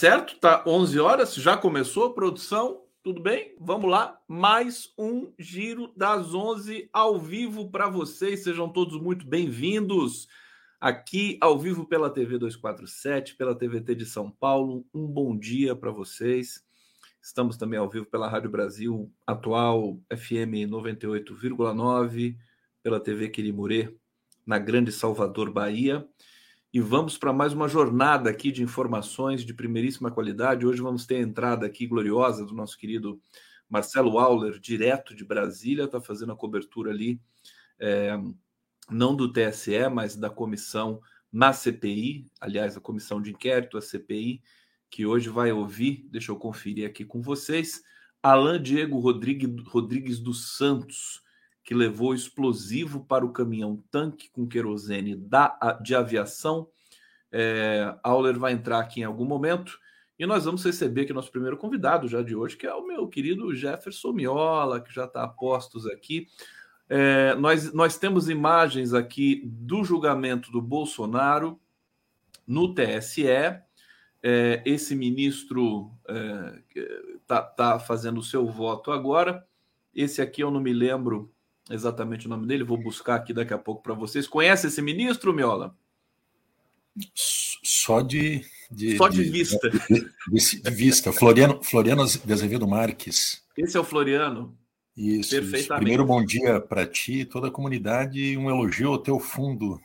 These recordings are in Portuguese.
Certo? Tá 11 horas, já começou a produção. Tudo bem? Vamos lá. Mais um giro das 11 ao vivo para vocês. Sejam todos muito bem-vindos. Aqui ao vivo pela TV 247, pela TVT de São Paulo. Um bom dia para vocês. Estamos também ao vivo pela Rádio Brasil Atual FM 98,9, pela TV Quirimurê, na Grande Salvador, Bahia e vamos para mais uma jornada aqui de informações de primeiríssima qualidade. Hoje vamos ter a entrada aqui gloriosa do nosso querido Marcelo Auler, direto de Brasília, está fazendo a cobertura ali, é, não do TSE, mas da comissão na CPI, aliás, a comissão de inquérito, a CPI, que hoje vai ouvir, deixa eu conferir aqui com vocês, Alain Diego Rodrigues, Rodrigues dos Santos, que levou explosivo para o caminhão tanque com querosene da, de aviação. É, Auler vai entrar aqui em algum momento e nós vamos receber aqui nosso primeiro convidado já de hoje, que é o meu querido Jefferson Miola, que já está a postos aqui. É, nós, nós temos imagens aqui do julgamento do Bolsonaro no TSE. É, esse ministro está é, tá fazendo o seu voto agora. Esse aqui eu não me lembro exatamente o nome dele, vou buscar aqui daqui a pouco para vocês. Conhece esse ministro, Miola? Só de. de Só de, de vista. De, de, vista. Floriano, Floriano de Azevedo Marques. Esse é o Floriano. Isso, isso. Primeiro, bom dia para ti e toda a comunidade e um elogio ao teu fundo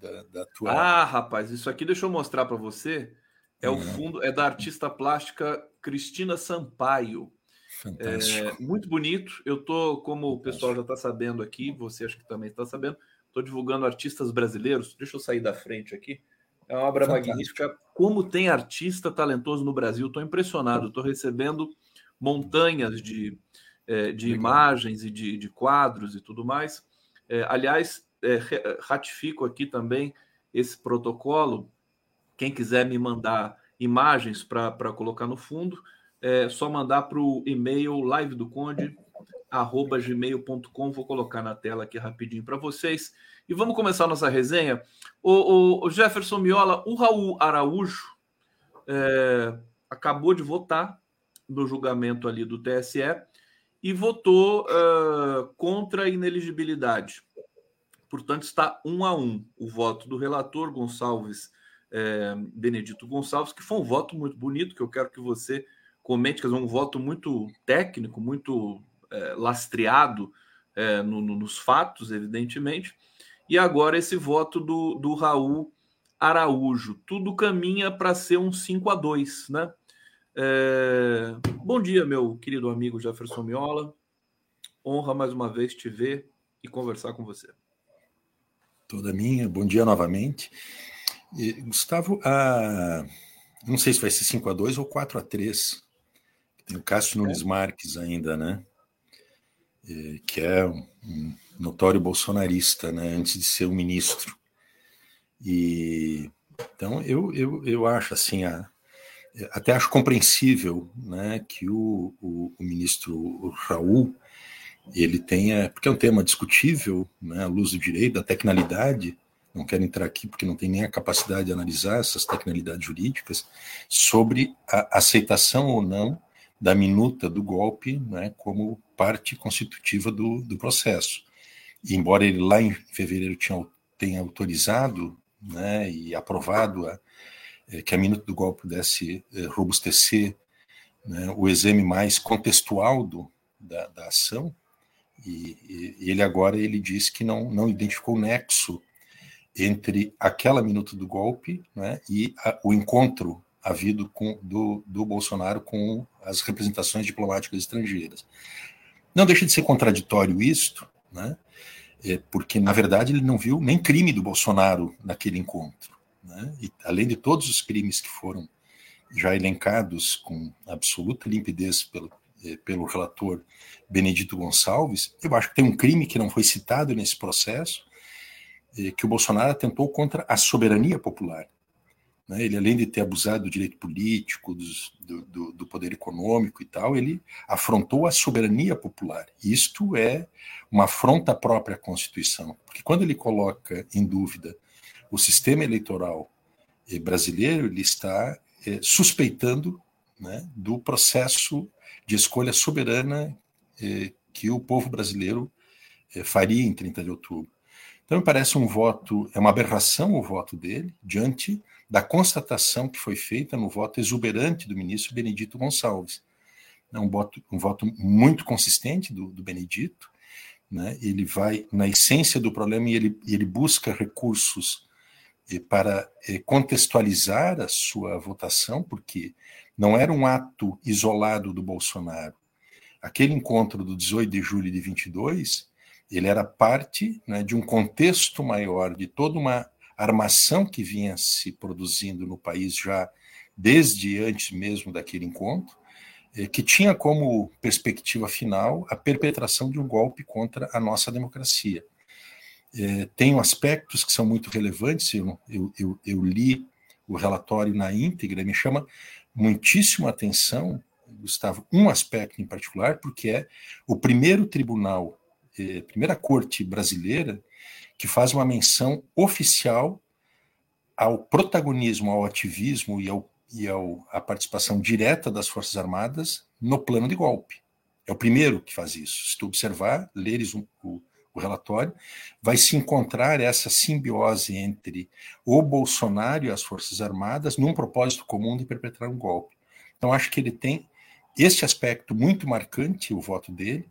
da, da, tua. Ah, rapaz, isso aqui deixa eu mostrar para você. É uhum. o fundo, é da artista plástica Cristina Sampaio. Fantástico. É, muito bonito. Eu tô, como o pessoal já está sabendo aqui, você acho que também está sabendo, estou divulgando artistas brasileiros. Deixa eu sair da frente aqui. É uma obra Fantástico. magnífica. Como tem artista talentoso no Brasil, estou impressionado. Estou recebendo montanhas de, é, de imagens e de, de, quadros e tudo mais. É, aliás, é, ratifico aqui também esse protocolo. Quem quiser me mandar imagens para colocar no fundo, é só mandar para o e-mail live do Conde arroba gmail.com. Vou colocar na tela aqui rapidinho para vocês. E vamos começar nossa resenha. O, o, o Jefferson Miola, o Raul Araújo é, acabou de votar no julgamento ali do TSE e votou uh, contra a ineligibilidade. Portanto, está um a um o voto do relator Gonçalves, é, Benedito Gonçalves, que foi um voto muito bonito, que eu quero que você comente, quer dizer, um voto muito técnico, muito é, lastreado é, no, no, nos fatos, evidentemente. E agora esse voto do, do Raul Araújo. Tudo caminha para ser um 5 a 2 né? É... Bom dia, meu querido amigo Jefferson Miola. Honra mais uma vez te ver e conversar com você. Toda minha, bom dia novamente. E, Gustavo, a... não sei se vai ser 5 a 2 ou 4 a 3 tem o Cássio é. Nunes Marques ainda, né? Que é um notório bolsonarista, né? Antes de ser um ministro. E então eu, eu, eu acho assim, a, até acho compreensível, né, que o, o, o ministro Raul ele tenha, porque é um tema discutível, né, à luz do direito, da tecnalidade, não quero entrar aqui porque não tem nem a capacidade de analisar essas tecnalidades jurídicas, sobre a aceitação ou não da minuta do golpe né, como parte constitutiva do, do processo. E embora ele lá em fevereiro tinha, tenha autorizado né, e aprovado a, é, que a minuta do golpe pudesse é, robustecer né, o exame mais contextual do, da, da ação, e, e, ele agora ele diz que não, não identificou nexo entre aquela minuta do golpe né, e a, o encontro havido com, do, do Bolsonaro com as representações diplomáticas estrangeiras. Não deixa de ser contraditório isto, né? É, porque, na verdade, ele não viu nem crime do Bolsonaro naquele encontro. Né? E, além de todos os crimes que foram já elencados com absoluta limpidez pelo, é, pelo relator Benedito Gonçalves, eu acho que tem um crime que não foi citado nesse processo, é, que o Bolsonaro atentou contra a soberania popular. Né? Ele, além de ter abusado do direito político, dos, do, do, do, poder econômico e tal, ele afrontou a soberania popular. Isto é uma afronta à própria Constituição, porque quando ele coloca em dúvida o sistema eleitoral eh, brasileiro, ele está é, suspeitando né, do processo de escolha soberana é, que o povo brasileiro é, faria em 30 de outubro. Então, me parece um voto, é uma aberração o voto dele, diante da constatação que foi feita no voto exuberante do ministro Benedito Gonçalves. É um voto, um voto muito consistente do, do Benedito, né? ele vai na essência do problema e ele, ele busca recursos eh, para eh, contextualizar a sua votação, porque não era um ato isolado do Bolsonaro. Aquele encontro do 18 de julho de 22 ele era parte né, de um contexto maior, de toda uma armação que vinha se produzindo no país já desde antes mesmo daquele encontro, eh, que tinha como perspectiva final a perpetração de um golpe contra a nossa democracia. É, tem aspectos que são muito relevantes, eu, eu, eu, li o relatório na íntegra, me chama muitíssimo a atenção, Gustavo, um aspecto em particular, porque é o primeiro tribunal eh, primeira corte brasileira que faz uma menção oficial ao protagonismo, ao ativismo e, ao, e ao, à participação direta das Forças Armadas no plano de golpe. É o primeiro que faz isso. Se tu observar, leres o, o, o relatório, vai se encontrar essa simbiose entre o Bolsonaro e as Forças Armadas num propósito comum de perpetrar um golpe. Então, acho que ele tem este aspecto muito marcante, o voto dele,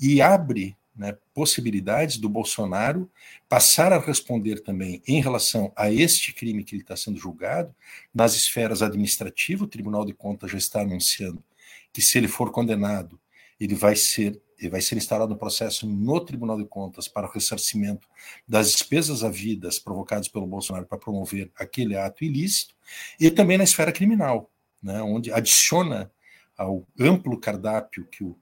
e abre né, possibilidades do Bolsonaro passar a responder também em relação a este crime que ele está sendo julgado nas esferas administrativas. O Tribunal de Contas já está anunciando que se ele for condenado, ele vai ser ele vai ser instaurado um processo no Tribunal de Contas para o ressarcimento das despesas havidas provocadas pelo Bolsonaro para promover aquele ato ilícito, e também na esfera criminal, né, onde adiciona ao amplo cardápio que o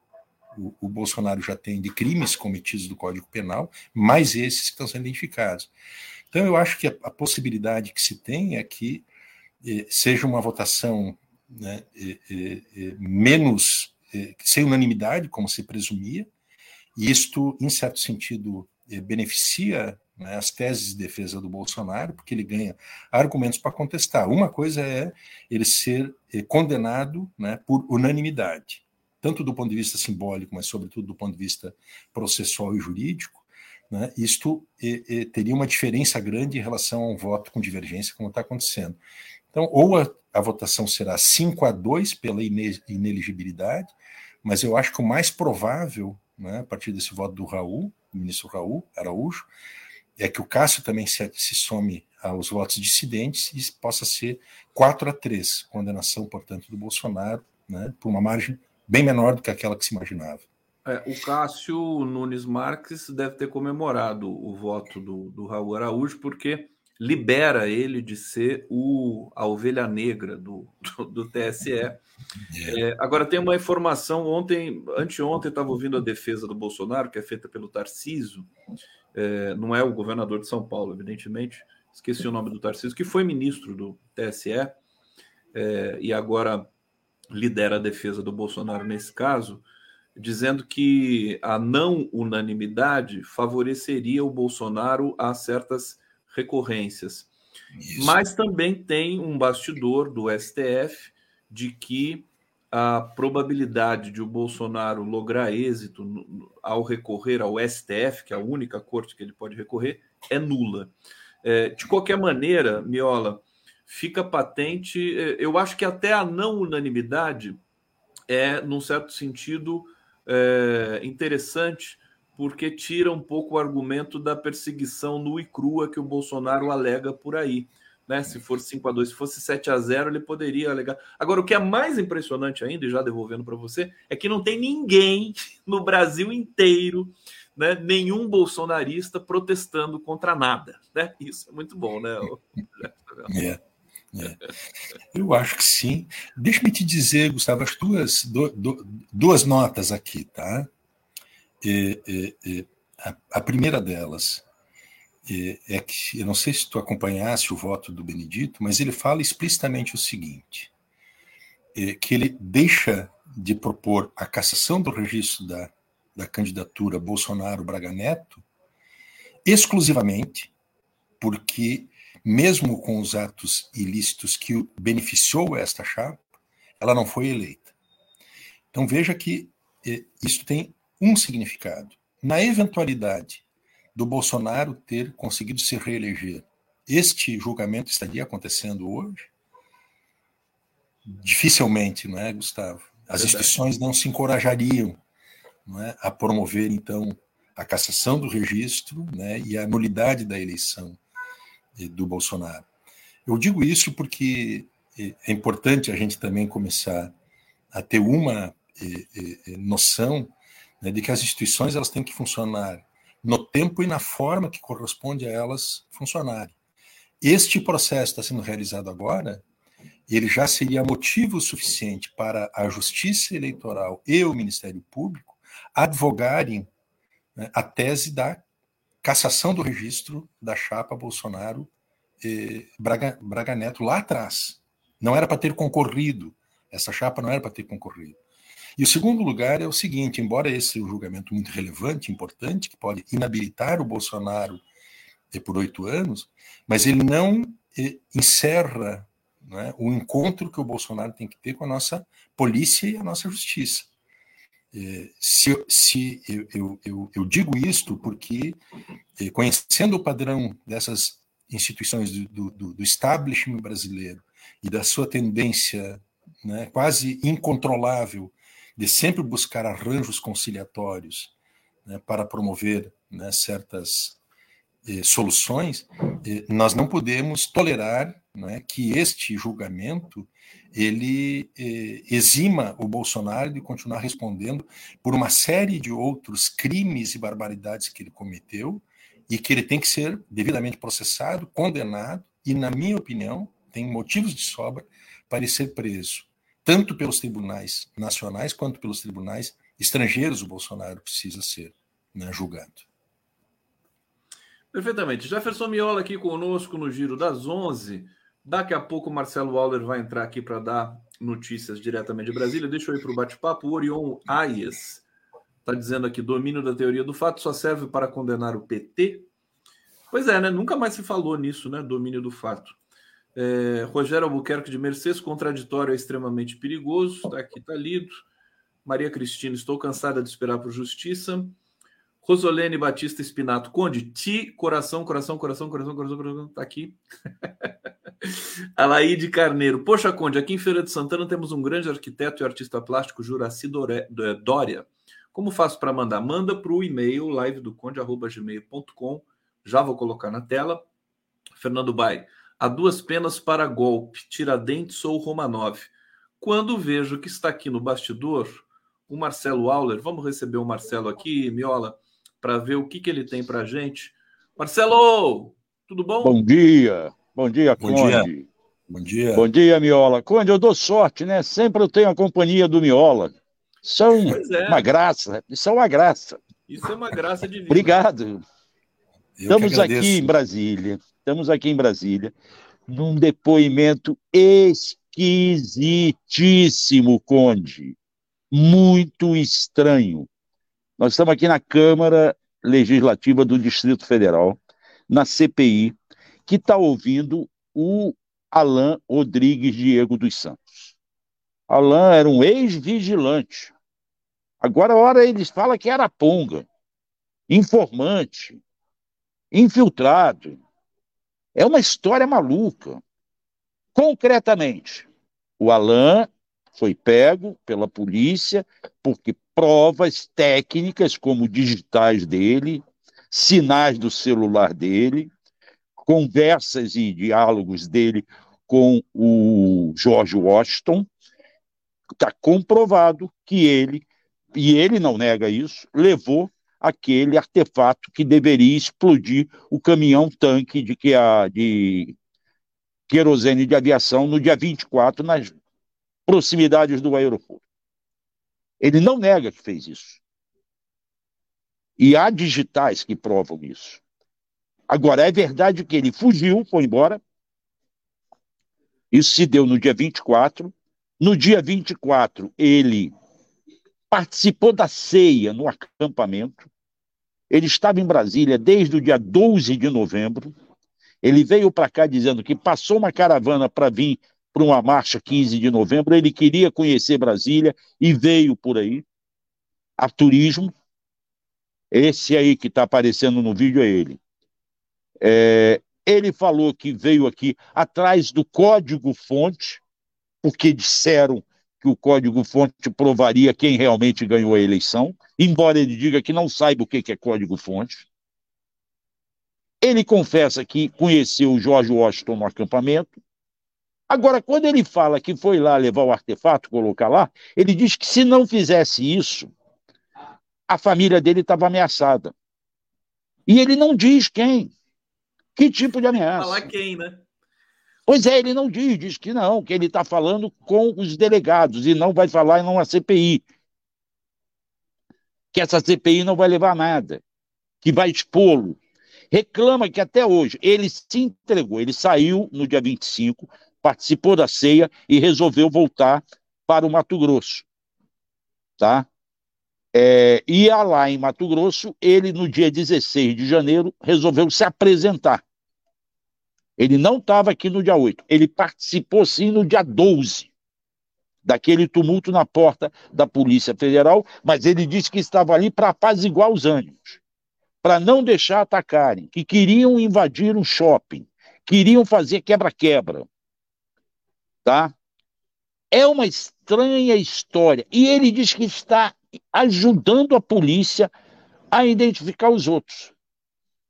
o, o, Bolsonaro já tem de crimes cometidos do Código Penal, mais esses que estão sendo identificados. Então, eu acho que a, a possibilidade que se tem é que eh, seja uma votação né, eh, eh, menos, sem unanimidade, como se presumia, e isto, em certo sentido, beneficia né, as teses de defesa do Bolsonaro, porque ele ganha argumentos para contestar. Uma coisa é ele ser condenado né, por unanimidade tanto do ponto de vista simbólico, mas sobretudo do ponto de vista processual e jurídico, né, isto e, e, teria uma diferença grande em relação a um voto com divergência, como está acontecendo. Então, ou a, a, votação será 5 a 2 pela ineligibilidade, mas eu acho que o mais provável, né, a partir desse voto do Raul, ministro Raul Araújo, é que o Cássio também se, se some aos votos dissidentes e possa ser 4 a 3, condenação, portanto, do Bolsonaro, né, por uma margem bem menor do que aquela que se imaginava. É, o Cássio Nunes Marques deve ter comemorado o voto do, do Raul Araújo, porque libera ele de ser o, a ovelha negra do, do, do TSE. É. É, agora tem uma informação, ontem, anteontem, estava ouvindo a defesa do Bolsonaro, que é feita pelo Tarciso, é, não é o governador de São Paulo, evidentemente, esqueci o nome do Tarciso, que foi ministro do TSE, é, e agora lidera a defesa do Bolsonaro nesse caso, dizendo que a não unanimidade favoreceria o Bolsonaro a certas recorrências. Isso. Mas também tem um bastidor do STF de que a probabilidade de o Bolsonaro lograr êxito ao recorrer ao STF, que é a única corte que ele pode recorrer, é nula. É, de qualquer maneira, Miola, fica patente. Eh, eu acho que até a não unanimidade é, num certo sentido, é, interessante, porque tira um pouco o argumento da perseguição nua e crua que o Bolsonaro alega por aí. Né? Se for 5 a 2 se fosse 7 a 0 ele poderia alegar. Agora, o que é mais impressionante ainda, e já devolvendo para você, é que não tem ninguém no Brasil inteiro, né, nenhum bolsonarista protestando contra nada. Né? Isso é muito bom, né? É. É. Eu acho que sim. Deixa-me te dizer, Gustavo, as duas, do, do, duas notas aqui, tá? É, é, é a, a, primeira delas é, que, eu não sei se tu acompanhasse o voto do Benedito, mas ele fala explicitamente o seguinte: que ele deixa de propor a cassação do registro da, da candidatura Bolsonaro-Braga Neto exclusivamente porque mesmo com os atos ilícitos que beneficiou esta chapa, ela não foi eleita. Então veja que eh, isso tem um significado. Na eventualidade do Bolsonaro ter conseguido se reeleger, este julgamento estaria acontecendo hoje? Dificilmente, não é, Gustavo? As instituições não se encorajariam não é, a promover, então, a cassação do registro né, e a nulidade da eleição do Bolsonaro. Eu digo isso porque é importante a gente também começar a ter uma noção né, de que as instituições elas têm que funcionar no tempo e na forma que corresponde a elas funcionarem. Este processo está sendo realizado agora, ele já seria motivo suficiente para a Justiça Eleitoral e o Ministério Público advogarem né, a tese da cassação do registro da chapa Bolsonaro Braga, Braga Neto lá atrás. Não era para ter concorrido, essa chapa não era para ter concorrido. E o segundo lugar é o seguinte: embora esse seja um julgamento muito relevante, importante, que pode inabilitar o Bolsonaro por oito anos, mas ele não eh, encerra né, o encontro que o Bolsonaro tem que ter com a nossa polícia e a nossa justiça. Eh, se, se eu, eu, eu, eu, digo isto porque, conhecendo o padrão dessas instituições do, do, do establishment brasileiro e da sua tendência né, quase incontrolável de sempre buscar arranjos conciliatórios né, para promover né, certas eh, soluções, eh, nós não podemos tolerar né, que este julgamento ele eh, exima o Bolsonaro de continuar respondendo por uma série de outros crimes e barbaridades que ele cometeu e que ele tem que ser devidamente processado, condenado e, na minha opinião, tem motivos de sobra para ele ser preso tanto pelos tribunais nacionais quanto pelos tribunais estrangeiros, o Bolsonaro precisa ser né, julgado. Perfeitamente. Jefferson Miola aqui conosco no Giro das 11. Daqui a pouco o Marcelo Waller vai entrar aqui para dar notícias diretamente de Brasília. Deixa eu ir para o bate-papo. O Orion Ayes está dizendo aqui: domínio da teoria do fato só serve para condenar o PT. Pois é, né? Nunca mais se falou nisso, né? Domínio do fato. É, Rogério Albuquerque de Mercedes, contraditório é extremamente perigoso. Está aqui, está lido. Maria Cristina, estou cansada de esperar por justiça. Rosolene Batista Espinato, Conde, ti, coração, coração, coração, coração, coração, coração, tá aqui. Alaide Carneiro, poxa, Conde, aqui em Feira de Santana temos um grande arquiteto e artista plástico, Juraci Dória. Como faço para mandar? Manda para o e-mail livedoconde.gmail.com. Já vou colocar na tela. Fernando Bai, Há duas penas para golpe, Tiradentes ou Romanov. Quando vejo que está aqui no bastidor o Marcelo Auler, vamos receber o Marcelo aqui, Miola, para ver o que, que ele tem para gente. Marcelo, tudo bom? Bom dia, bom dia, bom Conde. Dia. Bom dia. Bom dia, Miola. Conde, eu dou sorte, né? Sempre eu tenho a companhia do Miola. São é. uma graça, isso é uma graça. Isso é uma graça de vida. Obrigado. Eu Estamos aqui em Brasília Estamos aqui em Brasília, num depoimento esquisitíssimo, Conde. Muito estranho. Nós estamos aqui na Câmara Legislativa do Distrito Federal, na CPI, que está ouvindo o Alain Rodrigues Diego dos Santos. Alain era um ex-vigilante. Agora, hora eles falam que era ponga, informante, infiltrado. É uma história maluca. Concretamente, o Alain foi pego pela polícia porque provas técnicas, como digitais dele, sinais do celular dele, conversas e diálogos dele com o George Washington, está comprovado que ele, e ele não nega isso, levou aquele artefato que deveria explodir o caminhão-tanque de, que a, de querosene de aviação no dia 24, nas proximidades do aeroporto. Ele não nega que fez isso. E há digitais que provam isso. Agora, é verdade que ele fugiu, foi embora. Isso se deu no dia 24. No dia 24, ele participou da ceia no acampamento. Ele estava em Brasília desde o dia 12 de novembro. Ele veio para cá dizendo que passou uma caravana para vir para uma marcha 15 de novembro, ele queria conhecer Brasília e veio por aí, a turismo. Esse aí que está aparecendo no vídeo é ele. É, ele falou que veio aqui atrás do código-fonte, porque disseram que o código-fonte provaria quem realmente ganhou a eleição, embora ele diga que não saiba o que é código-fonte. Ele confessa que conheceu o George Washington no acampamento. Agora, quando ele fala que foi lá levar o artefato, colocar lá, ele diz que se não fizesse isso, a família dele estava ameaçada. E ele não diz quem. Que tipo de ameaça? Falar quem, né? Pois é, ele não diz, diz que não, que ele está falando com os delegados e não vai falar em uma CPI. Que essa CPI não vai levar nada, que vai expô-lo. Reclama que até hoje ele se entregou, ele saiu no dia 25, participou da ceia e resolveu voltar para o Mato Grosso. Tá? É, ia lá em Mato Grosso, ele no dia 16 de janeiro resolveu se apresentar. Ele não estava aqui no dia 8, ele participou sim no dia 12, daquele tumulto na porta da Polícia Federal, mas ele disse que estava ali para apaziguar os ânimos, para não deixar atacarem, que queriam invadir um shopping, queriam fazer quebra-quebra. Tá? É uma estranha história. E ele diz que está ajudando a polícia a identificar os outros.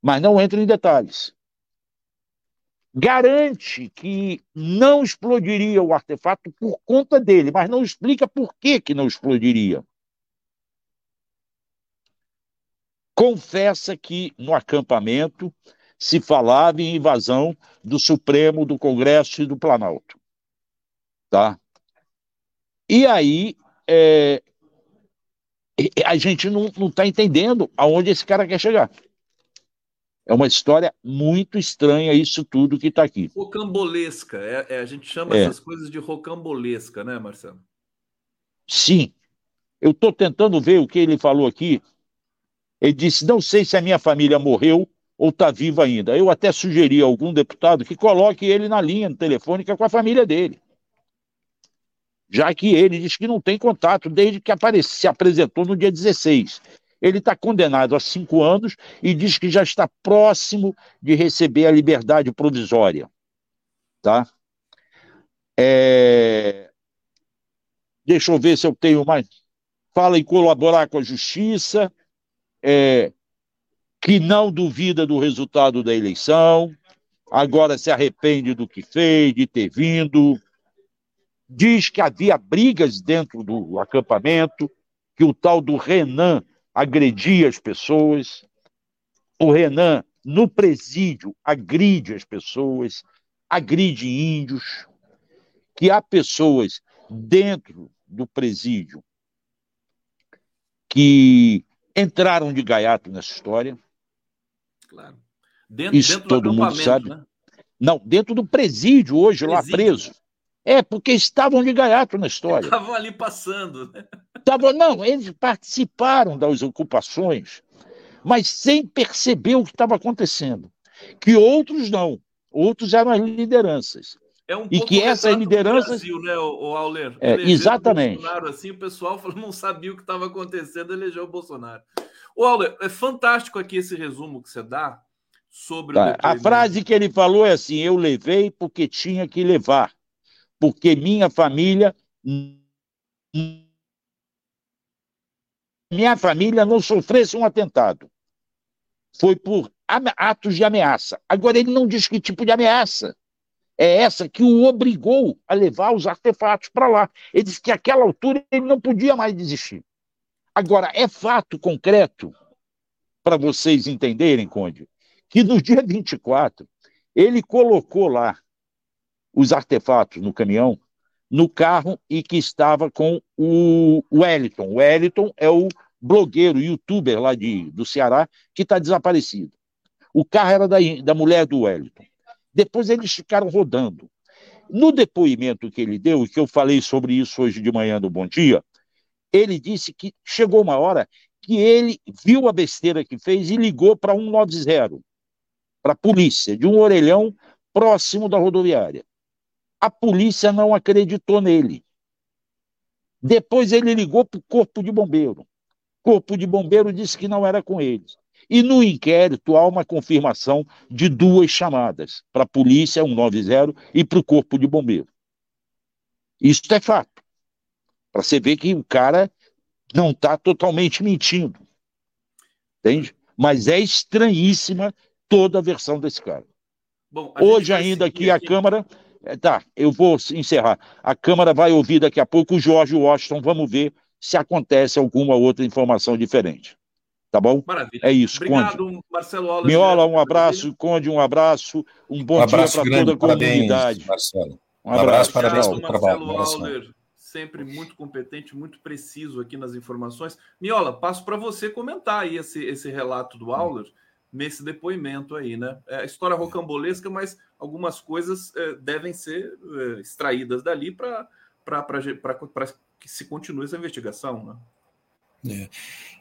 Mas não entra em detalhes. Garante que não explodiria o artefato por conta dele, mas não explica por que, que não explodiria. Confessa que no acampamento se falava em invasão do Supremo, do Congresso e do Planalto. Tá? E aí, é, a gente não está entendendo aonde esse cara quer chegar. É uma história muito estranha isso tudo que está aqui. Rocambolesca. É, é, a gente chama é. essas coisas de rocambolesca, né, Marcelo? Sim. Eu estou tentando ver o que ele falou aqui. Ele disse: não sei se a minha família morreu ou está viva ainda. Eu até sugeri a algum deputado que coloque ele na linha telefônica com a família dele já que ele diz que não tem contato desde que se apresentou no dia 16. Ele está condenado a cinco anos e diz que já está próximo de receber a liberdade provisória. Tá? É... Deixa eu ver se eu tenho mais. Fala em colaborar com a justiça, é... que não duvida do resultado da eleição, agora se arrepende do que fez, de ter vindo diz que havia brigas dentro do acampamento, que o tal do Renan agredia as pessoas. O Renan, no presídio, agride as pessoas, agride índios, que há pessoas dentro do presídio que entraram de gaiato nessa história. Claro. Dentro, Isso dentro todo mundo sabe. Né? Não, dentro do presídio hoje, presídio. lá preso. É, porque estavam de gaiato na história. Estavam ali passando. Né? Não, eles participaram das ocupações, mas sem perceber o que estava acontecendo. Que outros não. Outros eram as lideranças. É um e que essas lideranças. Brasil, né, o, Auler? É, exatamente. O assim, o pessoal não sabia o que estava acontecendo, elegeu o Bolsonaro. O Auler, é fantástico aqui esse resumo que você dá sobre tá. A frase que ele falou é assim: eu levei porque tinha que levar porque minha família minha família não sofresse um atentado. Foi por atos de ameaça. Agora ele não diz que tipo de ameaça. É essa que o obrigou a levar os artefatos para lá. Ele disse que àquela altura ele não podia mais desistir. Agora, é fato concreto, para vocês entenderem, Conde, que no dia 24, ele colocou lá os artefatos no caminhão, no carro e que estava com o Wellington. O Wellington é o blogueiro, youtuber lá de, do Ceará, que está desaparecido. O carro era da, da mulher do Wellington. Depois eles ficaram rodando. No depoimento que ele deu, que eu falei sobre isso hoje de manhã do Bom Dia, ele disse que chegou uma hora que ele viu a besteira que fez e ligou para 190 para a polícia, de um orelhão próximo da rodoviária. A polícia não acreditou nele. Depois ele ligou para o corpo de bombeiro. O corpo de bombeiro disse que não era com eles. E no inquérito há uma confirmação de duas chamadas para a polícia 190 e para o corpo de bombeiro. Isso é fato. Para você ver que o cara não está totalmente mentindo. Entende? Mas é estranhíssima toda a versão desse cara. Bom, Hoje ainda aqui a Câmara. É, tá, eu vou encerrar. A Câmara vai ouvir daqui a pouco o Jorge Washington. Vamos ver se acontece alguma outra informação diferente. Tá bom? Maravilha. É isso, Obrigado, Conde. Marcelo Aulas. Miola, um abraço. Conde, um abraço. Um bom um abraço dia para toda a comunidade. Parabéns, Marcelo. Um abraço, um abraço parabéns pelo trabalho. Auler, sempre muito competente, muito preciso aqui nas informações. Miola, passo para você comentar aí esse, esse relato do Auler nesse depoimento aí, né? É história rocambolesca, mas algumas coisas é, devem ser é, extraídas dali para que se continue essa investigação, né? É.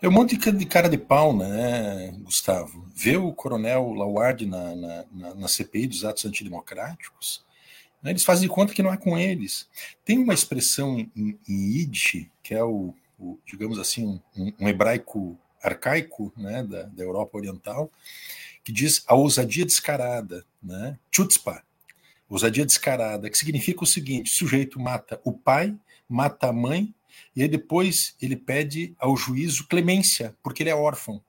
é um monte de cara de pau, né, Gustavo? Ver o coronel Lauard na, na, na, na CPI dos atos antidemocráticos, né, eles fazem de conta que não é com eles. Tem uma expressão em, em Yiddish, que é o, o digamos assim, um, um, hebraico arcaico né, da, da Europa Oriental, que diz a ousadia descarada, né, ousadia descarada, que significa o seguinte: o sujeito mata o pai, mata a mãe e aí depois ele pede ao juízo clemência, porque ele é órfão.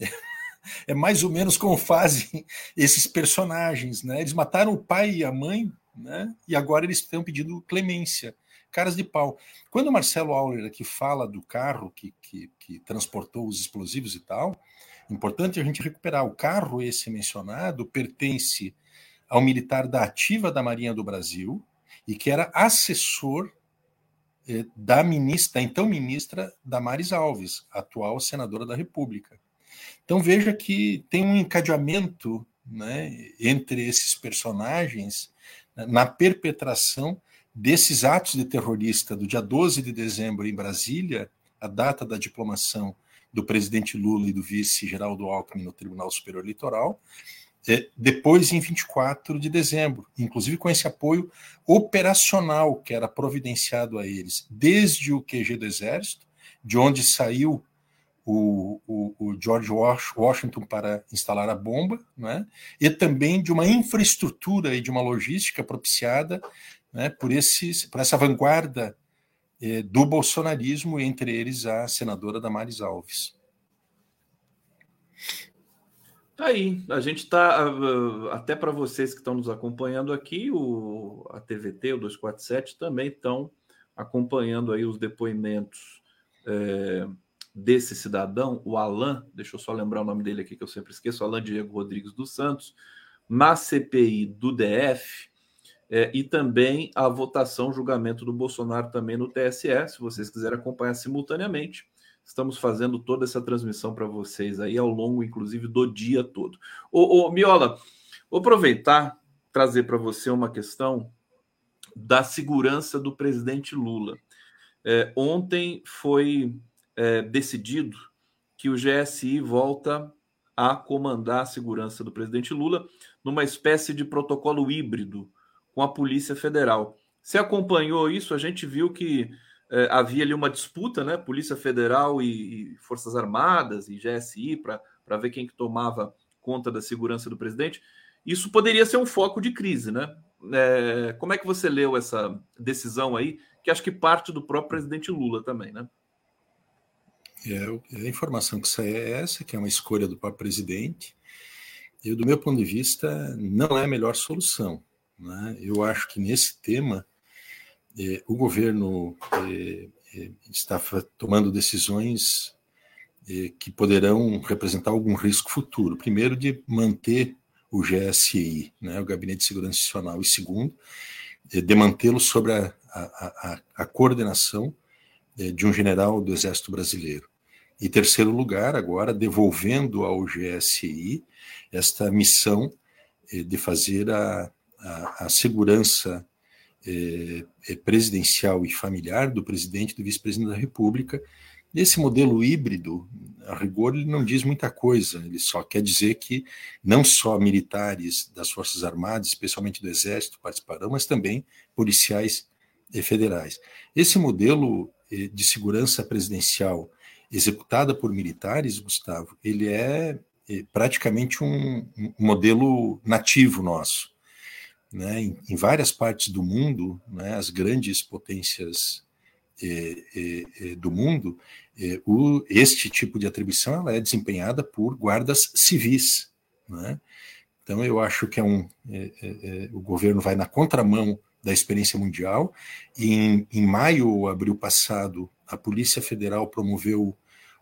É, é mais ou menos como fazem esses personagens, né? Eles mataram o pai e a mãe, né? E agora eles estão pedindo clemência. Caras de pau. Quando o Marcelo Auler aqui fala do carro que, que, que transportou os explosivos e tal, importante a gente recuperar. O carro esse mencionado pertence ao militar da ativa da Marinha do Brasil e que era assessor eh, da ministra, da então ministra Damares Alves, atual senadora da República. Então veja que tem um encadeamento né, entre esses personagens né, na perpetração desses atos de terrorista do dia 12 de dezembro em Brasília, a data da diplomação do presidente Lula e do vice Geraldo Alckmin no Tribunal Superior Eleitoral, é, depois em 24 de dezembro, inclusive com esse apoio operacional que era providenciado a eles, desde o QG do Exército, de onde saiu o, o, o George Washington para instalar a bomba, né, e também de uma infraestrutura e de uma logística propiciada né, por, esses, por essa vanguarda é, do bolsonarismo, entre eles a senadora Damares Alves. Tá aí, a gente está, uh, até para vocês que estão nos acompanhando aqui, o, a TVT, o 247, também estão acompanhando aí os depoimentos é, desse cidadão, o Alan, deixa eu só lembrar o nome dele aqui que eu sempre esqueço, Alan Diego Rodrigues dos Santos, na CPI do DF, é, e também a votação, julgamento do Bolsonaro também no TSE, se vocês quiserem acompanhar simultaneamente. Estamos fazendo toda essa transmissão para vocês aí ao longo, inclusive, do dia todo. Ô, ô Miola, vou aproveitar trazer para você uma questão da segurança do presidente Lula. É, ontem foi é, decidido que o GSI volta a comandar a segurança do presidente Lula numa espécie de protocolo híbrido com a Polícia Federal. Você acompanhou isso? A gente viu que é, havia ali uma disputa, né? Polícia Federal e, e Forças Armadas e GSI para ver quem que tomava conta da segurança do presidente. Isso poderia ser um foco de crise, né? É, como é que você leu essa decisão aí, que acho que parte do próprio presidente Lula também, né? É, a informação que sai é essa, que é uma escolha do próprio presidente. E, do meu ponto de vista, não é a melhor solução. Né? Eu acho que nesse tema é, o governo é, é, está tomando decisões que poderão representar algum risco futuro. Primeiro, de manter o GSI, né, o Gabinete de Segurança Institucional, e segundo, de mantê-lo sobre a, a, a, a coordenação de um general do Exército Brasileiro. E terceiro lugar, agora devolvendo ao GSI esta missão de fazer a, a, segurança é, é, presidencial e familiar do presidente e do vice-presidente da República, Esse modelo híbrido, a rigor, ele não diz muita coisa, ele só quer dizer que não só militares das Forças Armadas, especialmente do Exército, participarão, mas também policiais federais. Esse modelo eh, de segurança presidencial executada por militares, Gustavo, ele é praticamente um, modelo nativo nosso. Né? Em, em, várias partes do mundo, né, as grandes potências eh, eh, eh do mundo, o, este tipo de atribuição ela é desempenhada por guardas civis. Né? Então, eu acho que é um, o governo vai na contramão da experiência mundial. Em, em maio ou abril passado, a Polícia Federal promoveu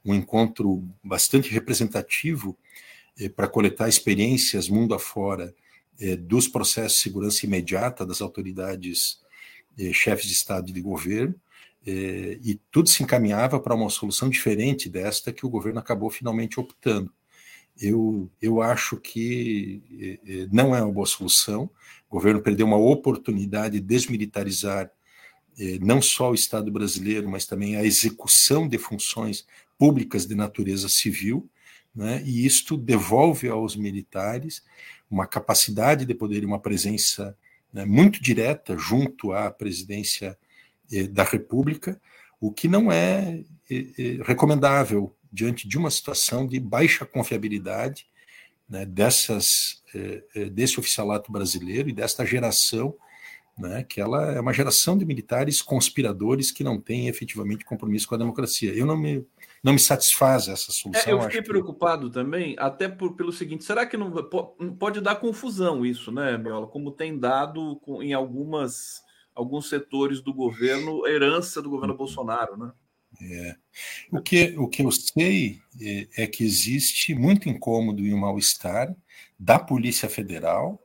um encontro bastante representativo para coletar experiências mundo afora eh, dos processos de segurança imediata das autoridades eh, chefes de Estado e de governo, eh, e tudo se encaminhava para uma solução diferente desta que o governo acabou finalmente optando. Eu, eu acho que não é uma boa solução, o governo perdeu uma oportunidade de desmilitarizar não só o Estado brasileiro, mas também a execução de funções públicas de natureza civil, né? e isto devolve aos militares uma capacidade de poder uma presença né, muito direta junto à presidência eh, da República, o que não é eh, eh recomendável diante de uma situação de baixa confiabilidade né, dessas, eh, eh, desse oficialato brasileiro e desta geração, né, que ela é uma geração de militares conspiradores que não têm efetivamente compromisso com a democracia. Eu não me, não me satisfaz essa solução. É, eu fiquei preocupado que... também, até por, pelo seguinte: será que não pode dar confusão isso, né, Miola? Como tem dado em algumas alguns setores do governo, herança do governo Bolsonaro, né? É. O, que, o que eu sei é, é, que existe muito incômodo e um mal-estar da Polícia Federal,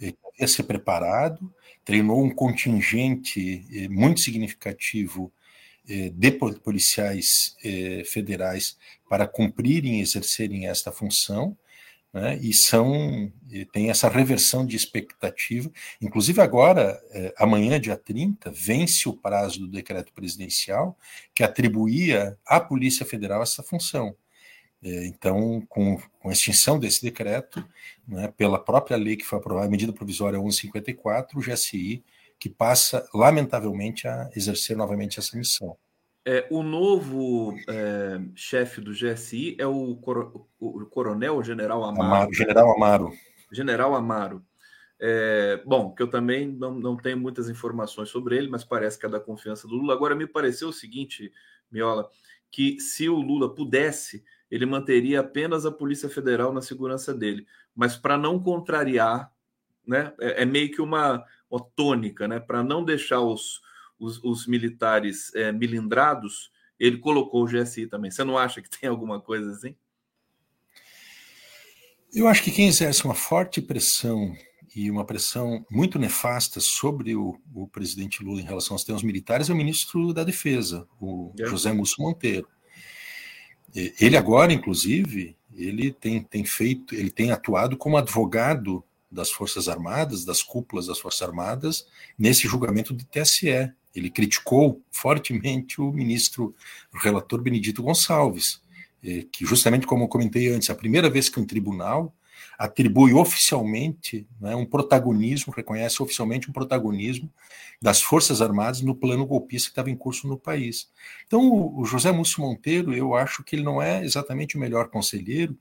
é, que havia se preparado, treinou um contingente é, muito significativo de policiais é, federais para cumprirem e exercerem esta função, né, e são tem essa reversão de expectativa. Inclusive, agora, é, amanhã, dia 30, vence o prazo do decreto presidencial que atribuía à Polícia Federal essa função. É, então, com, com, a extinção desse decreto, né, pela própria lei que foi aprovada, a medida provisória 1154, o GSI, que passa, lamentavelmente, a exercer novamente essa missão. É, o novo é, chefe do GSI é o, o coronel, o general Amaro. Amaro. General Amaro. General Amaro. É, bom, que eu também não, não tenho muitas informações sobre ele, mas parece que é da confiança do Lula. Agora, me pareceu o seguinte, Miola, que se o Lula pudesse, ele manteria apenas a Polícia Federal na segurança dele. Mas para não contrariar, né, é, é meio que uma, uma tônica, né, para não deixar os os, os militares é, milindrados, ele colocou o GSI também. Você não acha que tem alguma coisa assim? Eu acho que quem exerce uma forte pressão e uma pressão muito nefasta sobre o, o presidente Lula em relação aos temas militares é o ministro da Defesa, o é. José Múcio Monteiro. Ele agora, inclusive, ele tem, tem feito, ele tem atuado como advogado das Forças Armadas, das cúpulas das Forças Armadas, nesse julgamento do TSE. Ele criticou fortemente o ministro, o relator Benedito Gonçalves, eh, que justamente como eu comentei antes, a primeira vez que um tribunal atribui oficialmente né, um protagonismo, reconhece oficialmente um protagonismo das Forças Armadas no plano golpista que estava em curso no país. Então, o José Múcio Monteiro, eu acho que ele não é exatamente o melhor conselheiro,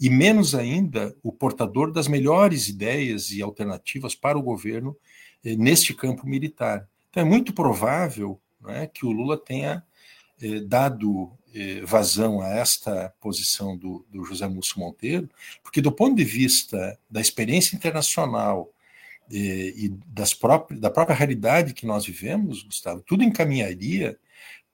e menos ainda o portador das melhores ideias e alternativas para o governo eh, neste campo militar. Então é muito provável né, que o Lula tenha eh, dado eh, vazão a esta posição do, do, José Múcio Monteiro, porque do ponto de vista da experiência internacional eh, e das próprias, da própria realidade que nós vivemos, Gustavo, tudo encaminharia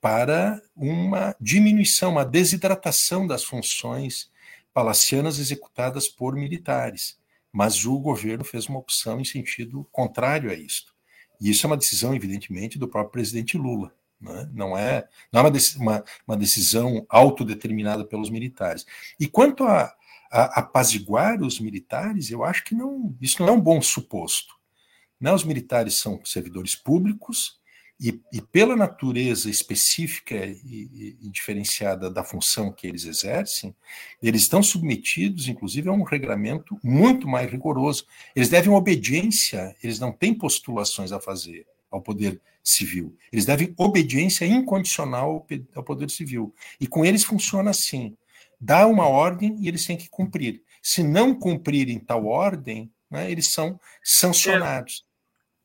para uma diminuição, uma desidratação das funções palacianas executadas por militares. Mas o governo fez uma opção em sentido contrário a isto. E isso é uma decisão, evidentemente, do próprio presidente Lula. Né? Não é, não é uma, uma, uma, decisão autodeterminada pelos militares. E quanto a, a, apaziguar os militares, eu acho que não, isso não é um bom suposto. Né? Os militares são servidores públicos E, e pela natureza específica e, e, diferenciada da função que eles exercem, eles estão submetidos, inclusive, a um regramento muito mais rigoroso. Eles devem obediência, eles não têm postulações a fazer ao poder civil. Eles devem obediência incondicional ao poder civil. E com eles funciona assim: dá uma ordem e eles têm que cumprir. Se não cumprirem tal ordem, né, eles são sancionados.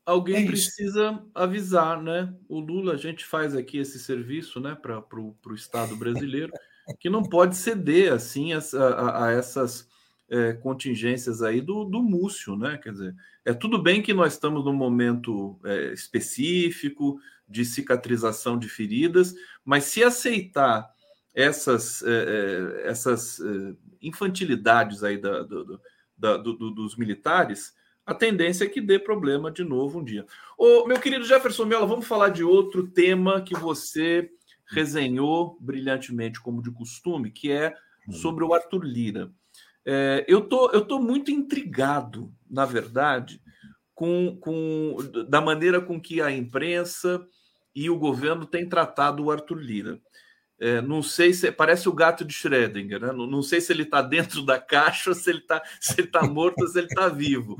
Alguém é precisa avisar, né? O Lula, a gente faz aqui esse serviço, né, para o Estado brasileiro, que não pode ceder assim a, a, a essas é, contingências aí do, do Múcio, né? Quer dizer, é tudo bem que nós estamos num momento é, específico de cicatrização de feridas, mas se aceitar essas, é, é essas é, infantilidades aí da, do, da, do, dos militares, a tendência é que dê problema de novo um dia. Ô, meu querido Jefferson Mello, vamos falar de outro tema que você resenhou brilhantemente, como de costume, que é sobre o Arthur Lira. É, eu, tô, eu tô muito intrigado, na verdade, com, com da maneira com que a imprensa e o governo têm tratado o Arthur Lira. É, não sei se parece o gato de Schrödinger, né? não, não, sei se ele está dentro da caixa, se ele está se ele tá morto se ele está vivo,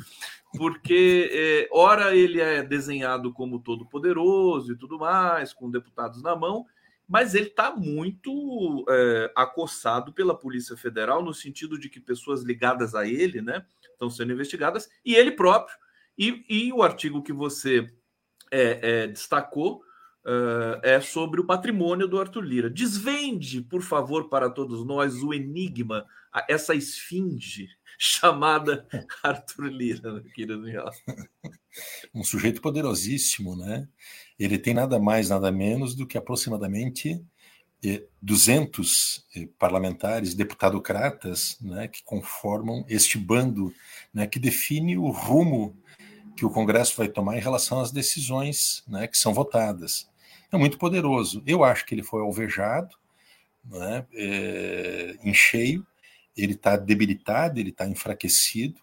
porque é, ora ele é desenhado como todo poderoso e tudo mais, com deputados na mão, mas ele está muito é, acossado pela Polícia Federal no sentido de que pessoas ligadas a ele, né, estão sendo investigadas e ele próprio e, e o artigo que você é, é, destacou uh, é sobre o patrimônio do Arthur Lira. Desvende, por favor, para todos nós o enigma, essa esfinge chamada Arthur Lira, querido Um sujeito poderosíssimo, né? Ele tem nada mais, nada menos do que aproximadamente 200 eh, eh, parlamentares, deputadocratas, né, que conformam este bando né, que define o rumo que o Congresso vai tomar em relação às decisões né, que são votadas é muito poderoso. Eu acho que ele foi alvejado, né, é, em cheio, ele está debilitado, ele está enfraquecido,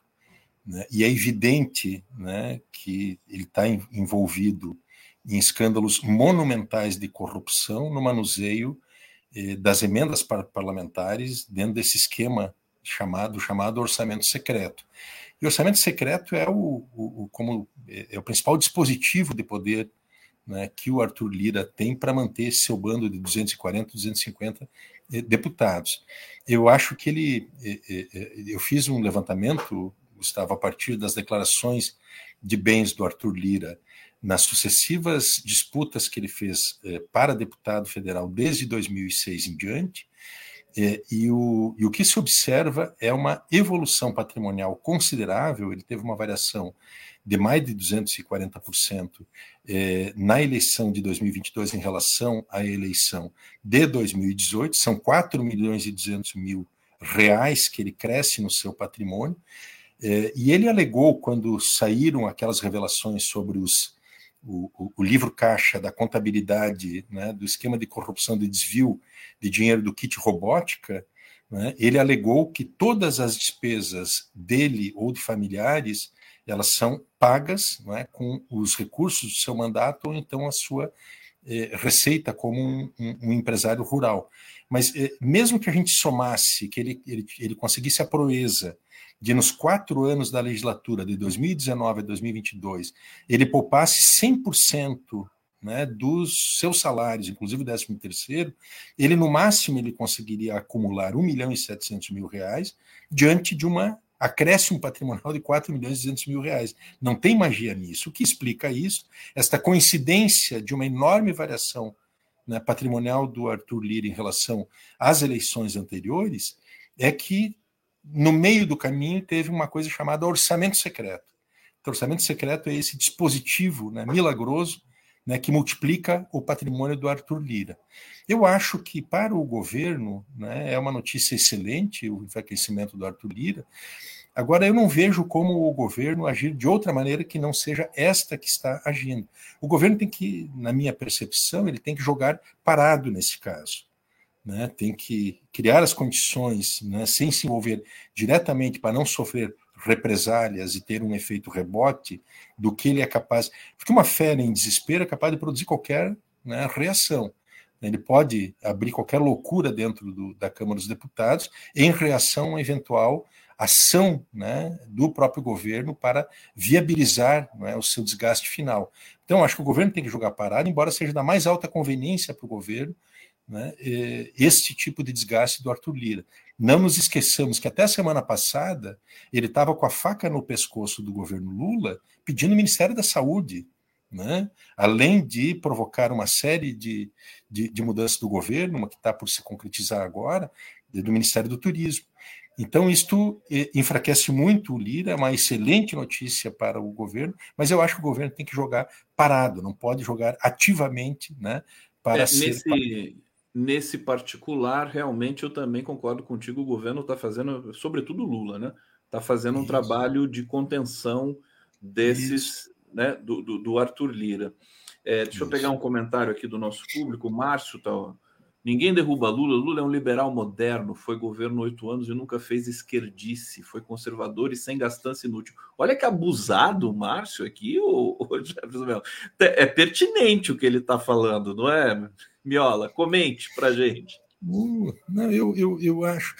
né, e é evidente né, que ele está envolvido em escândalos monumentais de corrupção no manuseio eh, das emendas parlamentares dentro desse esquema chamado chamado orçamento secreto. E orçamento secreto é o, o, o como é, é o principal dispositivo de poder né, que o Arthur Lira tem para manter seu bando de 240, 250 eh, deputados. Eu acho que ele. Eh, eh, eu fiz um levantamento, Gustavo, a partir das declarações de bens do Arthur Lira nas sucessivas disputas que ele fez para deputado federal desde 2006 em diante. e, o, e o que se observa é uma evolução patrimonial considerável. Ele teve uma variação de mais de 240% eh, na eleição de 2022 em relação à eleição de 2018, são 4 milhões e 200 mil reais que ele cresce no seu patrimônio, eh, e ele alegou, quando saíram aquelas revelações sobre os, o, o, o livro caixa da contabilidade, né, do esquema de corrupção de desvio de dinheiro do kit robótica, né, ele alegou que todas as despesas dele ou de familiares elas são pagas é, com os recursos do seu mandato ou então a sua eh, receita como um, um, um, empresário rural. Mas eh, mesmo que a gente somasse, que ele, ele, ele conseguisse a proeza de nos quatro anos da legislatura, de 2019 a 2022, ele poupasse 100% né, dos seus salários, inclusive o 13 terceiro, ele no máximo ele conseguiria acumular 1 milhão e 700 mil reais diante de uma acréscimo patrimonial de 4 milhões e 200 mil reais. Não tem magia nisso. O que explica isso? Esta coincidência de uma enorme variação né, patrimonial do Arthur Lira em relação às eleições anteriores é que, no meio do caminho, teve uma coisa chamada orçamento secreto. O orçamento secreto é esse dispositivo né, milagroso né, que multiplica o patrimônio do Arthur Lira. Eu acho que para o governo né, é uma notícia excelente o enfraquecimento do Arthur Lira. Agora, eu não vejo como o governo agir de outra maneira que não seja esta que está agindo. O governo tem que, na minha percepção, ele tem que jogar parado nesse caso. Né? Tem que criar as condições, né, sem se envolver diretamente para não sofrer represálias e ter um efeito rebote do que ele é capaz. Porque uma fera em desespero é capaz de produzir qualquer né, reação. Ele pode abrir qualquer loucura dentro do, da Câmara dos Deputados em reação a eventual ação né, do próprio governo para viabilizar né, o seu desgaste final. Então, acho que o governo tem que jogar parado, embora seja da mais alta conveniência para o governo né, este tipo de desgaste do Arthur Lira. Não nos esqueçamos que até a semana passada ele estava com a faca no pescoço do governo Lula pedindo o Ministério da Saúde, né? além de provocar uma série de, de, de mudanças do governo, uma que está por se concretizar agora, do Ministério do Turismo. Então, isto eh, enfraquece muito o Lira, é uma excelente notícia para o governo, mas eu acho que o governo tem que jogar parado, não pode jogar ativamente né, para é, ser. Nesse, nesse particular, realmente eu também concordo contigo, o governo está fazendo, sobretudo Lula, né? Está fazendo um Isso. trabalho de contenção desses, né, do, do, do Arthur Lira. É, deixa Isso. eu pegar um comentário aqui do nosso público, o Márcio está Ninguém derruba Lula. Lula é um liberal moderno, foi governo oito anos e nunca fez esquerdice, foi conservador e sem gastança inútil. Olha que abusado o Márcio aqui, o, o Jefferson É pertinente o que ele está falando, não é, Miola? Comente para gente. Uh, não, eu, eu, eu acho.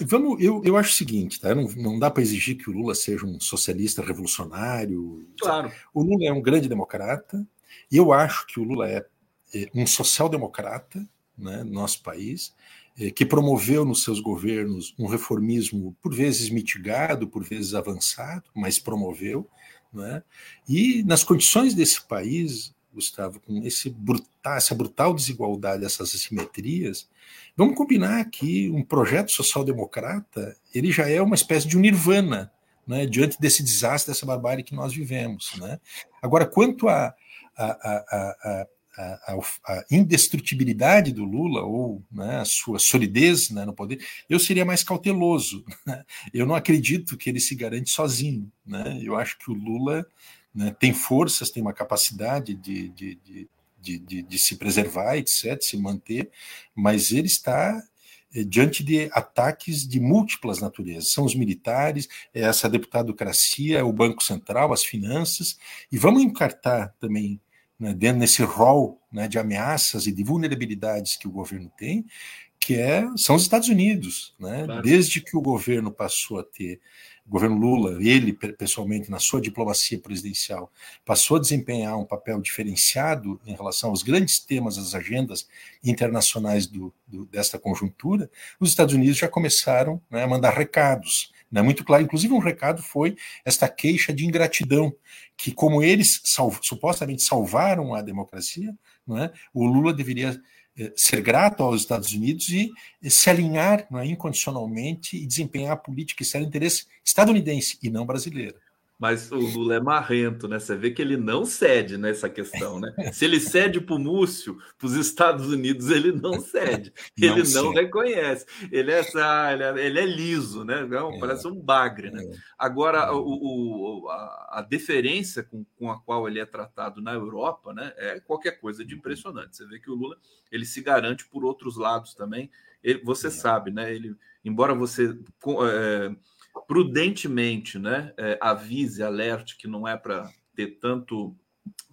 Vamos, eu, eu acho o seguinte, tá? Não, não dá para exigir que o Lula seja um socialista revolucionário. Claro. O Lula é um grande democrata, e eu acho que o Lula é, é um social-democrata né, no nosso país, eh, que promoveu nos seus governos um reformismo por vezes mitigado, por vezes avançado, mas promoveu. Né? E nas condições desse país, Gustavo, com esse brutal, essa brutal desigualdade, essas assimetrias, vamos combinar que um projeto social-democrata ele já é uma espécie de um nirvana né, diante desse desastre, dessa barbárie que nós vivemos. Né? Agora, quanto a, a, a, a a, a, indestrutibilidade do Lula ou né, a sua solidez né, no poder, eu seria mais cauteloso. Né? Eu não acredito que ele se garante sozinho. Né? Eu acho que o Lula né, tem forças, tem uma capacidade de, de, de, de, de se preservar, etc., se manter, mas ele está eh, diante de ataques de múltiplas naturezas. São os militares, é essa deputadocracia, é o Banco Central, as finanças, e vamos encartar também né, dentro desse rol né, de ameaças e de vulnerabilidades que o governo tem, que é, são os Estados Unidos. Né? Claro. Desde que o governo passou a ter, o governo Lula, ele pessoalmente, na sua diplomacia presidencial, passou a desempenhar um papel diferenciado em relação aos grandes temas, às agendas internacionais do, do, desta conjuntura, os Estados Unidos já começaram né, a mandar recados né, muito claro. Inclusive, um recado foi esta queixa de ingratidão, que, como eles supostamente salvaram a democracia, não é, o Lula deveria eh, ser grato aos Estados Unidos e se alinhar é, incondicionalmente e desempenhar a política externa de interesse estadunidense e não brasileira. Mas o Lula é marrento, né? Você vê que ele não cede nessa questão, né? Se ele cede para o Múcio, para os Estados Unidos, ele não cede. Ele não, não reconhece. Ele é, é, ele é liso, né? É. Parece um bagre, né? É. Agora, o, o, a, a deferência com, com a qual ele é tratado na Europa, né? É qualquer coisa de impressionante. Você vê que o Lula ele se garante por outros lados também. Ele, você sabe, né? Ele, embora você é, prudentemente, né, é, avise, alerte que não é para ter tanto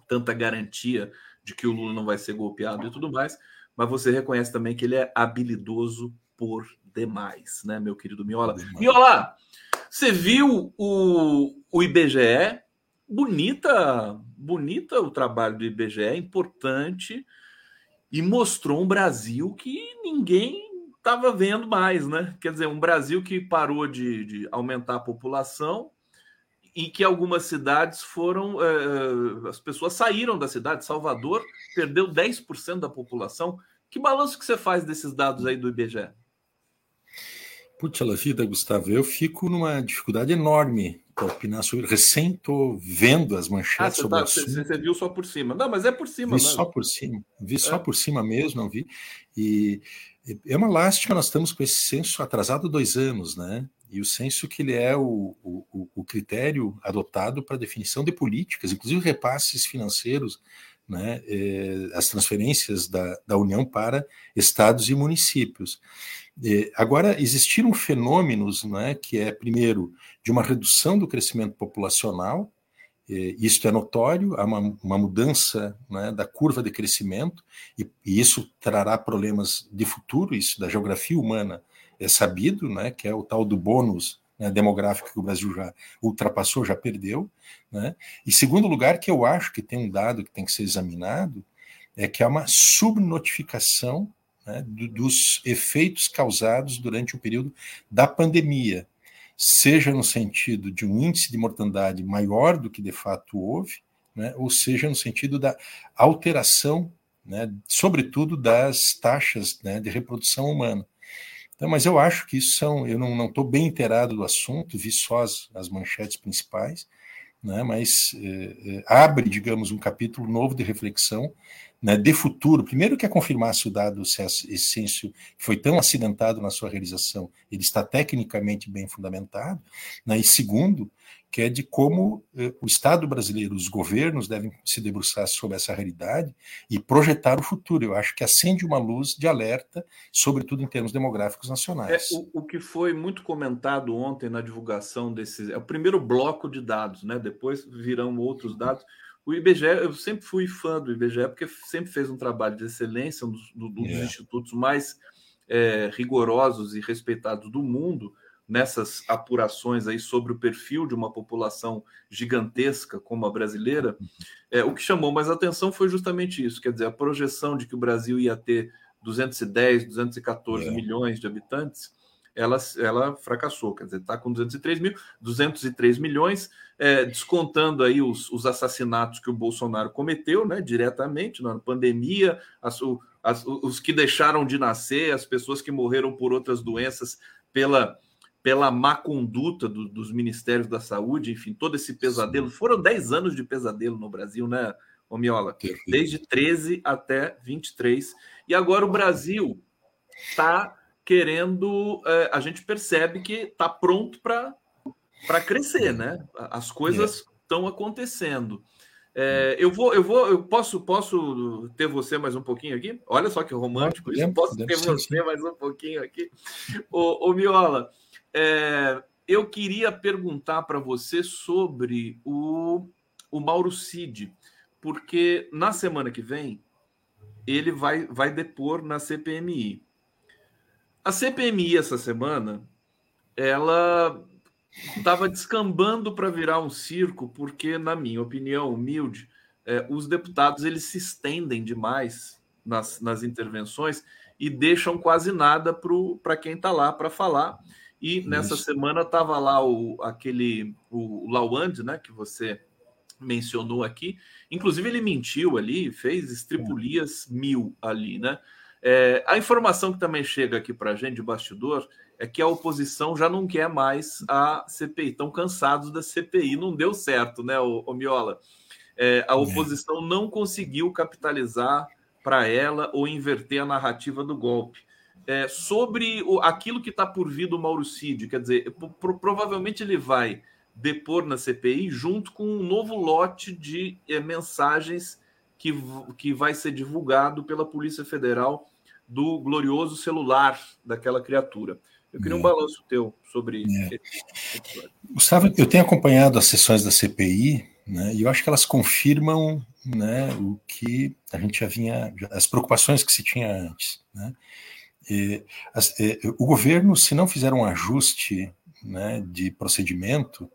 tanta garantia de que o Lula não vai ser golpeado e tudo mais, mas você reconhece também que ele é habilidoso por demais, né, meu querido Miola? Miola, você viu o, o IBGE? Bonita, bonita o trabalho do IBGE, é importante e mostrou um Brasil que ninguém estava vendo mais, né? Quer dizer, um Brasil que parou de, de aumentar a população e que algumas cidades foram. É, as pessoas saíram da cidade. Salvador perdeu 10% da população. Que balanço que você faz desses dados aí do IBGE? Putz, a vida, Gustavo, eu fico numa dificuldade enorme para opinar sobre. Recém estou vendo as manchetes ah, sobre tá, o assunto. Você, viu só por cima. Não, mas é por cima. Vi mesmo. só por cima. Vi é. só por cima mesmo, não vi. E é uma lástima, nós estamos com esse censo atrasado dois anos, né? E o censo que ele é o, o, o critério adotado para definição de políticas, inclusive repasses financeiros, né? É, as transferências da, da União para estados e municípios. É, agora, existiram fenômenos, né, que é, primeiro, de uma redução do crescimento populacional, é, isto é notório, há uma, uma mudança né, da curva de crescimento, e, e, isso trará problemas de futuro, isso da geografia humana é sabido, né, que é o tal do bônus né, demográfico que o Brasil já ultrapassou, já perdeu. Né? E segundo lugar, que eu acho que tem um dado que tem que ser examinado, é que há uma subnotificação né, dos efeitos causados durante o período da pandemia, seja no sentido de um índice de mortandade maior do que de fato houve, né, ou seja no sentido da alteração, né, sobretudo das taxas né, de reprodução humana. Então, mas eu acho que isso são, eu não estou bem inteirado do assunto, vi só as, as manchetes principais, né, mas eh, eh, abre, digamos, um capítulo novo de reflexão né, de futuro, primeiro que é confirmar se o dado, se esse censo foi tão acidentado na sua realização, ele está tecnicamente bem fundamentado, né, e segundo, que é de como eh, o Estado brasileiro, os governos devem se debruçar sobre essa realidade e projetar o futuro. Eu acho que acende uma luz de alerta, sobretudo em termos demográficos nacionais. É, o, o, que foi muito comentado ontem na divulgação desses. É o primeiro bloco de dados, né? Depois virão outros dados. O IBGE, eu sempre fui fã do IBGE, porque sempre fez um trabalho de excelência, um dos, do, dos yeah. institutos mais é, rigorosos e respeitados do mundo nessas apurações aí sobre o perfil de uma população gigantesca como a brasileira. É, o que chamou mais atenção foi justamente isso, quer dizer, a projeção de que o Brasil ia ter 210, 214 yeah. milhões de habitantes ela, ela fracassou, quer dizer, está com 203 mil, 203 milhões, é, descontando aí os, os assassinatos que o Bolsonaro cometeu, né, diretamente, na pandemia, as, as, os que deixaram de nascer, as pessoas que morreram por outras doenças pela, pela má conduta do, dos ministérios da saúde, enfim, todo esse pesadelo. Sim. Foram 10 anos de pesadelo no Brasil, né, Omiola? Desde 13 até 23. E agora o Brasil está querendo. É, a gente percebe que está pronto para crescer, né? As coisas estão acontecendo. É, eu vou, eu vou, eu posso, posso ter você mais um pouquinho aqui? Olha só que romântico isso. Posso ter você mais um pouquinho aqui? Ô, ô Miola, é, eu queria perguntar para você sobre o, o Mauro Cid, porque na semana que vem ele vai, vai depor na CPMI. A CPMI essa semana, ela estava descambando para virar um circo, porque, na minha opinião humilde, é, os deputados eles se estendem demais nas, nas intervenções e deixam quase nada para quem está lá para falar. E nessa Isso. semana estava lá o, aquele o Lawand, né, que você mencionou aqui. Inclusive, ele mentiu ali, fez estripulias mil ali, né? É, a informação que também chega aqui para a gente de bastidor é que a oposição já não quer mais a CPI, estão cansados da CPI, não deu certo, né, o, o Miola? É, a é. oposição não conseguiu capitalizar para ela ou inverter a narrativa do golpe. É, sobre o, aquilo que está por vir do Mauro Cid, quer dizer, pro, provavelmente ele vai depor na CPI junto com um novo lote de é, mensagens que, que vai ser divulgado pela Polícia Federal do glorioso celular daquela criatura. Eu queria um é. balanço teu sobre é. esse Gustavo, eu tenho acompanhado as sessões da CPI, né, e eu acho que elas confirmam né, o que a gente já vinha, as preocupações que se tinha antes. Né. E, as, e, o governo, se não fizer um ajuste né, de procedimento,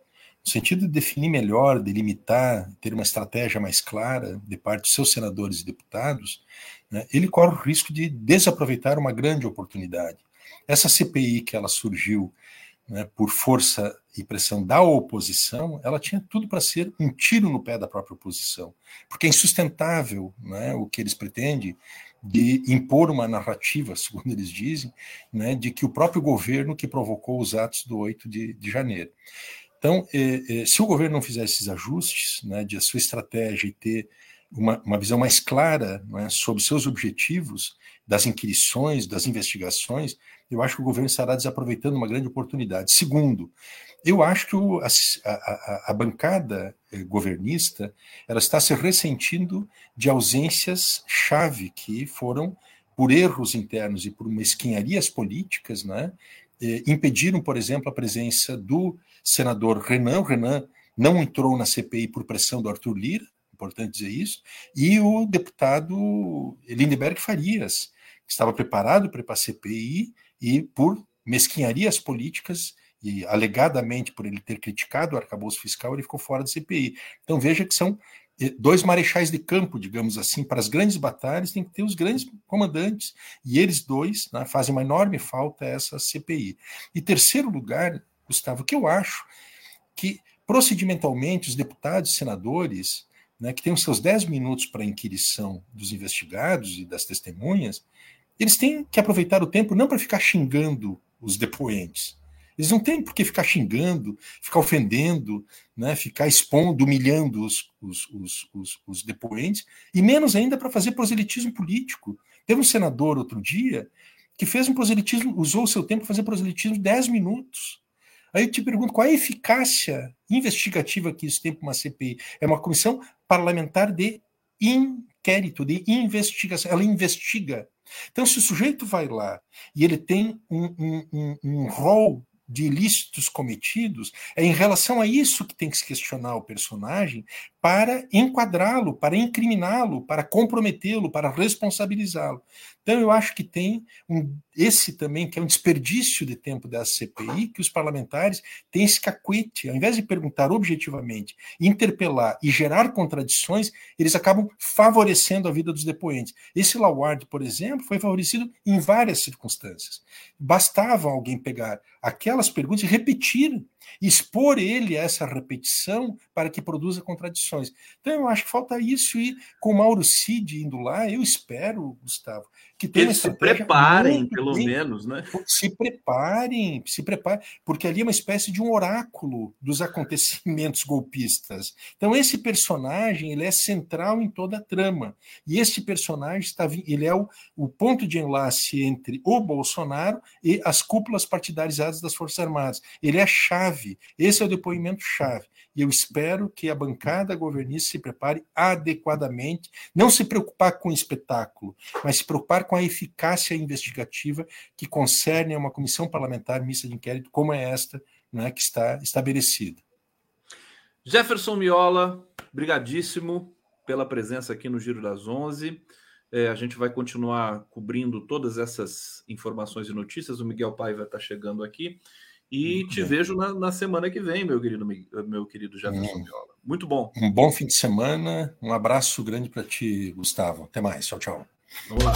no sentido de definir melhor, delimitar, ter uma estratégia mais clara de parte dos seus senadores e deputados, né, ele corre o risco de desaproveitar uma grande oportunidade. Essa CPI que ela surgiu né, por força e pressão da oposição, ela tinha tudo para ser um tiro no pé da própria oposição, porque é insustentável né, o que eles pretendem de impor uma narrativa, segundo eles dizem, né, de que o próprio governo que provocou os atos do 8 de, de janeiro. Então, eh, eh, se o governo não fizer esses ajustes né, de a sua estratégia e ter uma, uma visão mais clara é, sobre seus objetivos, das inquirições, das investigações, eu acho que o governo estará desaproveitando uma grande oportunidade. Segundo, eu acho que o, a, a, a, bancada eh, governista ela está se ressentindo de ausências chave que foram por erros internos e por mesquinharias políticas, né, impediram, por exemplo, a presença do senador Renan. O Renan não entrou na CPI por pressão do Arthur Lira, importante dizer isso, e o deputado Lindeberg Farias, que estava preparado para ir para a CPI e por mesquinharias políticas e alegadamente por ele ter criticado o arcabouço fiscal, ele ficou fora da CPI. Então veja que são dois marechais de campo, digamos assim, para as grandes batalhas tem que ter os grandes comandantes, e eles dois né, fazem uma enorme falta a essa CPI. E terceiro lugar, Gustavo, que eu acho que procedimentalmente os deputados e senadores, né, que têm os seus 10 minutos para inquirição dos investigados e das testemunhas, eles têm que aproveitar o tempo não para ficar xingando os depoentes, eles não têm por que ficar xingando, ficar ofendendo, né, ficar expondo, humilhando os, os, os, os, os depoentes, e menos ainda para fazer proselitismo político. Teve um senador outro dia que fez um proselitismo, usou o seu tempo para fazer proselitismo de 10 minutos. Aí eu te pergunto qual é a eficácia investigativa que isso tem para uma CPI? É uma comissão parlamentar de inquérito, de investigação. Ela investiga. Então, se o sujeito vai lá e ele tem um, um, um, um rol de ilícitos cometidos, é em relação a isso que tem que se questionar o personagem para enquadrá-lo, para incriminá-lo, para comprometê-lo, para responsabilizá-lo. Então, eu acho que tem um, esse também, que é um desperdício de tempo da CPI, que os parlamentares têm esse cacuete. Ao invés de perguntar objetivamente, interpelar e gerar contradições, eles acabam favorecendo a vida dos depoentes. Esse Laward, por exemplo, foi favorecido em várias circunstâncias. Bastava alguém pegar aquelas perguntas e repetir expor ele a essa repetição para que produza contradições. Então eu acho que falta isso e com Mauro Cid indo lá, eu espero, Gustavo, que tenha Eles se preparem, pelo bem, menos, né? Se preparem, se preparem, porque ali é uma espécie de um oráculo dos acontecimentos golpistas. Então esse personagem, ele é central em toda a trama. E esse personagem está ele é o, o ponto de enlace entre o Bolsonaro e as cúpulas partidarizadas das Forças Armadas. Ele é a chave. Esse é o depoimento chave. E eu espero que a bancada governista se prepare adequadamente, não se preocupar com o espetáculo, mas se preocupar com a eficácia investigativa que concerne a uma comissão parlamentar mista de inquérito como é esta, né, que está estabelecida. Jefferson Miola, brigadíssimo pela presença aqui no Giro das Onze. É, a gente vai continuar cobrindo todas essas informações e notícias. O Miguel Paiva está chegando aqui. E Muito te bem. vejo na, na, semana que vem, meu querido, meu querido Jefferson Miola. Muito bom. Um bom fim de semana. Um abraço grande para ti, Gustavo. Até mais. Tchau, tchau. Vamos lá.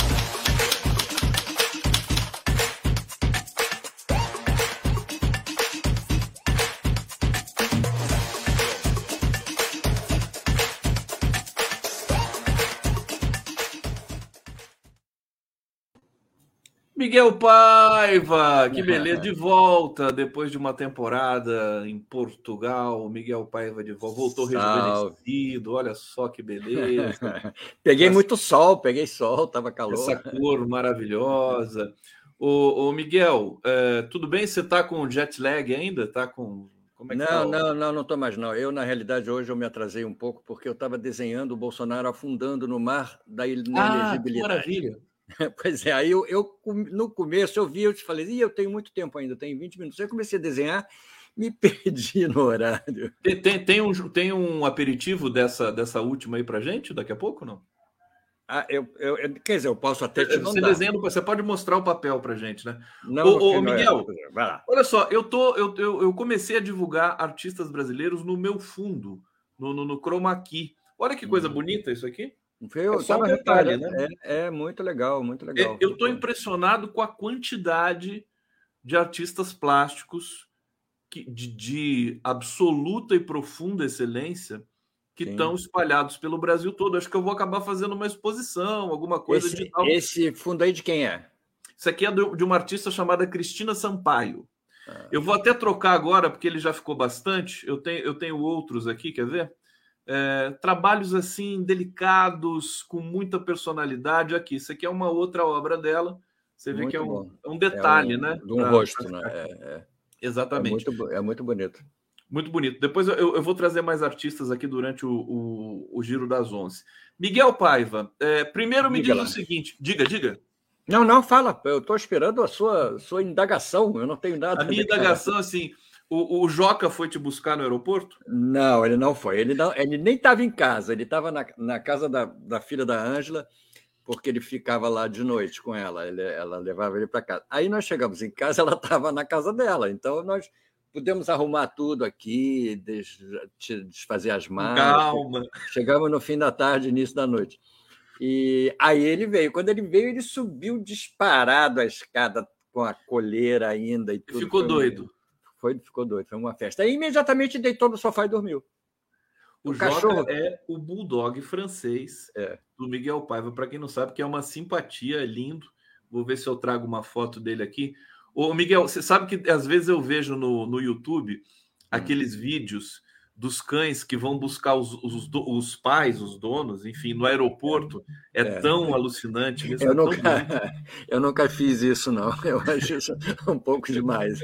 Miguel Paiva, que beleza, de volta depois de uma temporada em Portugal. Miguel Paiva de volta, voltou rejuvenescido, olha só que beleza. peguei essa, muito sol, peguei sol, tava calor. Essa cor maravilhosa. Ô, ô Miguel, é, tudo bem? Você tá com jet lag ainda? Tá com. É não, tá? não, não, não tô mais não. Eu, na realidade, hoje eu me atrasei um pouco porque eu estava desenhando o Bolsonaro afundando no mar da inelegibilidade. Ah, que maravilha. Pois é, aí eu, eu, no começo eu vi, eu te falei, e eu tenho muito tempo ainda, tenho 20 minutos. Aí eu comecei a desenhar, me perdi no horário. Tem, tem, tem, um, tem um aperitivo dessa, dessa última aí pra gente daqui a pouco, não? Ah, eu, eu, quer dizer, eu posso até te mandar. Você desenha, você pode mostrar o papel para gente, né? Não, ô, ô Miguel, é, olha só, eu, tô, eu, eu, eu, comecei a divulgar artistas brasileiros no meu fundo, no, no, no Chroma Key. Olha que coisa hum. bonita isso aqui. Eu é só um detalhe, né? É, é, muito legal, muito legal. Eu estou impressionado com a quantidade de artistas plásticos que, de, de absoluta e profunda excelência que estão espalhados pelo Brasil todo. Acho que eu vou acabar fazendo uma exposição, alguma coisa esse, de tal. Esse fundo aí de quem é? Isso aqui é de uma artista chamada Cristina Sampaio. Ah. Eu vou até trocar agora, porque ele já ficou bastante. Eu tenho, eu tenho outros aqui, quer ver? É, trabalhos assim delicados, com muita personalidade. Aqui, isso aqui é uma outra obra dela. Você vê muito que é um, é um detalhe, é um, né? De um pra, rosto, pra né? É, é, Exatamente. Muito, é muito, bonito. Muito bonito. Depois eu, eu, vou trazer mais artistas aqui durante o, o, o Giro das Onze. Miguel Paiva, é, primeiro me diga diz lá. o seguinte: diga, diga. Não, não, fala. Eu estou esperando a sua, sua indagação. Eu não tenho nada. A minha indagação, assim, o, o, Joca foi te buscar no aeroporto? Não, ele não foi. Ele, não, ele nem estava em casa. Ele estava na, na casa da, da filha da Ângela, porque ele ficava lá de noite com ela. Ele, ela levava ele para casa. Aí nós chegamos em casa, ela estava na casa dela. Então nós pudemos arrumar tudo aqui, desfazer as malas. Calma. Chegamos no fim da tarde, início da noite. E aí ele veio. Quando ele veio, ele subiu disparado a escada com a colheira ainda e tudo. Ficou doido. Foi, ficou doido. Foi uma festa. Aí imediatamente deitou no sofá e dormiu. O, o cachorro é o bulldog francês é. do Miguel Paiva. Para quem não sabe, que é uma simpatia, é lindo. Vou ver se eu trago uma foto dele aqui. Ô, Miguel, você sabe que às vezes eu vejo no, no YouTube hum. aqueles vídeos dos cães que vão buscar os, os, os, pais, os donos, enfim, no aeroporto. É, é. tão alucinante. Eu, é nunca, eu nunca fiz isso, não. Eu acho isso um pouco demais.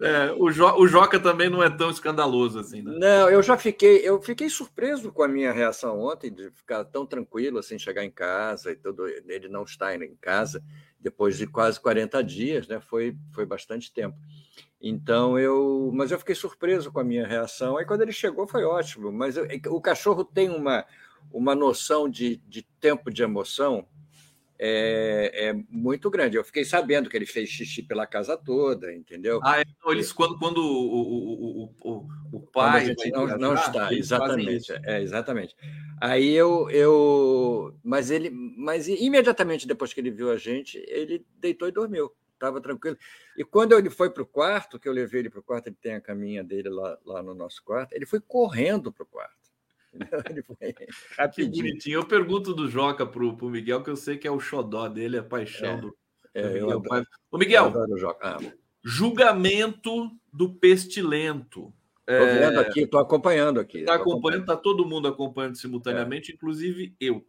É, o, jo, o Joca também não é tão escandaloso assim. Né? Não, eu já fiquei, eu fiquei surpreso com a minha reação ontem, de ficar tão tranquilo assim, chegar em casa e tudo, ele não estar em casa depois de quase 40 dias, né? Foi, foi bastante tempo. Então eu, mas eu fiquei surpreso com a minha reação. Aí quando ele chegou foi ótimo, mas eu, o cachorro tem uma uma noção de, de tempo de emoção é, é, muito grande. Eu fiquei sabendo que ele fez xixi pela casa toda, entendeu? Ah, então eles quando, quando o, o, o, o pai não, não está, exatamente, é exatamente. Aí eu, eu, mas ele, mas imediatamente depois que ele viu a gente, ele deitou e dormiu estava tranquilo. E quando ele foi para o quarto, que eu levei ele para o quarto, ele tem a caminha dele lá, lá no nosso quarto, ele foi correndo para o quarto. Ele foi que bonitinho. Eu pergunto do Joca para o Miguel, que eu sei que é o xodó dele, a paixão é, do, é, do Miguel. Adoro, Ô, Miguel, ah. julgamento do pestilento. Estou vendo aqui, estou acompanhando aqui. Está acompanhando, está todo mundo acompanhando simultaneamente, é. inclusive eu.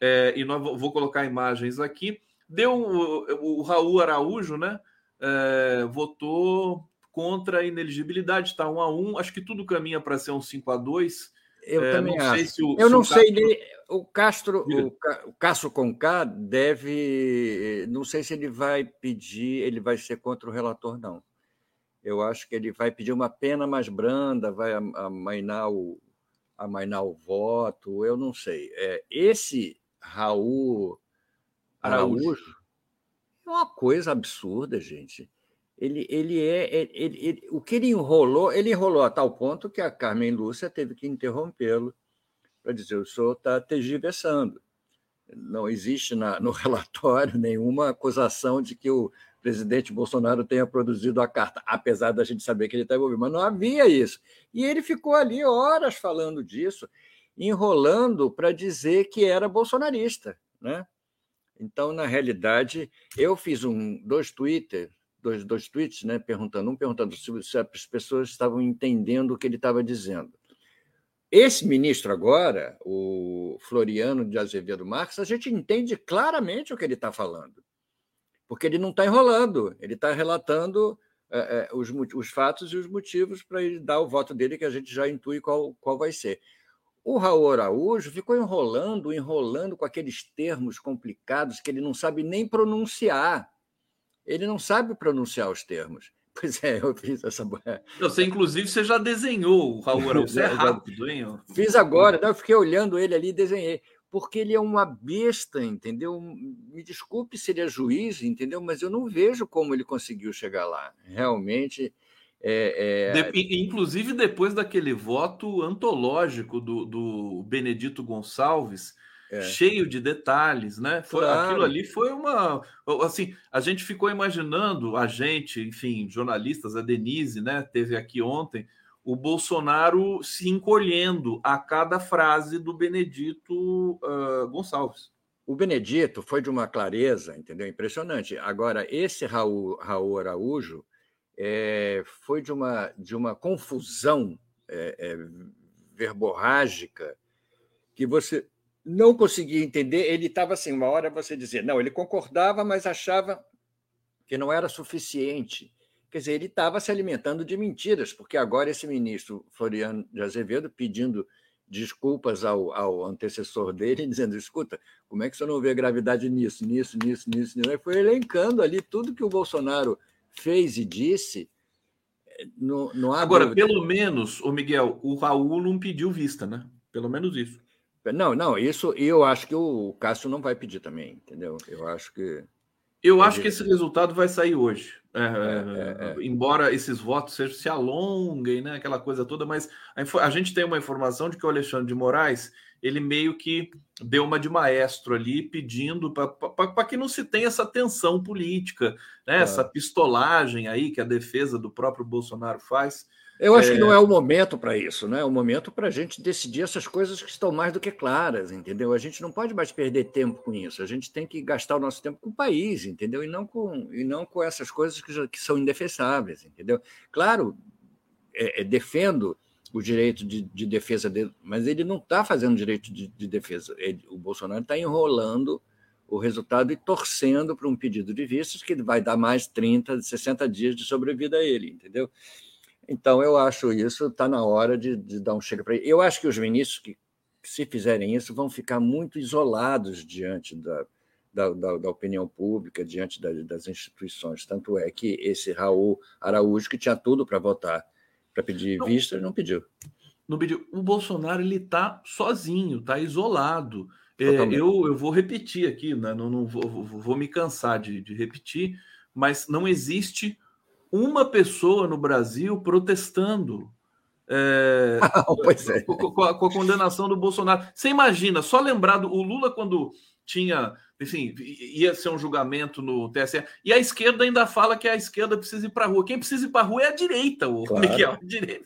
É, e nós vou colocar imagens aqui. Deu o, o Raul Araújo, né? É, votou contra a ineligibilidade, está um a um. Acho que tudo caminha para ser um 5 a 2 Eu é, também não acho. Se o, eu se não sei, Castro... o Castro, o, o Castro Conká deve. Não sei se ele vai pedir, ele vai ser contra o relator, não. Eu acho que ele vai pedir uma pena mais branda, vai amainar o, amainar o voto, eu não sei. É, esse Raul Araújo. É uma coisa absurda, gente. Ele, ele é. Ele, ele, o que ele enrolou, ele enrolou a tal ponto que a Carmen Lúcia teve que interrompê-lo para dizer: o senhor está tergiversando. Não existe na, no relatório nenhuma acusação de que o presidente Bolsonaro tenha produzido a carta, apesar da gente saber que ele está envolvido, mas não havia isso. E ele ficou ali horas falando disso, enrolando para dizer que era bolsonarista. Né? Então, na realidade, eu fiz um, dois Twitter, dois, dois tweets, né, perguntando, um perguntando se, se as pessoas estavam entendendo o que ele estava dizendo. Esse ministro agora, o Floriano de Azevedo Marques, a gente entende claramente o que ele está falando, porque ele não está enrolando, ele está relatando é, é, os, os fatos e os motivos para ele dar o voto dele, que a gente já intui qual, qual vai ser. O Raul Araújo ficou enrolando, enrolando com aqueles termos complicados que ele não sabe nem pronunciar. Ele não sabe pronunciar os termos. Pois é, eu fiz essa. Você, inclusive, você já desenhou o Raul Araújo. Você é rápido, hein? Fiz agora, eu fiquei olhando ele ali e desenhei. Porque ele é uma besta, entendeu? Me desculpe se ele é juiz, entendeu? Mas eu não vejo como ele conseguiu chegar lá. Realmente é, é... De, inclusive depois daquele voto antológico do, do Benedito Gonçalves, é. cheio de detalhes, né? Foi, claro. Aquilo ali foi uma. Assim, a gente ficou imaginando, a gente, enfim, jornalistas, a Denise, né, teve aqui ontem, o Bolsonaro se encolhendo a cada frase do Benedito uh, Gonçalves. O Benedito foi de uma clareza, entendeu? Impressionante. Agora, esse Raul, Raul Araújo é, foi de uma, de uma confusão é, é, verborrágica que você não conseguia entender. Ele estava assim, uma hora você dizia, não, ele concordava, mas achava que não era suficiente. Quer dizer, ele estava se alimentando de mentiras, porque agora esse ministro Floriano de Azevedo pedindo desculpas ao, ao antecessor dele, dizendo: escuta, como é que você não vê gravidade nisso, nisso, nisso, nisso? nisso? Ele foi elencando ali tudo que o Bolsonaro fez e disse. No, no Agora, pelo menos, o Miguel, o Raul não pediu vista, né? Pelo menos isso. Não, não, isso eu acho que o Cássio não vai pedir também, entendeu? Eu acho que. Eu acho que esse resultado vai sair hoje. É, é, é, é, embora esses votos sejam, se alonguem, né, aquela coisa toda, mas a, a, gente tem uma informação de que o Alexandre de Moraes ele meio que deu uma de maestro ali, pedindo para que não se tenha essa tensão política, né, essa pistolagem aí que a defesa do próprio Bolsonaro faz. Eu acho é... que não é o momento para isso, né? É o momento para a gente decidir essas coisas que estão mais do que claras, entendeu? A gente não pode mais perder tempo com isso. A gente tem que gastar o nosso tempo com o país, entendeu? E não com, e não com essas coisas que, já, que são indefensáveis, entendeu? Claro, é, é, defendo o direito de, de defesa dele, mas ele não está fazendo direito de, de defesa. Ele, o Bolsonaro está enrolando o resultado e torcendo para um pedido de vistos que vai dar mais 30, 60 dias de sobrevida a ele, entendeu? Então, eu acho isso, está na hora de, de, dar um chega para ele. Eu acho que os ministros que, se fizerem isso, vão ficar muito isolados diante da, da, da, da opinião pública, diante das instituições. Tanto é que esse Raul Araújo, que tinha tudo para votar, para pedir não, vista, não pediu. Não pediu. O Bolsonaro ele está sozinho, está isolado. É, eu, eu vou repetir aqui, né? não, não vou, vou me cansar de, de repetir, mas não existe uma pessoa no Brasil protestando é, pois é. Com, com, a, com, a, condenação do Bolsonaro. Você imagina, só lembrado, o Lula, quando tinha, enfim, ia ser um julgamento no TSE, e a esquerda ainda fala que a esquerda precisa ir para a rua. Quem precisa ir para a rua é a direita, o claro. Miguel, a direita.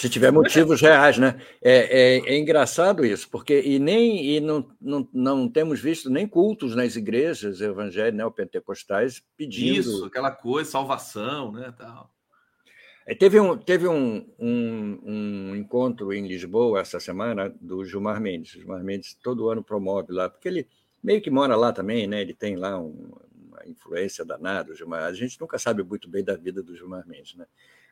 Se tiver motivos reais, né? É, é, é, engraçado isso, porque e nem e não, não, não temos visto nem cultos nas igrejas evangélicas, né, pentecostais pedindo isso, aquela coisa, salvação, né, tal. É, teve um, teve um, um, um, encontro em Lisboa essa semana do Gilmar Mendes. O Gilmar Mendes todo ano promove lá, porque ele meio que mora lá também, né? Ele tem lá um, uma influência danada. Gilmar. A gente nunca sabe muito bem da vida do Gilmar Mendes, né?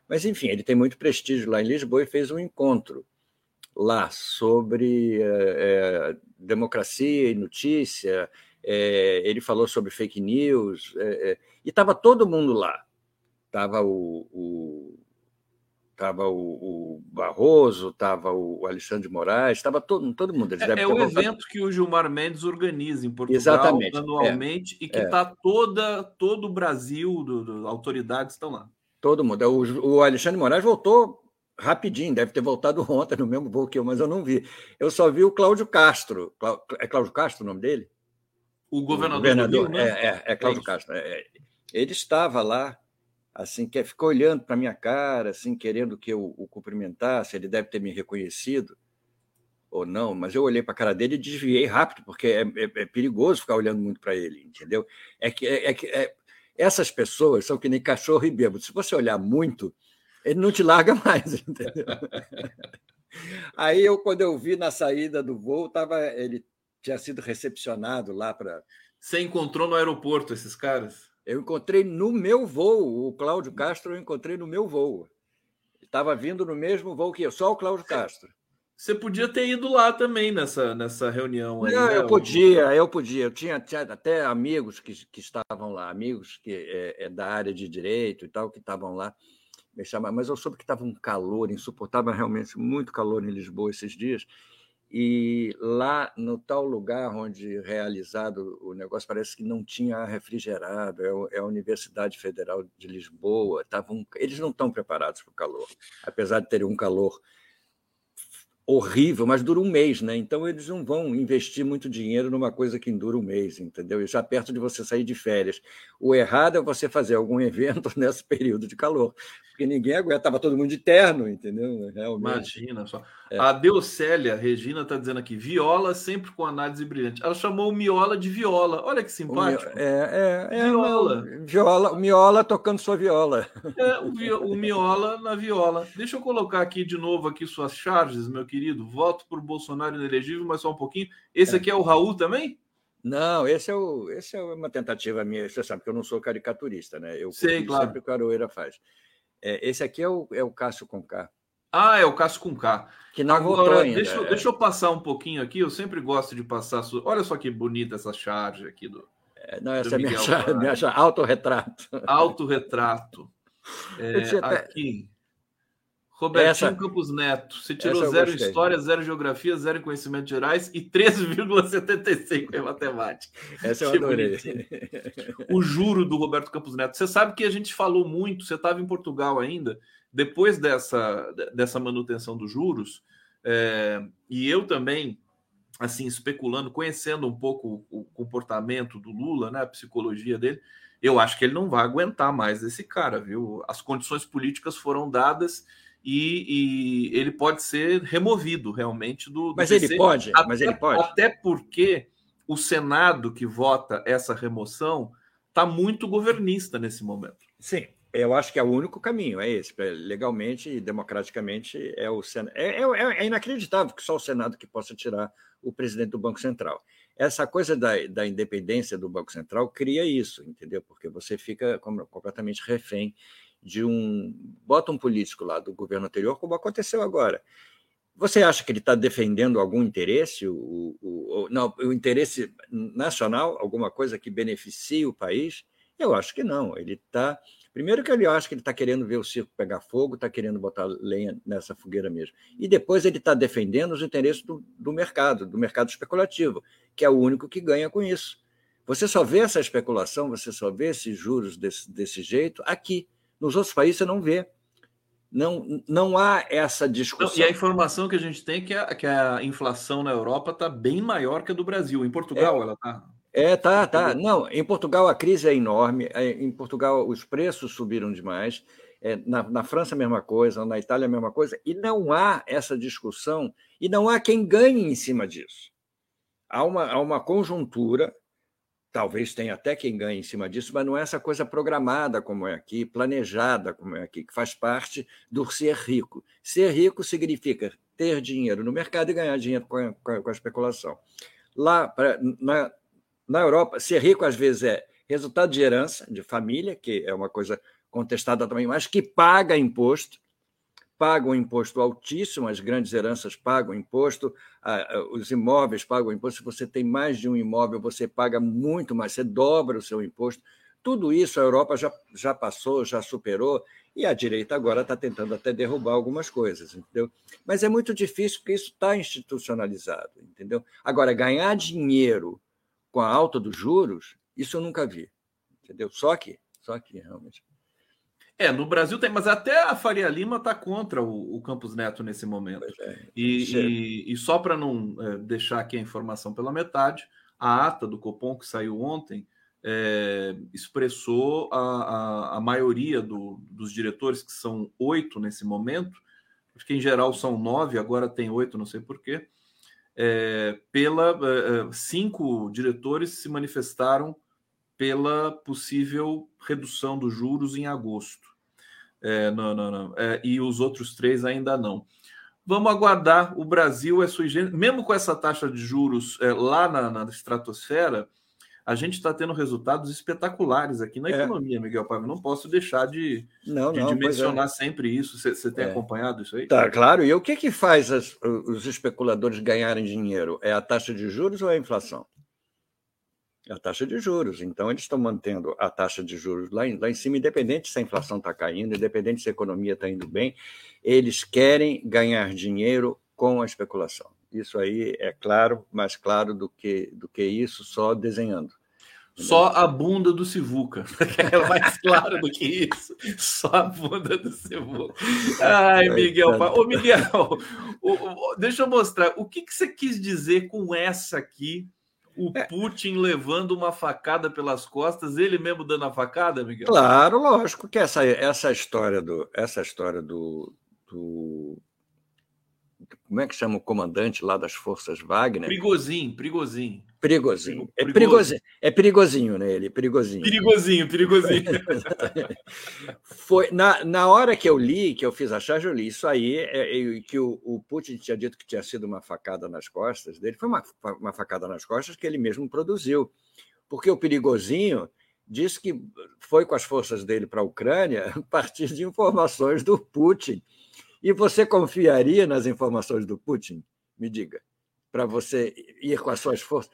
Mas, enfim, ele tem muito prestígio lá em Lisboa e fez um encontro lá sobre é, democracia e notícia. É, ele falou sobre fake news, é, e estava todo mundo lá. Estava o, o estava o, o, Barroso, estava o Alexandre de Moraes, estava todo, todo mundo. Eles é, é o evento que o Gilmar Mendes organiza em Portugal Exatamente, anualmente é, e que está é. toda todo o Brasil, do, do, autoridades estão lá. Todo mundo. O, o Alexandre Moraes voltou rapidinho, deve ter voltado ontem no mesmo voo que eu, mas eu não vi. Eu só vi o Cláudio Castro. É Cláudio Castro o nome dele? O governador. O governador Rio, né? é, é, é Cláudio é Castro. É, ele estava lá, assim, que ficou olhando para minha cara, assim, querendo que eu o cumprimentasse. Ele deve ter me reconhecido ou não, mas eu olhei para a cara dele e desviei rápido, porque é, é, é perigoso ficar olhando muito para ele, entendeu? É que, é, que é, essas pessoas são que nem cachorro e bêbado. Se você olhar muito, ele não te larga mais, entendeu? Aí eu, quando eu vi na saída do voo, tava, ele tinha sido recepcionado lá para. Você encontrou no aeroporto esses caras? Eu encontrei no meu voo. O Cláudio Castro eu encontrei no meu voo. Estava vindo no mesmo voo que eu, só o Cláudio Castro. Você podia ter ido lá também nessa, nessa reunião. Aí, Não, né? eu podia, eu podia. Eu tinha, tinha até amigos que, que estavam lá, amigos que é, é da área de direito e tal, que estavam lá me chamar, mas eu soube que estava um calor insuportável, realmente muito calor em Lisboa esses dias. E lá no tal lugar onde realizado o negócio, parece que não tinha refrigerado, é, é a Universidade Federal de Lisboa. Tavam, eles não estão preparados para o calor, apesar de terem um calor horrível, mas dura um mês, né? Então eles não vão investir muito dinheiro numa coisa que dura um mês, entendeu? Já perto de você sair de férias. O errado é você fazer algum evento nesse período de calor, porque ninguém aguenta, estava todo mundo de terno, entendeu? Realmente. Imagina só. É. A Deucélia Regina está dizendo aqui: viola sempre com análise brilhante. Ela chamou o Miola de viola. Olha que simpático. É, é, é viola. viola. O Miola tocando sua viola. É, o, o Miola na viola. Deixa eu colocar aqui de novo aqui suas charges, meu querido. Voto por Bolsonaro inelegível, mas só um pouquinho. Esse é. aqui é o Raul também? Não, esse é, o, esse é uma tentativa minha. Você sabe que eu não sou caricaturista, né? Eu sei, claro. sempre o que o Aroeira faz. É, esse aqui é o, é o Cássio Conká. Ah, é o Cássio com K. Que não Agora, ainda, deixa, é. deixa eu passar um pouquinho aqui. Eu sempre gosto de passar. Olha só que bonita essa charge aqui do. É, não, essa é minha, charge, minha charge, autorretrato. Autorretrato. É, aqui. Robertinho essa, Campos Neto. Você tirou zero em história, zero geografia, zero em conhecimentos gerais e 13,75 em matemática. Essa eu adorei. O juro do Roberto Campos Neto. Você sabe que a gente falou muito, você estava em Portugal ainda, depois dessa, dessa manutenção dos juros, é, e eu também, assim, especulando, conhecendo um pouco o comportamento do Lula, né, a psicologia dele, eu acho que ele não vai aguentar mais esse cara, viu? As condições políticas foram dadas e, e ele pode ser removido realmente do. do mas PC, ele pode, até, mas ele pode. Até porque o Senado que vota essa remoção está muito governista nesse momento. Sim, eu acho que é o único caminho, é esse. Legalmente e democraticamente é o Senado. É, é, é, inacreditável que só o Senado que possa tirar o presidente do Banco Central. Essa coisa da, da independência do Banco Central cria isso, entendeu? Porque você fica completamente refém de um. Bota um político lá do governo anterior, como aconteceu agora. Você acha que ele está defendendo algum interesse, o, o, o, não, o interesse nacional, alguma coisa que beneficie o país? Eu acho que não. Ele está. Primeiro que ele acha que ele está querendo ver o circo pegar fogo, está querendo botar lenha nessa fogueira mesmo. E depois ele está defendendo os interesses do, do mercado, do mercado especulativo, que é o único que ganha com isso. Você só vê essa especulação, você só vê esses juros desse, desse jeito aqui. Nos outros países você não vê. Não, não há essa discussão. E a informação que a gente tem é que a, que a inflação na Europa está bem maior que a do Brasil. Em Portugal, é, ela está. É, tá, tá. Não, em Portugal a crise é enorme. É, em Portugal os preços subiram demais. É, na, na, França a mesma coisa, na Itália a mesma coisa, e não há essa discussão, e não há quem ganhe em cima disso. Há uma, há uma conjuntura Talvez tenha até quem ganhe em cima disso, mas não é essa coisa programada como é aqui, planejada como é aqui, que faz parte do ser rico. Ser rico significa ter dinheiro no mercado e ganhar dinheiro com a, com a especulação. Lá, pra, na, na Europa, ser rico às vezes é resultado de herança, de família, que é uma coisa contestada também, mas que paga imposto pagam imposto altíssimo, as grandes heranças pagam imposto, os imóveis pagam imposto. Se você tem mais de um imóvel, você paga muito mais, você dobra o seu imposto. Tudo isso a Europa já, já passou, já superou, e a direita agora está tentando até derrubar algumas coisas, entendeu? Mas é muito difícil porque isso está institucionalizado, entendeu? Agora, ganhar dinheiro com a alta dos juros, isso eu nunca vi, entendeu? Só que, só que realmente. É, no Brasil tem, mas até a Faria Lima está contra o, o, Campos Neto nesse momento. É, e, e, e, só para não é, deixar aqui a informação pela metade, a ata do Copom que saiu ontem é, expressou a, a, a maioria do, dos diretores, que são oito nesse momento, acho que em geral são nove, agora tem oito, não sei porquê, é, pela é, é, cinco diretores se manifestaram pela possível redução dos juros em agosto. É, não, não, não. É, e os outros três ainda não. Vamos aguardar. O Brasil é generis. Mesmo com essa taxa de juros é, lá na, na, estratosfera, a gente está tendo resultados espetaculares aqui na é. economia, Miguel Paiva. Não posso deixar de, não, de, não, de é. mencionar sempre isso. Você tem é. acompanhado isso aí? Tá, claro. E o que, que faz as, os especuladores ganharem dinheiro? É a taxa de juros ou é a inflação? a taxa de juros. Então, eles estão mantendo a taxa de juros lá em, lá em cima, independente se a inflação está caindo, independente se a economia está indo bem, eles querem ganhar dinheiro com a especulação. Isso aí é claro, mais claro do que, do que isso, só desenhando. Só a bunda do Sivuca. É mais claro do que isso. Só a bunda do Sivuca. Ai, Miguel. Ô, Miguel, deixa eu mostrar. O que, que você quis dizer com essa aqui o é. Putin levando uma facada pelas costas, ele mesmo dando a facada, Miguel? Claro, lógico que essa, essa história do essa história do, do como é que chama o comandante lá das forças Wagner? Prigozinho, Prigozinho. Perigosinho. É perigosinho, é perigosinho, né? Ele, perigosinho. Perigosinho, perigosinho. Foi na, na hora que eu li, que eu fiz a charge, eu li isso aí, é, é, que o, o, Putin tinha dito que tinha sido uma facada nas costas dele. Foi uma, uma facada nas costas que ele mesmo produziu. Porque o perigosinho disse que foi com as forças dele para a Ucrânia a partir de informações do Putin E você confiaria nas informações do Putin? Me diga, para você ir com as suas forças.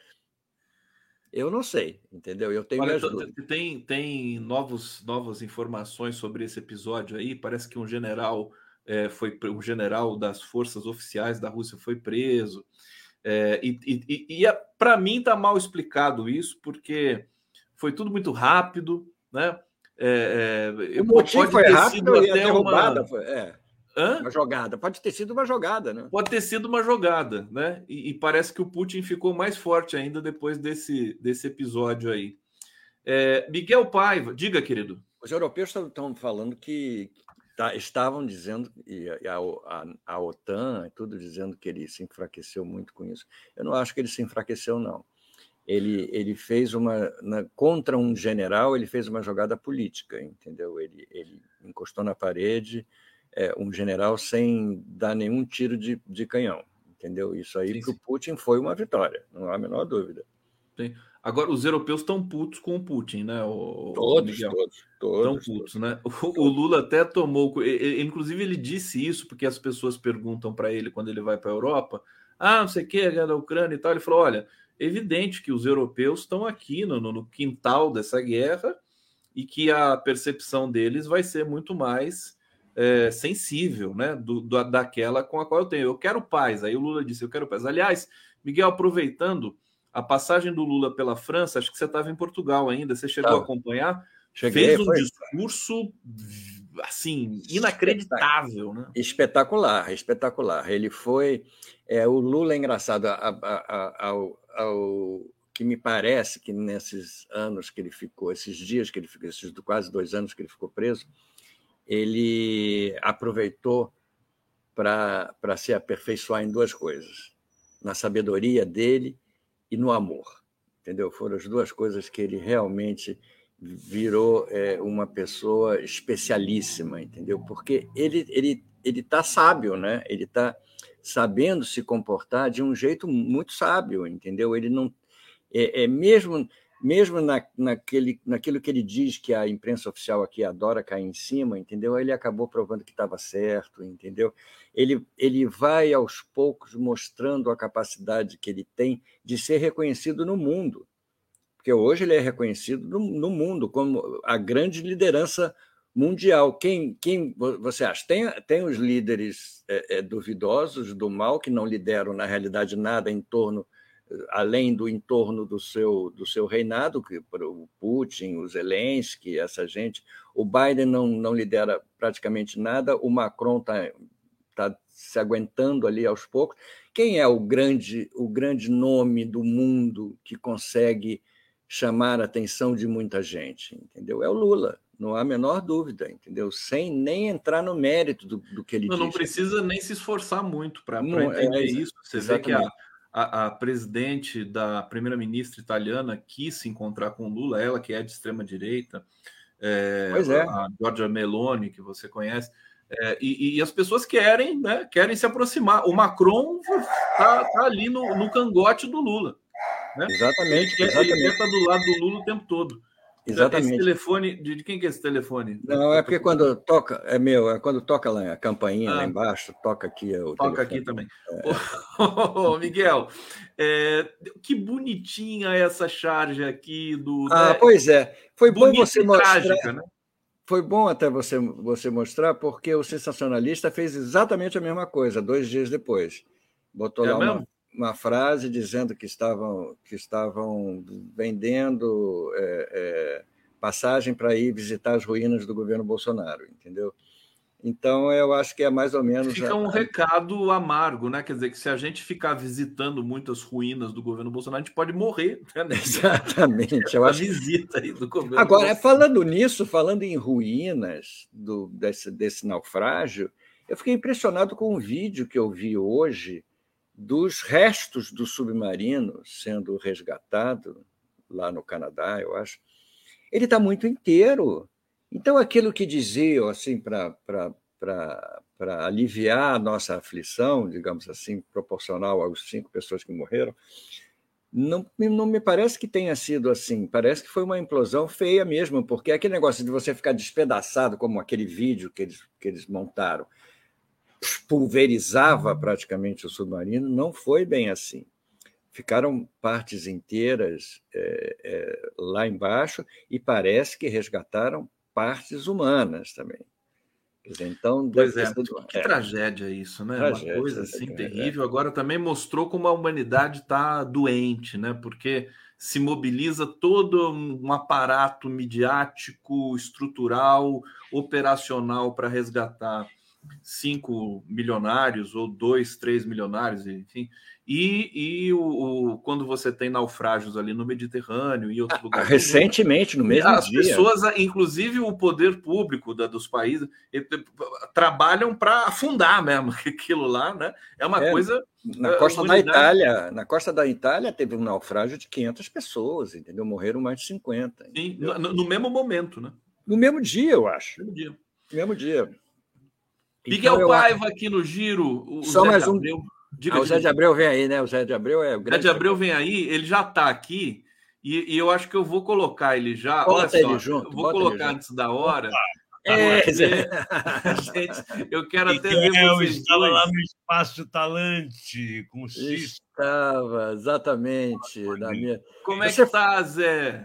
Eu não sei, entendeu? Eu tenho Olha, tem tem novos, novas informações sobre esse episódio aí. Parece que um general é, foi um general das forças oficiais da Rússia foi preso. É, e e, e para mim está mal explicado isso, porque foi tudo muito rápido, né? É, é, o motivo foi rápido e a derrubada uma... foi, é, uma jogada. Pode ter sido uma jogada, né? Pode ter sido uma jogada, né? E, e parece que o Putin ficou mais forte ainda depois desse, desse episódio aí. É, Miguel Paiva, diga, querido. Os europeus estão falando que tá, estavam dizendo, e a, a, a OTAN, tudo dizendo que ele se enfraqueceu muito com isso. Eu não acho que ele se enfraqueceu, não ele, ele fez uma na, contra um general ele fez uma jogada política entendeu ele, ele encostou na parede é, um general sem dar nenhum tiro de, de canhão entendeu? Isso aí para o Putin foi uma vitória não há a menor dúvida. Sim. agora os europeus estão putos com o Putin né o, todos, o todos todos estão putos né? O, o, Lula até tomou ele, inclusive ele disse isso porque as pessoas perguntam para ele quando ele vai para a Europa ah não sei o que a guerra da Ucrânia e tal. Ele falou olha evidente que os europeus estão aqui no, no quintal dessa guerra e que a percepção deles vai ser muito mais é, sensível, né, do, do, daquela com a qual eu tenho. Eu quero paz. Aí o Lula disse: Eu quero paz. Aliás, Miguel, aproveitando a passagem do Lula pela França, acho que você estava em Portugal ainda. Você chegou tá. a acompanhar? Cheguei, Fez um foi... discurso assim inacreditável, né? Espetacular, espetacular. Ele foi é, o Lula é engraçado. A, a, a, ao, ao, que me parece que nesses anos que ele ficou, esses dias que ele ficou, esses quase dois anos que ele ficou preso, ele aproveitou para se aperfeiçoar em duas coisas: na sabedoria dele e no amor. Entendeu? Foram as duas coisas que ele realmente virou é, uma pessoa especialíssima, entendeu? Porque ele ele ele está sábio, né? Ele está sabendo se comportar de um jeito muito sábio, entendeu? Ele não é, é mesmo mesmo na, naquele, naquilo que ele diz que a imprensa oficial aqui adora cair em cima, entendeu? Ele acabou provando que estava certo, entendeu? Ele, ele vai aos poucos mostrando a capacidade que ele tem de ser reconhecido no mundo, porque hoje ele é reconhecido no, no mundo como a grande liderança mundial. Quem, quem você acha? Tem, tem os líderes é, é, duvidosos do mal que não lideram, na realidade, nada em torno, além do entorno do seu, do seu reinado, que o Putin, o Zelensky, essa gente. O Biden não, não lidera praticamente nada, o Macron está tá se aguentando ali aos poucos. Quem é o grande, o grande nome do mundo que consegue chamar a atenção de muita gente? Entendeu? É o Lula não há a menor dúvida, entendeu? Sem nem entrar no mérito do, do que ele não, diz. Não precisa nem se esforçar muito para entender é, isso. Você exatamente. vê que a, a, a presidente da primeira-ministra italiana quis se encontrar com Lula, ela que é de extrema-direita, é, pois é. a Giorgia Meloni, que você conhece. É, e, e, as pessoas querem, né, querem se aproximar. O Macron está tá ali no, no cangote do Lula. Né? Exatamente. Ele, exatamente. ele estar do lado do Lula o tempo todo. Exatamente. Esse telefone, de quem que é esse telefone? Não, é porque quando toca, é meu, é quando toca lá a campainha ah, lá embaixo, toca aqui. É o toca telefone. aqui também. É. Miguel, é, que bonitinha essa charge aqui do. Ah, né? pois é. Foi bom você mostrar. Trágica, né? Foi bom até você, você mostrar, porque o sensacionalista fez exatamente a mesma coisa, dois dias depois. Botou é lá mesmo? uma, uma frase dizendo que estavam, que estavam vendendo é, é, passagem para ir visitar as ruínas do governo Bolsonaro, entendeu? Então, eu acho que é mais ou menos. Fica um a... recado amargo, né? Quer dizer, que se a gente ficar visitando muitas ruínas do governo Bolsonaro, a gente pode morrer. Né? Exatamente. Eu acho... visita aí do governo. Agora, Bolsonaro. falando nisso, falando em ruínas do, desse, desse naufrágio, eu fiquei impressionado com um vídeo que eu vi hoje dos restos do submarino sendo resgatado lá no Canadá, eu acho, ele está muito inteiro. Então, aquilo que diziam assim para aliviar a nossa aflição, digamos assim, proporcional às cinco pessoas que morreram, não, não me parece que tenha sido assim. Parece que foi uma implosão feia mesmo, porque aquele negócio de você ficar despedaçado, como aquele vídeo que eles, que eles montaram, pulverizava praticamente o submarino, não foi bem assim. Ficaram partes inteiras é, é, lá embaixo e parece que resgataram partes humanas também. Dizer, então, pois é, sido... que é. tragédia isso, né? Tragédia, Uma coisa assim é, terrível. Agora também mostrou como a humanidade está doente, né? Porque se mobiliza todo um aparato midiático, estrutural, operacional para resgatar cinco milionários ou dois, três milionários, enfim, e, e o, o, quando você tem naufrágios ali no Mediterrâneo e outros ah, lugares. Recentemente, no mesmo as dia. As pessoas, inclusive o poder público da, dos países, trabalham para afundar mesmo aquilo lá, né? É uma é, coisa. Na eh, costa da Itália, na costa da Itália teve um naufrágio de 500 pessoas, entendeu? Morreram mais de 50. Sim, no, no, mesmo momento, né? No mesmo dia, eu acho. No mesmo dia. No mesmo dia. Miguel então, Paiva aqui no Giro. O Só Zé mais um. Diga, ah, o Zé de Abreu vem aí, né? O Zé de Abreu é o Zé de Abreu vem aí, ele já está aqui e, e, eu acho que eu vou colocar ele já. Bota Olha só, ele junto. Vou colocar antes da hora. É, gente, eu quero até ver vocês estava dois. lá no Espaço Talante com o Cis. Estava, exatamente. Na minha... Como é Você... que tá, Zé?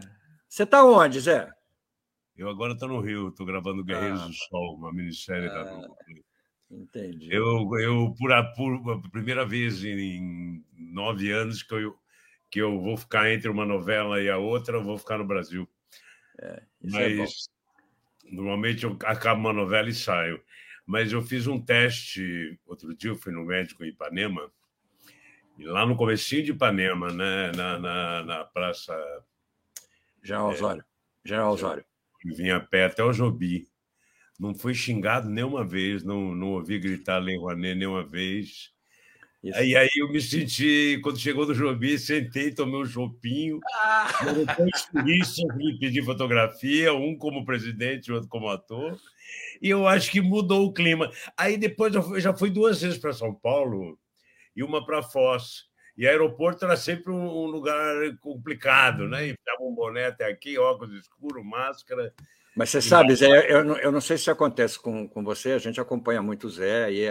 Você está onde, Zé? Eu agora estou no Rio, estou gravando Guerreiros ah, do Sol, uma minissérie ah, da Globo. Entendi. Eu, eu por, a, por a primeira vez em nove anos que eu, que eu vou ficar entre uma novela e a outra, eu vou ficar no Brasil. É, é Mas é normalmente eu acabo uma novela e saio. Mas eu fiz um teste, outro dia eu fui no médico em Ipanema, e lá no comecinho de Ipanema, né, na, na, na Praça... General Osório. É, General Osório. Vinha a pé até o Jobi não fui xingado nenhuma vez, não, não ouvi gritar Lei Rouanet nenhuma vez. Isso. E aí eu me senti, quando chegou no Jobi, sentei, tomei um chopinho, ah. dois turistas me pedi fotografia, um como presidente, outro como ator, e eu acho que mudou o clima. Aí depois eu já fui duas vezes para São Paulo e uma para Foz. E aeroporto era sempre um lugar complicado, né? E ficava um boné até aqui, óculos escuros, máscara. Mas você sabe, Zé, eu não, eu não sei se acontece com, com você, a gente acompanha muito o Zé, e,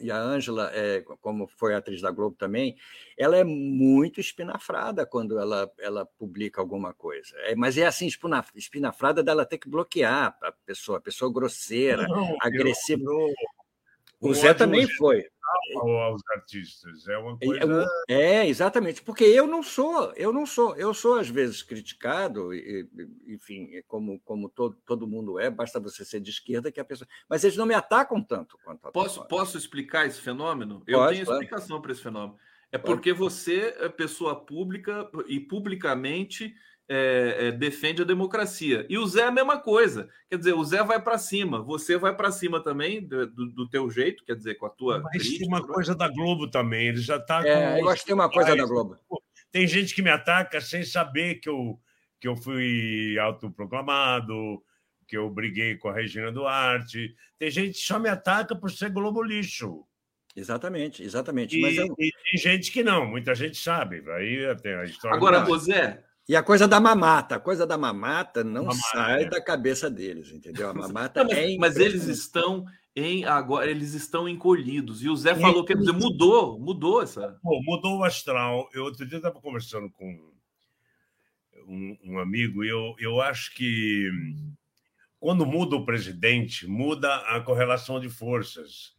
e a Ângela, é, como foi atriz da Globo também, ela é muito espinafrada quando ela, ela publica alguma coisa. É, mas é assim, espinafrada dela ter que bloquear a pessoa, a pessoa grosseira, não, agressiva. Eu, eu, o Zé também foi aos artistas. É uma coisa. É, exatamente, porque eu não sou, eu não sou, eu sou às vezes criticado, e, enfim, como, como todo, todo mundo é, basta você ser de esquerda que a pessoa. Mas eles não me atacam tanto quanto Posso, posso explicar esse fenômeno? Pode, eu tenho claro. explicação para esse fenômeno. É porque você é pessoa pública e publicamente é, é, defende a democracia. E o Zé é a mesma coisa. Quer dizer, o Zé vai para cima, você vai para cima também, do, do, teu jeito, quer dizer, com a tua. Mas crítica, tem uma coisa da Globo também, ele já está. É, eu acho que tem uma coisa da Globo. Tem gente que me ataca sem saber que eu, que eu fui autoproclamado, que eu briguei com a Regina Duarte. Tem gente que só me ataca por ser Globo lixo. Exatamente, exatamente. E, Mas eu... e tem gente que não, muita gente sabe. Aí tem a história. Agora, José, e a coisa da mamata, a coisa da mamata não mamata, sai é. da cabeça deles, entendeu? A mamata não, mas, é mas eles estão em agora, eles estão encolhidos. E o Zé falou, quer dizer, mudou, mudou essa. Pô, mudou o astral. Eu outro dia estava conversando com um, um, amigo e eu, eu acho que quando muda o presidente, muda a correlação de forças.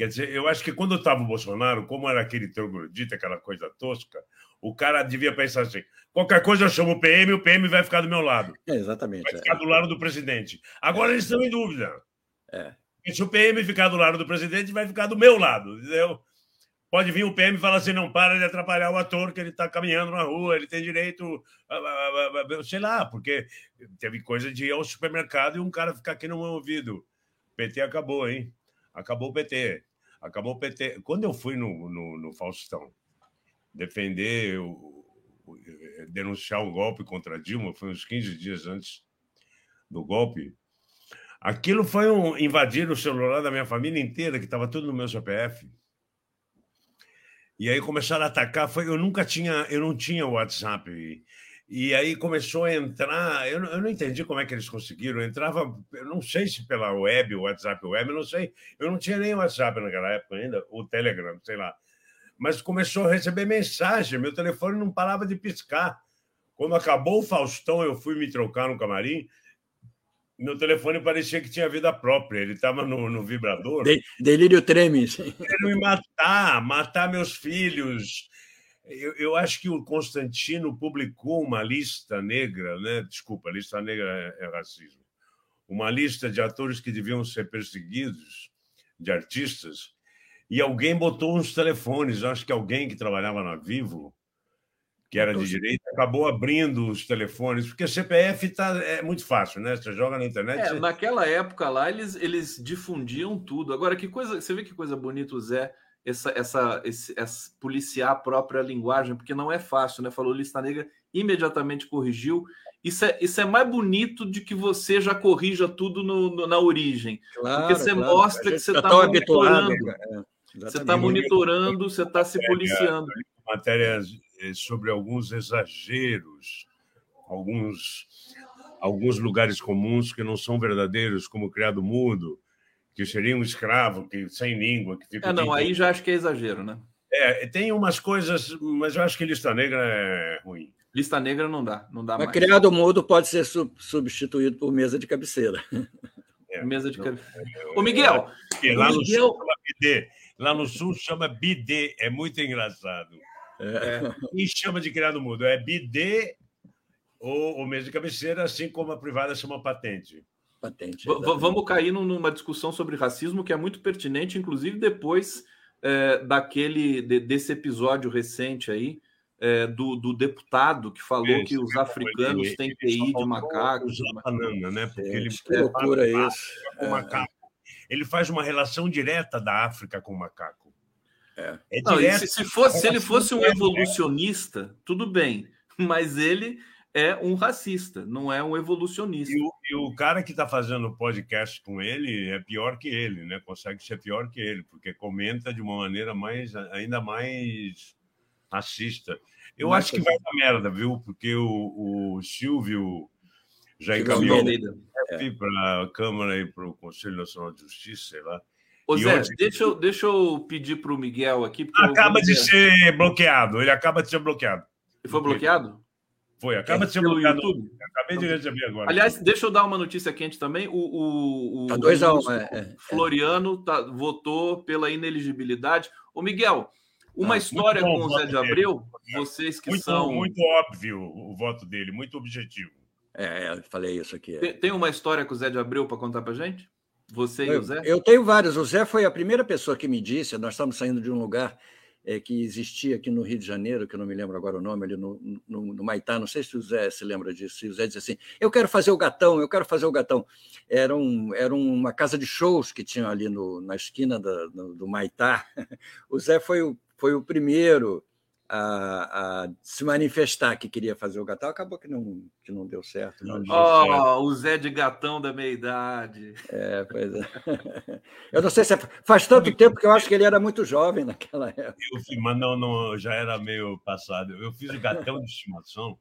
Quer dizer, eu acho que quando estava o Bolsonaro, como era aquele troglodita, aquela coisa tosca, o cara devia pensar assim: qualquer coisa eu chamo o PM, o PM vai ficar do meu lado. É, exatamente. Vai ficar é. do lado do presidente. Agora eles estão em dúvida. É. Se o PM ficar do lado do presidente, vai ficar do meu lado. Entendeu? Pode vir o PM e falar assim: não para de atrapalhar o ator que ele está caminhando na rua, ele tem direito, sei lá, porque teve coisa de ir ao supermercado e um cara ficar aqui no meu ouvido. PT acabou, hein? Acabou o PT. Acabou o PT. Quando eu fui no, no, no Faustão, defender, o, denunciar o golpe contra Dilma, foi uns 15 dias antes do golpe. Aquilo foi um invadir o celular da minha família inteira, que estava tudo no meu CPF. E aí começaram a atacar. Foi, eu nunca tinha, eu não tinha WhatsApp. E, aí começou a entrar. Eu não, eu não entendi como é que eles conseguiram. entrava, eu não sei se pela web, WhatsApp web, eu não sei. Eu não tinha nem WhatsApp naquela época ainda, o Telegram, sei lá. Mas começou a receber mensagem, meu telefone não parava de piscar. Quando acabou o Faustão, eu fui me trocar no camarim. Meu telefone parecia que tinha vida própria, ele estava no, no, vibrador. De, delírio tremes. Querendo me matar, matar meus filhos, eu, eu, acho que o Constantino publicou uma lista negra, né? Desculpa, lista negra é, é racismo. Uma lista de atores que deviam ser perseguidos, de artistas, e alguém botou uns telefones. Acho que alguém que trabalhava na Vivo, que era de direita, acabou abrindo os telefones, porque CPF tá, é muito fácil, né? Você joga na internet. É, você... Naquela época lá, eles, eles difundiam tudo. Agora, que coisa. Você vê que coisa bonita o Zé essa, essa, esse, essa, policiar a própria linguagem, porque não é fácil, né? Falou lista negra, imediatamente corrigiu. Isso é, isso é mais bonito de que você já corrija tudo no, no na origem. Claro, porque você claro. mostra que você está monitorando. É, você está monitorando, você está se policiando. Matérias eh, sobre alguns exageros, alguns, alguns lugares comuns que não são verdadeiros, como criado mudo que seria um escravo que sem língua. Que fica é, não, aí já acho que é exagero, né? É, tem umas coisas, mas eu acho que lista negra é ruim. Lista negra não dá, não dá mas mais. criado mudo pode ser substituído por mesa de cabeceira. É, mesa de cabeceira. Ô, Miguel! É, lá, no Miguel... Sul chama bidê. lá no sul chama bidê, é muito engraçado. É. E chama de criado mudo? É bidê ou, ou mesa de cabeceira, assim como a privada chama patente patente. Vamos cair numa discussão sobre racismo que é muito pertinente, inclusive depois é, daquele de, desse episódio recente aí é, do, do, deputado que falou é, que os africanos ele, têm TI de macacos. Banana, né? Porque ele que loucura é isso. Com macaco. Ele faz uma relação direta da África com o macaco. É. é Não, se, se, fosse, se ele fosse um evolucionista, tudo bem, mas ele é um racista, não é um evolucionista. E o, e o cara que está fazendo o podcast com ele é pior que ele, né? Consegue ser pior que ele, porque comenta de uma maneira mais, ainda mais racista. Eu acho que vai dar merda, viu? Porque o, o Silvio já encaminhou é. para a Câmara e para o Conselho Nacional de Justiça, sei lá. Ô Zé, hoje... deixa, eu, deixa eu pedir para o Miguel aqui. Acaba de ser bloqueado, ele acaba de ser bloqueado. Ele foi bloqueado? Foi, acaba de ser. YouTube. Acabei de receber agora. Aliás, deixa eu dar uma notícia quente também. O, o, o, tá dois a um, é, é, Floriano tá, votou pela ineligibilidade. Ô, Miguel, uma ah, história com o Zé de Abreu, dele. vocês que muito, são. Muito óbvio o voto dele, muito objetivo. É, eu falei isso aqui. Tem, tem uma história com o Zé de Abreu para contar para gente? Você eu, e o Zé? Eu tenho várias. O Zé foi a primeira pessoa que me disse, nós estamos saindo de um lugar é, que existia aqui no Rio de Janeiro, que eu não me lembro agora o nome, ali no, no, no, Maitá, não sei se o Zé se lembra disso, o Zé disse assim, eu quero fazer o gatão, eu quero fazer o gatão. Era, um, era uma casa de shows que tinha ali no, na esquina da, do, do Maitá. O Zé foi o, foi o primeiro a, a, se manifestar que queria fazer o gatão, acabou que não, que não deu certo. Não oh, certo. o Zé de gatão da meia-idade. É, pois é. Eu não sei se é, faz tanto tempo que eu acho que ele era muito jovem naquela época. Eu, mas não, não, já era meio passado. Eu fiz o gatão de estimação,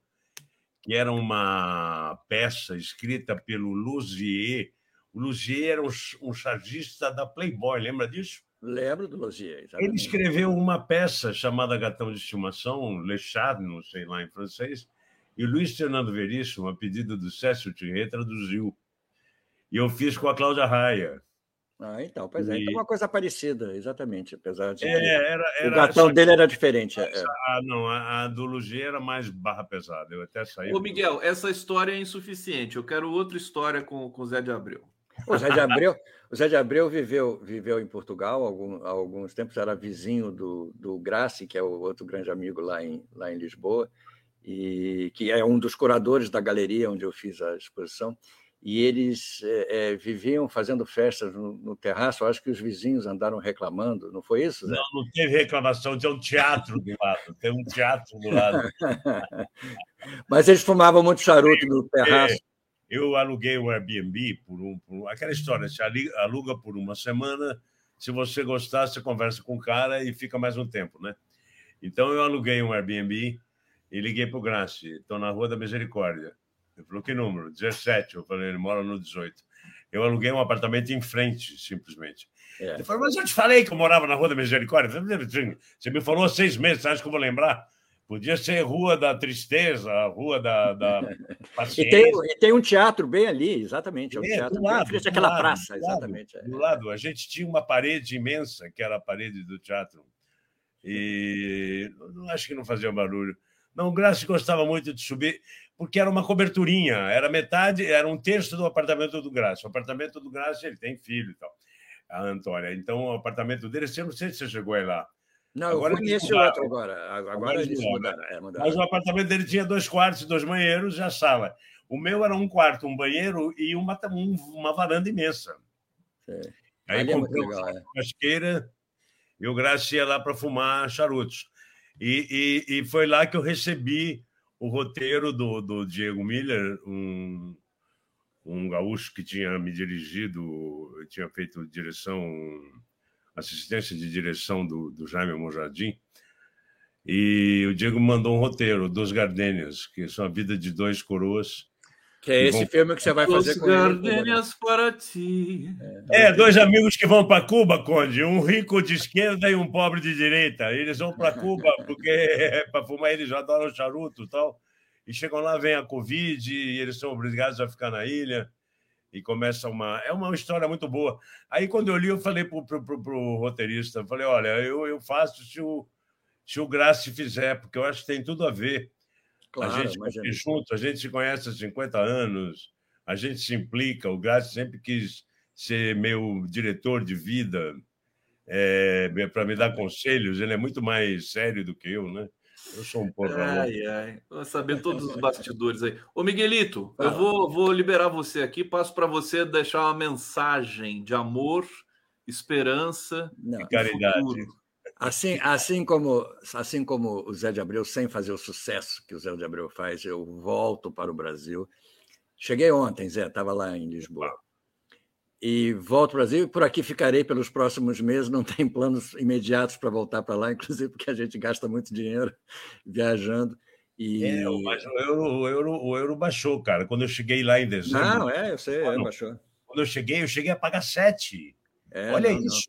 que era uma peça escrita pelo Luzier. O Luzier era um, um chargista da Playboy, lembra disso? Lembro do Logier. Ele escreveu uma peça chamada Gatão de Estimação, Le Chat, não sei lá em francês, e o Luiz Fernando Veríssimo, a pedido do Cécio Thierry, traduziu. E eu fiz com a Cláudia Raia. Ah, então, pois é. E... Então, uma coisa parecida, exatamente, apesar de. É, era, era, o gatão dele era diferente. É. Ah, não, a, a do Lugier era mais barra pesada. Eu até saí. Ô, Miguel, essa história é insuficiente. Eu quero outra história com o Zé de Abreu. O Zé de Abreu, o Zé de Abreu viveu, viveu em Portugal algum, há alguns tempos, era vizinho do, do Grassi, que é o outro grande amigo lá em, lá em Lisboa, e que é um dos curadores da galeria onde eu fiz a exposição. E eles é, é, viviam fazendo festas no, no, terraço. Acho que os vizinhos andaram reclamando, não foi isso? Zé? Não, não teve reclamação, tinha um teatro do lado, tem um teatro do lado. Mas eles fumavam muito charuto no terraço. É. Eu aluguei um Airbnb por um. Por, aquela história, você aluga por uma semana, se você gostar, você conversa com o cara e fica mais um tempo, né? Então eu aluguei um Airbnb e liguei para o Graci. Estou na Rua da Misericórdia. Ele falou, que número? 17. Eu falei, ele mora no 18. Eu aluguei um apartamento em frente, simplesmente. É. Ele falou, mas eu te falei que eu morava na Rua da Misericórdia. Você me falou há seis meses, acha que eu vou lembrar? Podia ser Rua da Tristeza, Rua da, da Paciência. E tem, e tem, um teatro bem ali, exatamente. É um é, teatro do lado, frente àquela lado, praça, do exatamente. Lado, é. Do lado, a gente tinha uma parede imensa, que era a parede do teatro. E não acho que não fazia barulho. Não, o Graça gostava muito de subir, porque era uma coberturinha, era metade, era um terço do apartamento do Graça. O apartamento do Graça, ele tem filho e tal, a Antônia. Então, o apartamento dele, eu não sei se você chegou aí lá. Não, agora eu conheço outro agora. Agora, agora eles mudaram, é, mudaram. Mas o apartamento dele tinha dois quartos, dois banheiros e a sala. O meu era um quarto, um banheiro e uma, uma varanda imensa. É. Aí Ali comprei é uma é. casqueira e o Graça ia lá para fumar charutos. E, e, e, foi lá que eu recebi o roteiro do, do Diego Miller, um, um gaúcho que tinha me dirigido, tinha feito direção assistência de direção do, do Jaime Monjardim, e o Diego mandou um roteiro, Dos Gardênias, que são a vida de dois coroas. Que é esse vão... filme que você vai fazer com Gardênias para ti. É, é, dois amigos que vão para Cuba, Conde, um rico de esquerda e um pobre de direita. Eles vão para Cuba porque para fumar eles adoram charuto e tal. E chegam lá, vem a Covid e eles são obrigados a ficar na ilha e começa uma. É uma história muito boa. Aí, quando eu li, eu falei para o roteirista: falei, olha, eu, eu faço se o, se o Graça fizer, porque eu acho que tem tudo a ver. Claro, a gente é junto, a gente se conhece há 50 anos, a gente se implica. O Graça sempre quis ser meu diretor de vida é, para me dar conselhos. Ele é muito mais sério do que eu, né? Eu sou um porra. Ai, ai. Vou saber todos os bastidores aí. Ô, Miguelito, ah. eu vou, vou liberar você aqui. Passo para você deixar uma mensagem de amor, esperança Não. e caridade. Futuro. Assim, assim, como, assim como o Zé de Abreu, sem fazer o sucesso que o Zé de Abreu faz, eu volto para o Brasil. Cheguei ontem, Zé, estava lá em Lisboa e volto ao Brasil. Por aqui ficarei pelos próximos meses. Não tem planos imediatos para voltar para lá, inclusive porque a gente gasta muito dinheiro viajando. E... É, mas o euro, o, euro, o euro baixou, cara. Quando eu cheguei lá em dezembro. Não, é, eu sei, é, baixou. Quando eu cheguei, eu cheguei a pagar sete. É, Olha não, isso.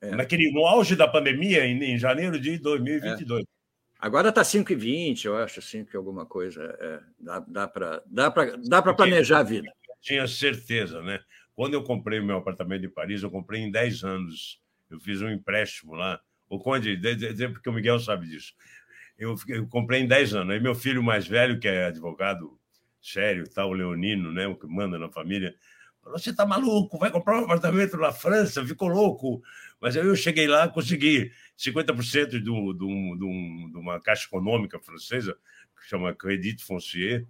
Não. É. Naquele, no auge da pandemia, em, em janeiro de 2022. É. Agora está 5,20, eu acho, 5 alguma coisa. É, dá dá para dá dá planejar a vida. Eu tinha certeza, né? Quando eu comprei o meu apartamento em Paris, eu comprei em 10 anos. Eu fiz um empréstimo lá. O Conde, porque o Miguel sabe disso. Eu, eu, comprei em 10 anos. Aí meu filho mais velho, que é advogado sério, tal, tá, Leonino, né, o que manda na família, falou: Você tá maluco? Vai comprar um apartamento na França? Ficou louco. Mas aí eu cheguei lá, consegui 50% de, do, do, do, de uma caixa econômica francesa, que chama Crédit Foncier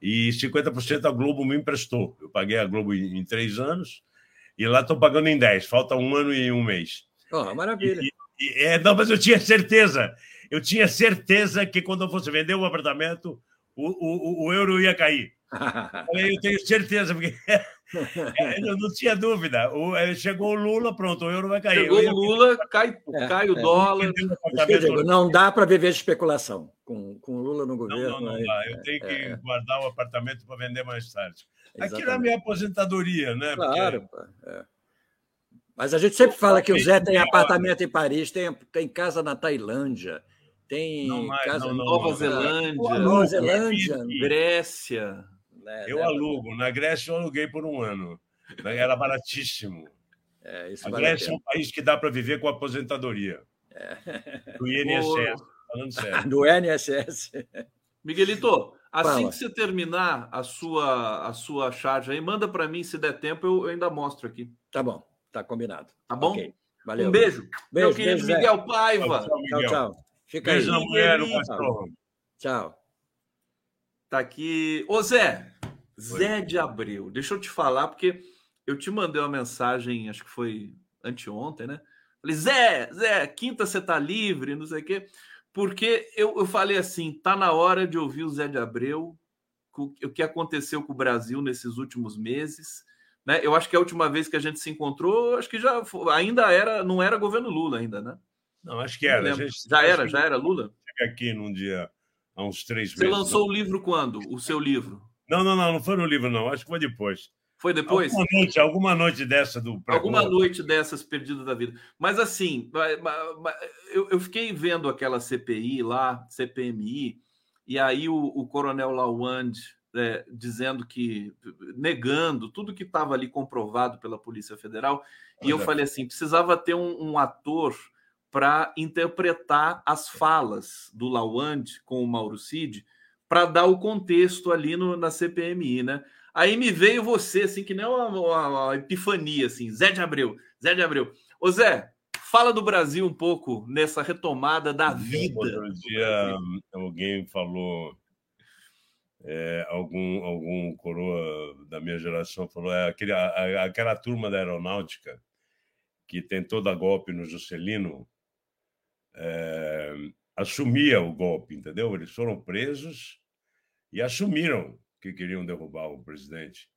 e 50% a Globo me emprestou. Eu paguei a Globo em, em três anos e lá estou pagando em 10, falta um ano e um mês. Oh, maravilha. E, e, é, não, mas eu tinha certeza, eu tinha certeza que quando eu fosse vender o um apartamento, o, o, o euro ia cair. eu tenho certeza, porque é, eu não tinha dúvida. O, é, chegou o Lula, pronto, o euro vai cair. Chegou o Lula, cai, é, cai o é. dólar. Digo, não dá para viver de especulação com, com o Lula no governo. Não, não, não dá. Eu tenho que é. guardar o apartamento para vender mais tarde. Aquilo é a minha aposentadoria, né? Claro. Porque... Mas a gente sempre fala que o Zé tem apartamento em Paris, tem, tem casa na Tailândia, tem mais, casa em Nova Zelândia, Nova Zelândia, Grécia. Né, eu né? alugo. Na Grécia eu aluguei por um ano. Era baratíssimo. É, a Grécia é um país que dá para viver com aposentadoria. É. Do INSS. Falando sério. Do INSS. Miguelito, assim Fala. que você terminar a sua, a sua charge aí, manda para mim, se der tempo, eu, eu, ainda mostro aqui. Tá bom, tá combinado. Tá bom? Okay. Valeu. Um beijo. Beijo, Meu querido beijo, Miguel Paiva. Tchau, tchau. tchau. Fica beijo aí. mulher, o Tchau. Tá aqui. Ô, Zé, Zé de Abreu, deixa eu te falar, porque eu te mandei uma mensagem, acho que foi anteontem, né? Falei, Zé, Zé, quinta você tá livre, não sei o quê. Porque eu, eu falei assim, tá na hora de ouvir o Zé de Abreu, o que aconteceu com o Brasil nesses últimos meses. Né? Eu acho que a última vez que a gente se encontrou, acho que já ainda era, não era governo Lula ainda, né? Não, acho que era. Gente, já era, já era Lula? Cheguei aqui num dia há uns três Você meses. Você lançou não. o livro quando? O seu livro? Não, não, não, não foi no livro, não. Acho que foi depois. Foi depois? Alguma noite, alguma noite dessa do. Alguma noite dessas perdidas da vida. Mas assim, eu, fiquei vendo aquela CPI lá, CPMI, e aí o, o coronel Lawand é, dizendo que. negando tudo que estava ali comprovado pela Polícia Federal. E eu falei assim: precisava ter um, um ator para interpretar as falas do Lawand com o Mauro Cid para dar o contexto ali no, na CPMI, né? Aí me veio você, assim, que nem uma, uma, uma, epifania, assim, Zé de Abreu, Zé de Abreu. Ô Zé, fala do Brasil um pouco nessa retomada da vida. Outro dia alguém falou, é, algum, algum coroa da minha geração falou, é aquele, a, aquela turma da aeronáutica que tentou dar golpe no Juscelino, é, assumia o golpe, entendeu? Eles foram presos e assumiram que queriam derrubar o presidente.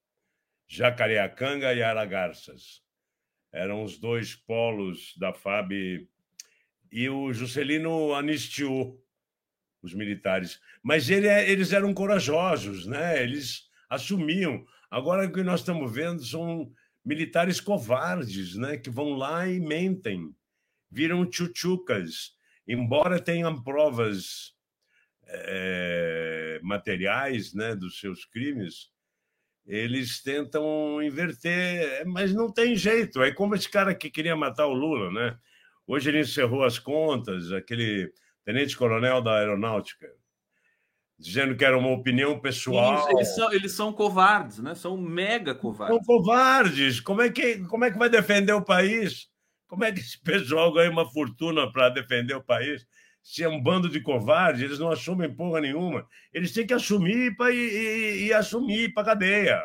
Jacareacanga e Aragarças eram os dois polos da FAB e o Juscelino anistiou os militares. Mas ele, é, eles eram corajosos, né? eles assumiam. Agora o que nós estamos vendo são militares covardes, né? que vão lá e mentem, viram tchutchucas, embora tenham provas é, materiais né, dos seus crimes, eles tentam inverter, mas não tem jeito. Aí, como esse cara que queria matar o Lula, né? Hoje ele encerrou as contas, aquele tenente-coronel da aeronáutica, dizendo que era uma opinião pessoal. Eles são, eles são covardes, né? São mega covardes. São covardes. Como é que, como é que vai defender o país? Como é que esse pessoal ganha uma fortuna para defender o país? se é um bando de covardes, eles não assumem porra nenhuma. Eles têm que assumir pra, e, e, e assumir para cadeia.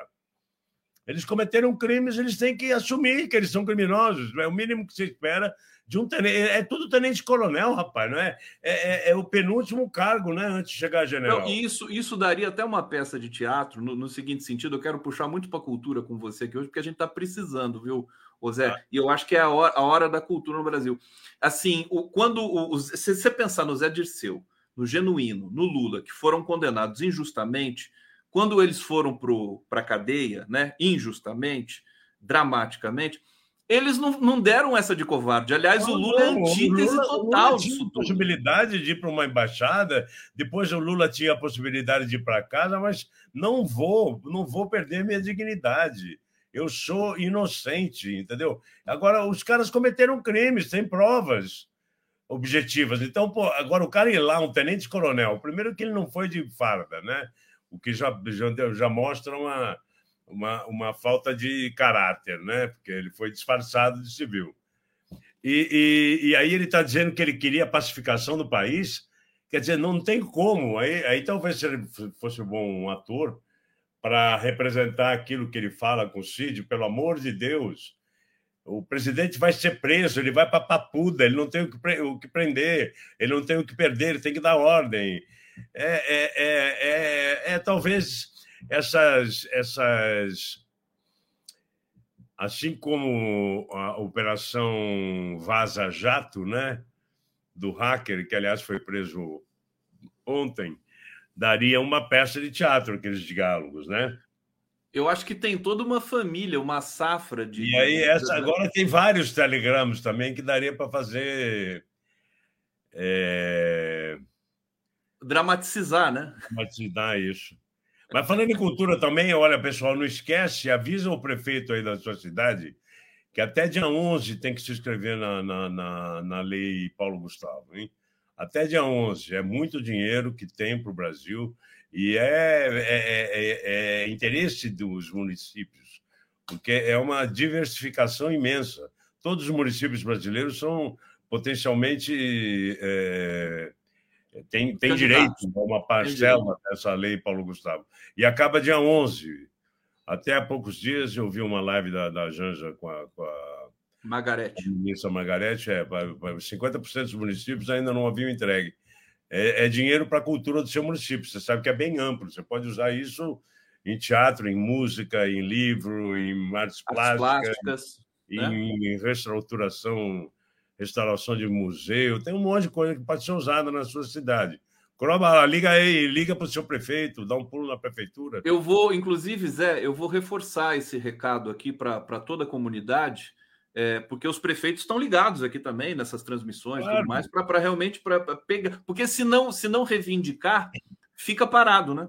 Eles cometeram crimes, eles têm que assumir que eles são criminosos. É o mínimo que se espera de um tenente. É tudo tenente-coronel, rapaz, não é? É, é? é, o penúltimo cargo, né? Antes de chegar a general. Não, isso, isso daria até uma peça de teatro, no, no seguinte sentido. Eu quero puxar muito para a cultura com você aqui hoje, porque a gente está precisando, viu, Ô Zé, ah. e eu acho que é a hora, a hora, da cultura no Brasil. Assim, o, quando o, se você pensar no Zé Dirceu, no Genuíno, no Lula, que foram condenados injustamente, quando eles foram para a cadeia, né, injustamente, dramaticamente, eles não, não deram essa de covarde. Aliás, não, o Lula é antítese Lula, total Lula tinha possibilidade de ir para uma embaixada, depois o Lula tinha a possibilidade de ir para casa, mas não vou, não vou perder minha dignidade eu sou inocente, entendeu? Agora, os caras cometeram crimes, sem provas objetivas. Então, pô, agora o cara ir lá, um tenente-coronel, primeiro que ele não foi de farda, né? O que já, já, já mostra uma, uma, uma falta de caráter, né? Porque ele foi disfarçado de civil. E, e, e aí ele está dizendo que ele queria a pacificação do país. Quer dizer, não tem como. Aí, aí talvez se ele fosse um bom ator, para representar aquilo que ele fala com o Cid, pelo amor de Deus. O presidente vai ser preso, ele vai para Papuda, ele não tem o que, prender, ele não tem o que perder, ele tem que dar ordem. É, é, é, é, é talvez essas, essas. Assim como a operação Vaza Jato, né? Do hacker, que aliás foi preso ontem, daria uma peça de teatro, aqueles diálogos, né? Eu acho que tem toda uma família, uma safra de. E aí, essa, agora tem vários telegramas também que daria para fazer. É... Dramatizar, né? Dramatizar isso. Mas falando em cultura também, olha, pessoal, não esquece, avisa o prefeito aí da sua cidade que até dia 11 tem que se inscrever na, na, na, na lei Paulo Gustavo, hein? Até dia 11. É muito dinheiro que tem para o Brasil e é, é, é, é, interesse dos municípios, porque é uma diversificação imensa. Todos os municípios brasileiros são potencialmente. É, tem, tem direito a uma parcela dessa lei, Paulo Gustavo. E acaba dia 11. Até há poucos dias eu vi uma live da, da Janja com a, com a Margarete. A ministra Margarete, é, 50% dos municípios ainda não haviam entregue. É, é dinheiro para a cultura do seu município. Você sabe que é bem amplo. Você pode usar isso em teatro, em música, em livro, em artes, plásticas, plásticas em, né? em restauração, restauração de museu. Tem um monte de coisa que pode ser usada na sua cidade. Croba, liga aí, liga para o seu prefeito, dá um pulo na prefeitura. Eu vou, inclusive, Zé, eu vou reforçar esse recado aqui para toda a comunidade, é, porque os prefeitos estão ligados aqui também nessas transmissões claro. tudo mais, para realmente pra, pra pegar. Porque se não, se não reivindicar, fica parado, né?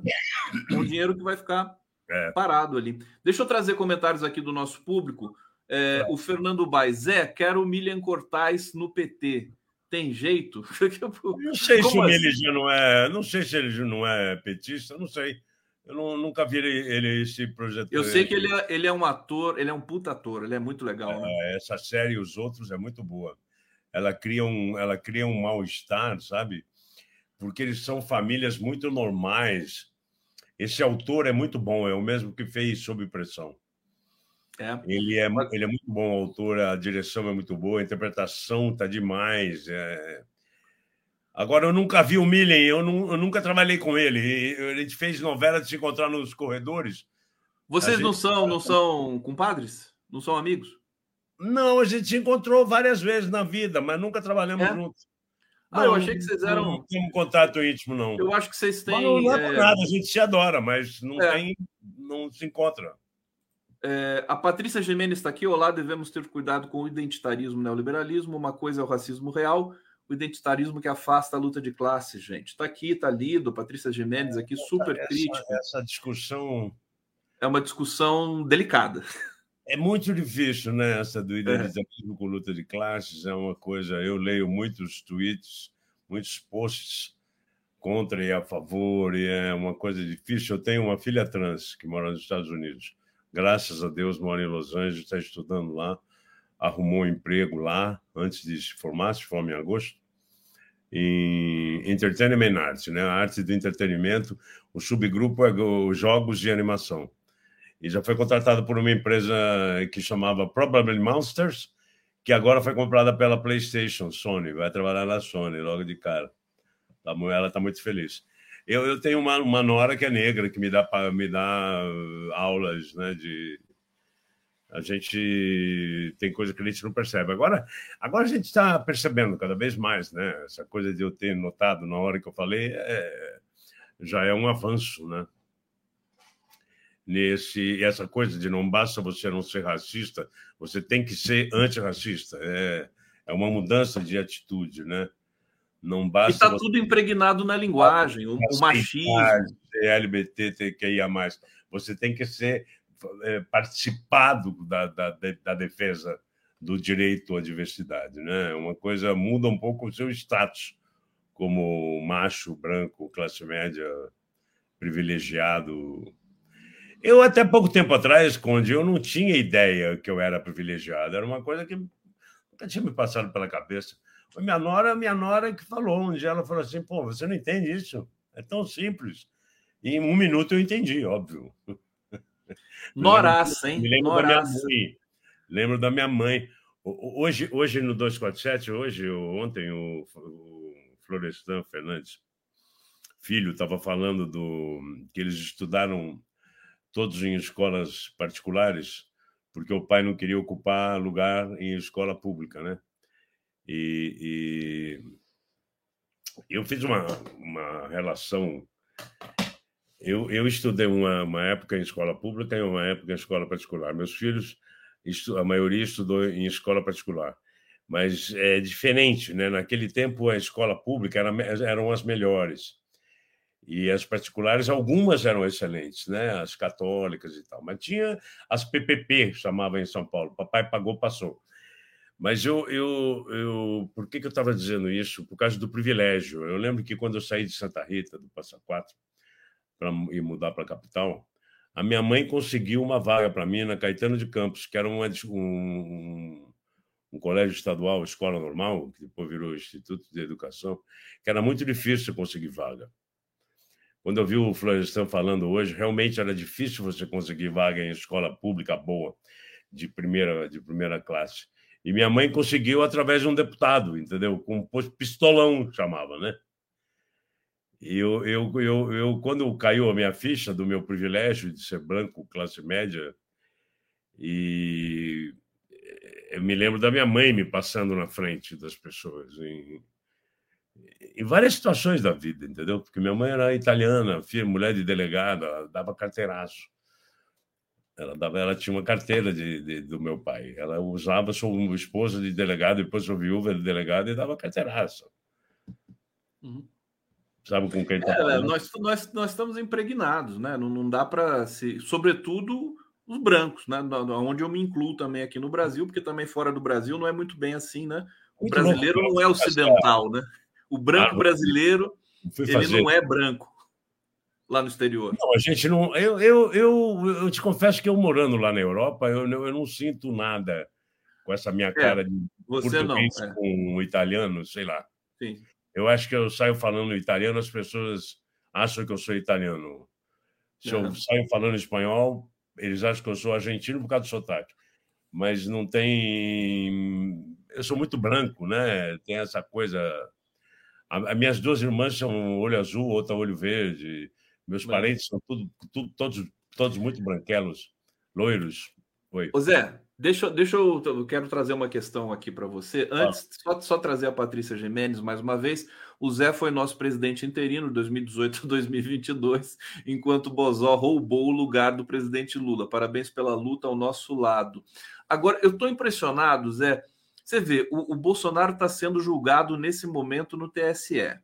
É o dinheiro que vai ficar é. parado ali. Deixa eu trazer comentários aqui do nosso público. É. O Fernando Baizé quer o Milian Cortais no PT. Tem jeito? Não sei Como se assim? ele já não é. Não sei se ele já não é petista, não sei. Eu não, nunca vi ele, ele se projetar. Eu sei que ele é, ele é um ator, ele é um puta ator, ele é muito legal. É, né? Essa série e os outros é muito boa. Ela cria um, ela cria um mal-estar, sabe? Porque eles são famílias muito normais. Esse autor é muito bom, é o mesmo que fez Sob Pressão. É. Ele, é, ele é muito bom autor, a direção é muito boa, a interpretação tá demais. É... Agora, eu nunca vi o Millen, eu, não, eu nunca trabalhei com ele. A gente fez novela de se encontrar nos corredores. Vocês gente... não são não são compadres? Não são amigos? Não, a gente se encontrou várias vezes na vida, mas nunca trabalhamos é? juntos. Ah, não, eu achei que vocês eram. Não temos contato íntimo, não. Eu acho que vocês têm. Não, não é, é... nada, a gente se adora, mas não é. tem. não se encontra. É, a Patrícia Gemenes está aqui. Olá, devemos ter cuidado com o identitarismo e neoliberalismo. Uma coisa é o racismo real, o identitarismo que afasta a luta de classes, gente. Está aqui, está lido, Patrícia Gimenez aqui, super essa, crítica. Essa discussão. É uma discussão delicada. É muito difícil, né? Essa do identitarismo é. com luta de classes. É uma coisa. Eu leio muitos tweets, muitos posts contra e a favor, e é uma coisa difícil. Eu tenho uma filha trans que mora nos Estados Unidos. Graças a Deus, mora em Los Angeles, está estudando lá arrumou um emprego lá antes de se formar, se formou em agosto, em Entertainment Arts, né? A arte do entretenimento. O subgrupo é os jogos de animação. E já foi contratado por uma empresa que chamava Probably Monsters, que agora foi comprada pela PlayStation, Sony. Vai trabalhar na Sony logo de cara. Tá ela está muito feliz. Eu, eu tenho uma, uma nora que é negra, que me dá, me dá aulas né, de, a gente tem coisa que a gente não percebe. Agora, agora a gente está percebendo cada vez mais, né? Essa coisa de eu ter notado na hora que eu falei é, já é um avanço, né? Nesse, essa coisa de não basta você não ser racista, você tem que ser antirracista. É, é uma mudança de atitude, né? Não basta. está você... tudo impregnado na linguagem, o, o machismo. LBTQIA. Você tem que ser participado da, da, da, defesa do direito à diversidade. Né? Uma coisa muda um pouco o seu status como macho, branco, classe média, privilegiado. Eu, até pouco tempo atrás, Conde, eu não tinha ideia que eu era privilegiado. Era uma coisa que nunca tinha me passado pela cabeça. Foi minha nora, minha nora que falou. Um dia ela falou assim: pô, você não entende isso? É tão simples. E em um minuto eu entendi, óbvio. Noraça, hein? Me lembro Noraça. da minha mãe. Lembro da minha mãe. Hoje, hoje no 247, hoje, ontem, o, o Florestan Fernandes, filho, estava falando do que eles estudaram todos em escolas particulares, porque o pai não queria ocupar lugar em escola pública, né? E, e eu fiz uma, uma relação eu, eu estudei uma, uma época em escola pública e uma época em escola particular. Meus filhos, a maioria estudou em escola particular. Mas é diferente, né? Naquele tempo, a escola pública era, eram as melhores. E as particulares, algumas eram excelentes, né? As católicas e tal. Mas tinha as PPP, chamavam em São Paulo. Papai pagou, passou. Mas eu, eu, eu por que, que eu estava dizendo isso? Por causa do privilégio. Eu lembro que quando eu saí de Santa Rita, do Passa Quatro, para ir mudar para a capital, a minha mãe conseguiu uma vaga para mim na Caetano de Campos, que era um, um, colégio estadual, escola normal, que depois virou Instituto de Educação, que era muito difícil conseguir vaga. Quando eu vi o Florestan falando hoje, realmente era difícil você conseguir vaga em escola pública boa, de primeira, de primeira classe. E minha mãe conseguiu através de um deputado, entendeu? Com um pistolão, chamava, né? Eu, eu, eu, eu, quando caiu a minha ficha do meu privilégio de ser branco, classe média, e eu me lembro da minha mãe me passando na frente das pessoas. em várias situações da vida, entendeu? Porque minha mãe era italiana, filha, mulher de delegada, ela dava carteiraço. Ela, dava, ela tinha uma carteira de, de, do meu pai. Ela usava, sou esposa de delegado, depois sou viúva de delegado e dava carteiraço. Uhum. Sabe com quem está é, nós, nós, nós estamos impregnados, né? Não, não dá para se. Sobretudo os brancos, né? Onde eu me incluo também aqui no Brasil, porque também fora do Brasil não é muito bem assim, né? O brasileiro não é ocidental, né? O branco brasileiro, ele não é branco lá no exterior. Não, a gente não. Eu, eu, eu, eu te confesso que eu morando lá na Europa, eu, eu não sinto nada com essa minha é, cara é, de você português não, é. com italiano, sei lá. Sim. Eu acho que eu saio falando italiano, as pessoas acham que eu sou italiano. Se eu saio falando espanhol, eles acham que eu sou argentino por causa do sotaque. Mas não tem. Eu sou muito branco, né? Tem essa coisa. As minhas duas irmãs são olho azul, outra olho verde. Meus parentes são tudo, tudo, todos, todos muito branquelos, loiros. Oi. Ô Zé, Deixa, deixa eu, eu quero trazer uma questão aqui para você. Antes, ah. só, só trazer a Patrícia Jimenez mais uma vez. O Zé foi nosso presidente interino de 2018 a 2022, enquanto Bozó roubou o lugar do presidente Lula. Parabéns pela luta ao nosso lado. Agora, eu estou impressionado, Zé. Você vê, o, o Bolsonaro está sendo julgado nesse momento no TSE.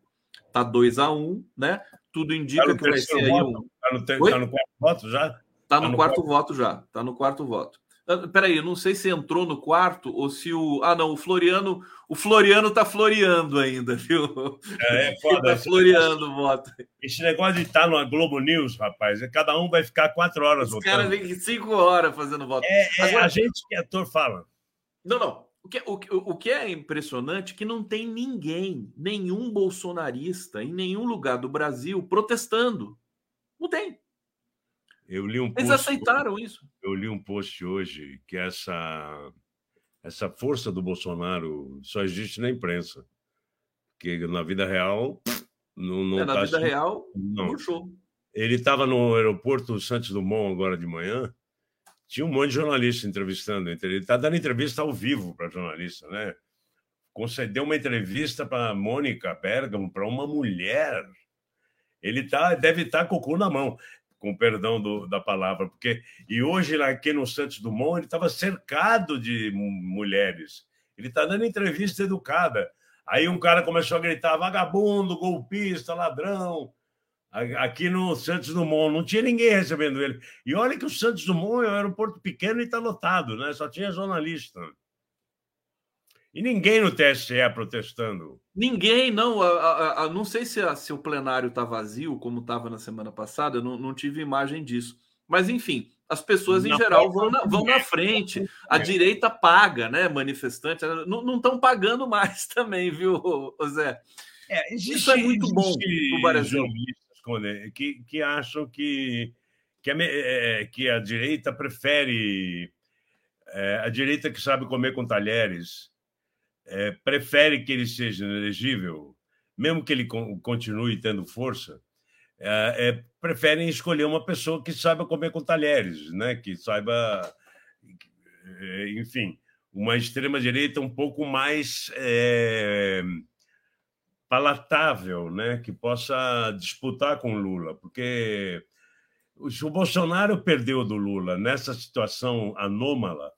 Tá 2 a 1 um, né? Tudo indica tá que vai ser aí um. Está no, tá no quarto voto já? Está tá no, no quarto, quarto voto já. Está no quarto voto. Ah, peraí, eu não sei se entrou no quarto ou se o. Ah, não, o Floriano. O Floriano tá floreando ainda, viu? É, é foda. tá floreando o voto. Esse negócio de estar no Globo News, rapaz, é cada um vai ficar quatro horas Os votando. Os caras vêm cinco horas fazendo voto. É, é Agora, a gente que é ator fala. Não, não. O que, o, o que é impressionante é que não tem ninguém, nenhum bolsonarista em nenhum lugar do Brasil protestando. Não tem. Eu li um Eles post, aceitaram isso. Eu li um post hoje que essa, essa força do Bolsonaro só existe na imprensa. Porque na vida real não, não é, na tá vida assim, real não. murchou. Ele estava no aeroporto Santos Dumont agora de manhã, tinha um monte de jornalista entrevistando. Ele está dando entrevista ao vivo para jornalista, né? Concedeu uma entrevista para Mônica Bergamo, para uma mulher. Ele tá, deve estar tá com o cu na mão com perdão do, da palavra, porque e hoje aqui no Santos Dumont ele estava cercado de mulheres. Ele está dando entrevista educada. Aí um cara começou a gritar vagabundo, golpista, ladrão. Aqui no Santos Dumont não tinha ninguém recebendo ele. E olha que o Santos Dumont é um aeroporto pequeno e está lotado, né? Só tinha jornalista. E ninguém no TSE protestando. Ninguém, não. A, a, a, não sei se, se o plenário está vazio, como estava na semana passada, eu não, não tive imagem disso. Mas, enfim, as pessoas em geral vão na, vão na frente. A direita paga, né? Manifestantes. Não estão pagando mais também, viu, Zé? É, existe, Isso é muito bom para Brasil. Que, que acham que, que, a, é, que a direita prefere. É, a direita que sabe comer com talheres é, prefere que ele seja elegível, mesmo que ele continue tendo força, é, é, preferem escolher uma pessoa que saiba comer com talheres, né? que saiba, é, enfim, uma extrema-direita um pouco mais é, palatável, né? que possa disputar com Lula, porque o Bolsonaro perdeu do Lula nessa situação anômala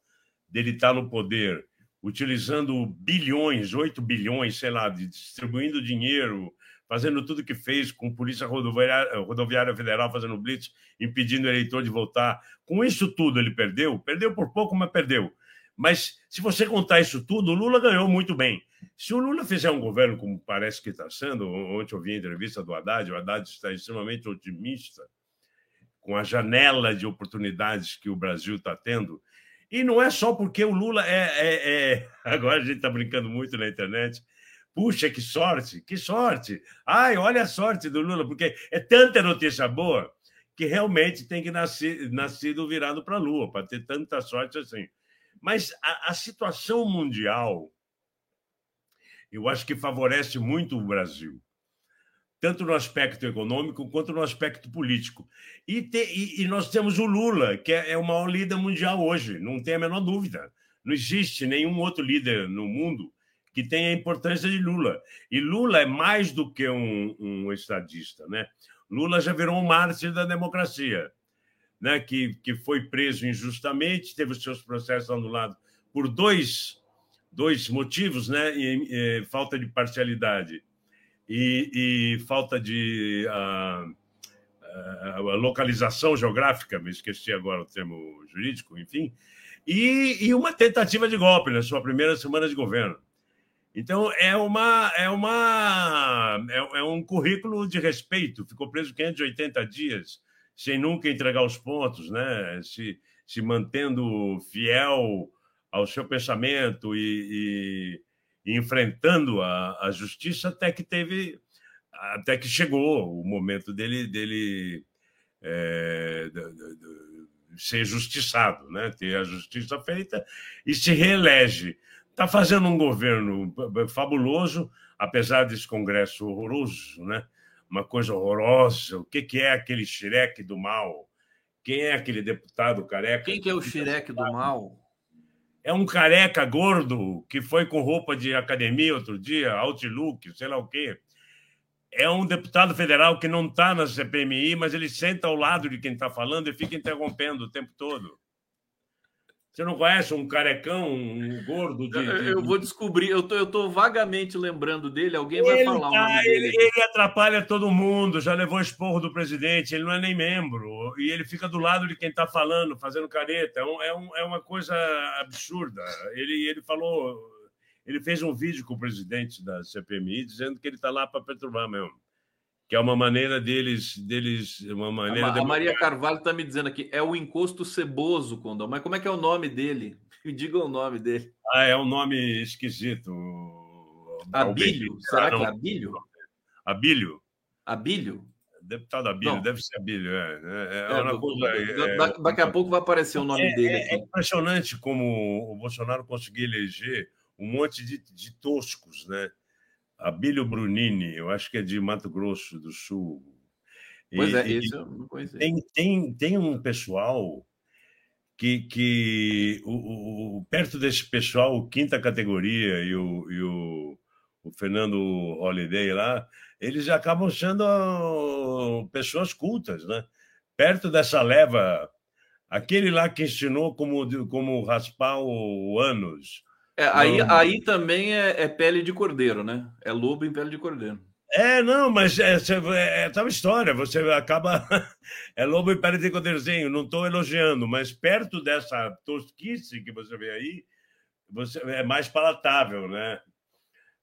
dele estar no poder utilizando bilhões, 8 bilhões, sei lá, distribuindo dinheiro, fazendo tudo que fez com Polícia Rodoviária, Rodoviária Federal fazendo blitz, impedindo o eleitor de votar. Com isso tudo ele perdeu, perdeu por pouco, mas perdeu. Mas se você contar isso tudo, o Lula ganhou muito bem. Se o Lula fizer um governo como parece que está sendo, ontem eu vi a entrevista do Haddad, o Haddad está extremamente otimista com a janela de oportunidades que o Brasil está tendo, e não é só porque o Lula é. é, é... Agora a gente está brincando muito na internet. Puxa, que sorte, que sorte! Ai, olha a sorte do Lula, porque é tanta notícia boa que realmente tem que nascer nascido virado para a Lua, para ter tanta sorte assim. Mas a, a situação mundial, eu acho que favorece muito o Brasil tanto no aspecto econômico quanto no aspecto político. E, te, e, e nós temos o Lula, que é, é, o maior líder mundial hoje, não tem a menor dúvida. Não existe nenhum outro líder no mundo que tem a importância de Lula. E Lula é mais do que um, um estadista. Né? Lula já virou um mártir da democracia, né? que, que foi preso injustamente, teve os seus processos anulados por dois, dois motivos, né? E, e, falta de parcialidade e, e falta de uh, uh, localização geográfica, me esqueci agora o termo jurídico, enfim, e, e uma tentativa de golpe na sua primeira semana de governo. Então, é, uma, é, uma, é, é, um currículo de respeito. Ficou preso 580 dias, sem nunca entregar os pontos, né? se, se mantendo fiel ao seu pensamento e, e enfrentando a, a, justiça até que teve até que chegou o momento dele dele é, de, de, de ser justiçado, né? ter a justiça feita e se reelege. Está fazendo um governo fabuloso, apesar desse Congresso horroroso, né? uma coisa horrorosa. O que, que é aquele xireque do mal? Quem é aquele deputado careca? Quem que é o xireque do mal? É um careca gordo que foi com roupa de academia outro dia, outlook, sei lá o quê. É um deputado federal que não está na CPMI, mas ele senta ao lado de quem está falando e fica interrompendo o tempo todo. Você não conhece um carecão, um gordo? De, de... Eu vou descobrir, eu tô, eu tô vagamente lembrando dele, alguém vai falar tá, dele. Ele, ele, atrapalha todo mundo, já levou esporro do presidente, ele não é nem membro, e ele fica do lado de quem está falando, fazendo careta. É, um, é, um, é uma coisa absurda. Ele, ele falou, ele fez um vídeo com o presidente da CPMI dizendo que ele está lá para perturbar mesmo que é uma maneira deles, deles uma maneira. A, a Maria Carvalho está me dizendo aqui, é o encosto ceboso, Condão. Mas como é que é o nome dele? Me diga o nome dele. Ah, é um nome esquisito. Abílio? Será que é Abílio? Abílio. Abílio? Deputado Abílio, Não. deve ser Abílio. É, é, é, é coisa, é, daqui a pouco vai aparecer o nome é, dele é aqui. É impressionante como o Bolsonaro conseguiu eleger um monte de, de toscos, né? Abílio Brunini, eu acho que é de Mato Grosso do Sul. Pois e, é, isso não conhecia. Tem, tem, tem um pessoal que, que o, o, perto desse pessoal, o quinta categoria e o, e o, o Fernando Holliday lá, eles acabam sendo pessoas cultas, né? Perto dessa leva, aquele lá que ensinou como, como raspar o ânus, é, aí, aí também é, é, pele de cordeiro, né? É lobo em pele de cordeiro. É, não, mas é, é, é tal história. Você acaba. é lobo em pele de cordeirozinho. Não estou elogiando, mas perto dessa tosquice que você vê aí, você, é mais palatável, né?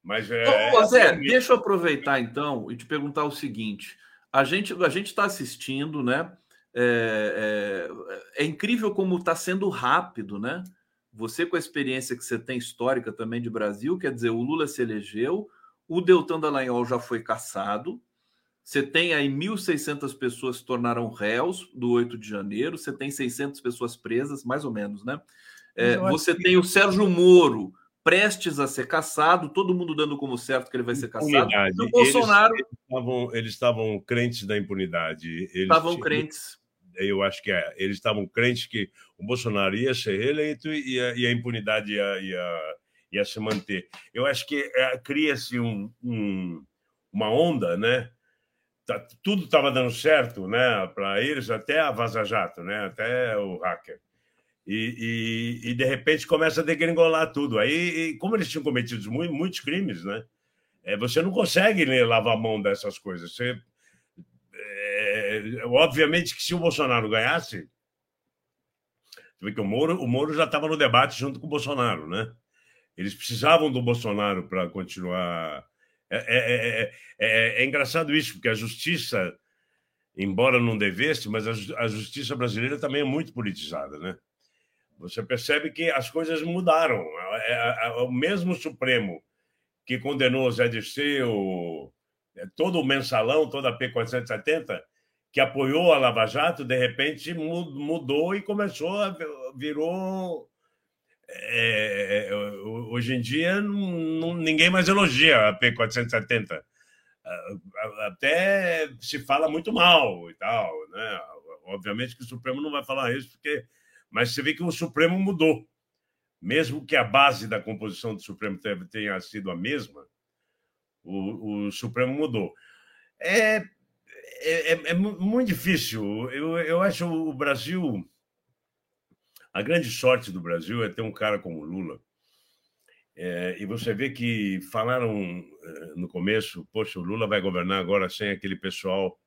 Mas é. Ô, Zé, deixa eu aproveitar então e te perguntar o seguinte: a gente a gente está assistindo, né? É, é, é incrível como está sendo rápido, né? Você, com a experiência que você tem histórica também de Brasil, quer dizer, o Lula se elegeu, o Deltan Dallagnol já foi caçado, você tem aí 1.600 pessoas que se tornaram réus do 8 de janeiro, você tem 600 pessoas presas, mais ou menos, né? É, você que... tem o Sérgio Moro prestes a ser caçado, todo mundo dando como certo que ele vai ser caçado. E o Bolsonaro. Eles estavam, eles estavam crentes da impunidade. Eles estavam tinham... crentes eu acho que é, eles estavam crentes que o Bolsonaro ia ser reeleito e a, e a impunidade ia, ia, ia, se manter. Eu acho que é, cria-se um, um, uma onda, né? Tá, tudo estava dando certo, né? Para eles, até a Vaza Jato, né? Até o hacker. E, e, e, de repente começa a degringolar tudo. Aí, como eles tinham cometido muitos, crimes, né? É, você não consegue lavar a mão dessas coisas. Você é, obviamente que se o Bolsonaro ganhasse, que o Moro, o Moro já estava no debate junto com o Bolsonaro, né? Eles precisavam do Bolsonaro para continuar. É, é, é, é, engraçado isso, porque a justiça, embora não devesse, mas a, a justiça brasileira também é muito politizada, né? Você percebe que as coisas mudaram. o mesmo Supremo que condenou o Zé Dirceu, todo o mensalão, toda a P470, que apoiou a Lava Jato, de repente mudou e começou a virou é, é, hoje em dia não, ninguém mais elogia a P470 até se fala muito mal e tal né? Obviamente que o Supremo não vai falar isso porque mas você vê que o Supremo mudou. Mesmo que a base da composição do Supremo tenha sido a mesma, o, o Supremo mudou. É, é, é, é muito difícil. Eu, eu acho o Brasil. A grande sorte do Brasil é ter um cara como Lula. É, e você vê que falaram eh, no começo, poxa, o Lula vai governar agora sem aquele pessoal,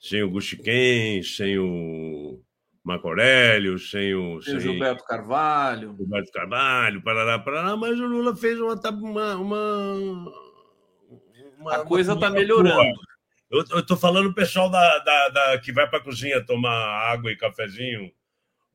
sem o Guxiquem, sem o Marco Aurélio, sem o. Sem, Gilberto Carvalho. Gilberto Carvalho, parará, parará, mas o Lula fez uma. uma, uma, uma a coisa está melhorando. Eu estou falando o pessoal da, da, da que vai para a cozinha tomar água e cafezinho.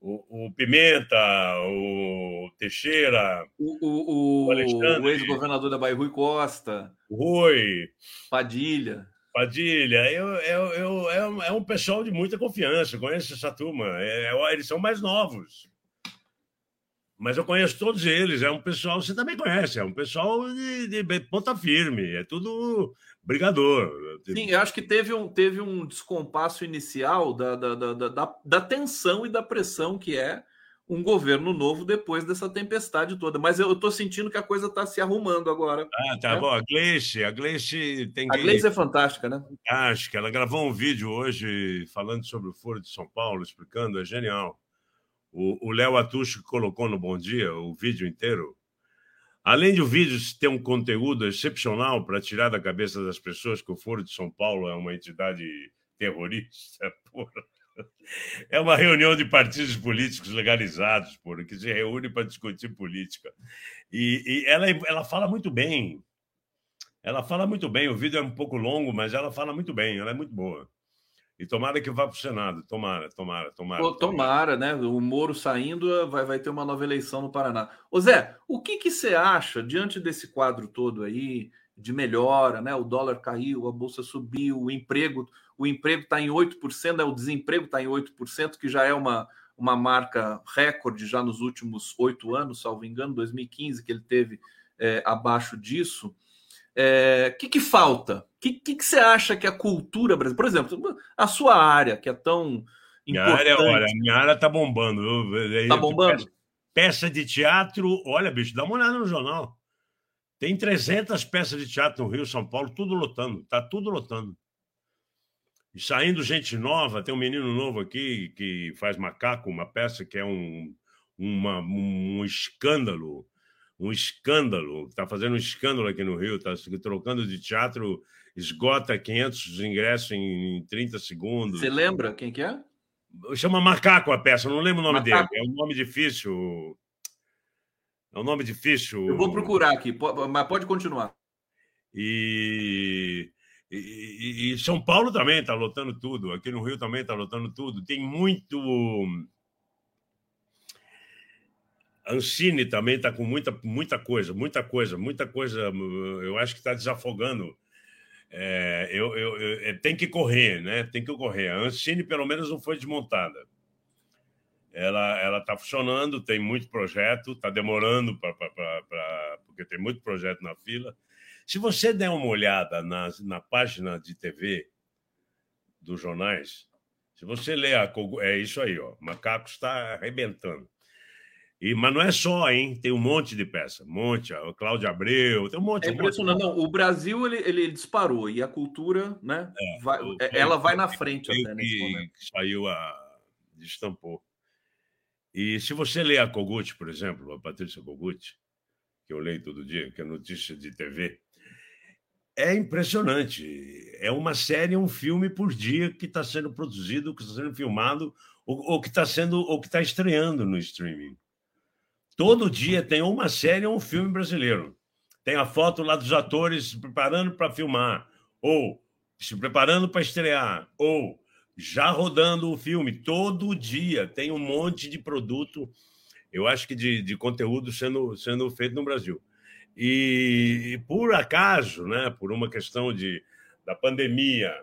O, o Pimenta, o Teixeira, o, o, o, ex-governador da Bahia, Rui Costa, Rui, Padilha. Padilha, eu, eu, eu, é, um, é um pessoal de muita confiança, eu conheço essa turma. É, é, eles são mais novos. Mas eu conheço todos eles. É um pessoal, você também conhece, é um pessoal de, de ponta firme, é tudo brigador. Sim, eu acho que teve um, teve um descompasso inicial da, da, da, da, da tensão e da pressão que é um governo novo depois dessa tempestade toda. Mas eu estou sentindo que a coisa está se arrumando agora. Ah, tá né? bom. A Gleice, a Gleice tem A Gleice é fantástica, né? Fantástica. Ela gravou um vídeo hoje falando sobre o Foro de São Paulo, explicando, é genial. O Léo Atucho colocou no Bom Dia o vídeo inteiro. Além de o vídeo ter um conteúdo excepcional para tirar da cabeça das pessoas que o Foro de São Paulo é uma entidade terrorista, porra. É uma reunião de partidos políticos legalizados, por que se reúne para discutir política. E, e, ela, ela fala muito bem. Ela fala muito bem. O vídeo é um pouco longo, mas ela fala muito bem. Ela é muito boa. E tomara que vá para o Senado. Tomara, tomara, tomara. Pô, tomara, né? O Moro saindo, vai, vai ter uma nova eleição no Paraná. Ô Zé, o que, que você acha diante desse quadro todo aí? de melhora, né? O dólar caiu, a bolsa subiu, o emprego, o emprego está em 8%, né? o desemprego está em 8%, que já é uma, uma marca recorde já nos últimos oito anos, salvo engano, 2015, que ele teve é, abaixo disso. O é, que, que falta? O que, que, que, você acha que a cultura brasileira, por exemplo, a sua área, que é tão minha importante... área, olha, minha área está bombando. Está bombando? Peça de teatro, olha, bicho, dá uma olhada no jornal. Tem 300 peças de teatro no Rio, São Paulo, tudo lotando, tá tudo lotando. E saindo gente nova, tem um menino novo aqui que faz Macaco, uma peça que é um, uma, um escândalo, um escândalo, está fazendo um escândalo aqui no Rio, está trocando de teatro, esgota 500 ingressos em 30 segundos. Você lembra quem que é? Chama Macaco a peça, não lembro o nome Macaco. dele, é um nome difícil. É um nome difícil. Eu vou procurar aqui, mas pode continuar. E, e, e São Paulo também está lotando tudo. Aqui no Rio também está lotando tudo. Tem muito. Ancine também está com muita, muita coisa, muita coisa, muita coisa. Eu acho que está desafogando. É, eu, eu, eu, é, tem que correr, né? Tem que correr. A Ancine, pelo menos, não foi desmontada ela ela está funcionando, tem muito projeto, está demorando para porque tem muito projeto na fila. Se você der uma olhada na, na página de TV dos jornais, se você ler a é isso aí, ó, Macacos está arrebentando. E, mas não é só, hein? Tem um monte de peça, um monte. O Cláudio Abreu, tem um monte. É impressionante. Não, o Brasil ele, ele disparou e a cultura, né? É, vai, o, ela vai na frente até nesse momento. Saiu a destampou. E se você lê a Kogut, por exemplo, a Patrícia Kogut, que eu leio todo dia, que é notícia de TV, é impressionante. É uma série, um filme por dia que está sendo produzido, que está sendo filmado, ou, ou que está sendo, ou que está estreando no streaming. Todo dia tem uma série ou um filme brasileiro. Tem a foto lá dos atores se preparando para filmar, ou se preparando para estrear, ou já rodando o filme todo dia. Tem um monte de produto, eu acho que de, de conteúdo sendo, sendo feito no Brasil. E, e, por acaso, né, por uma questão de, da pandemia,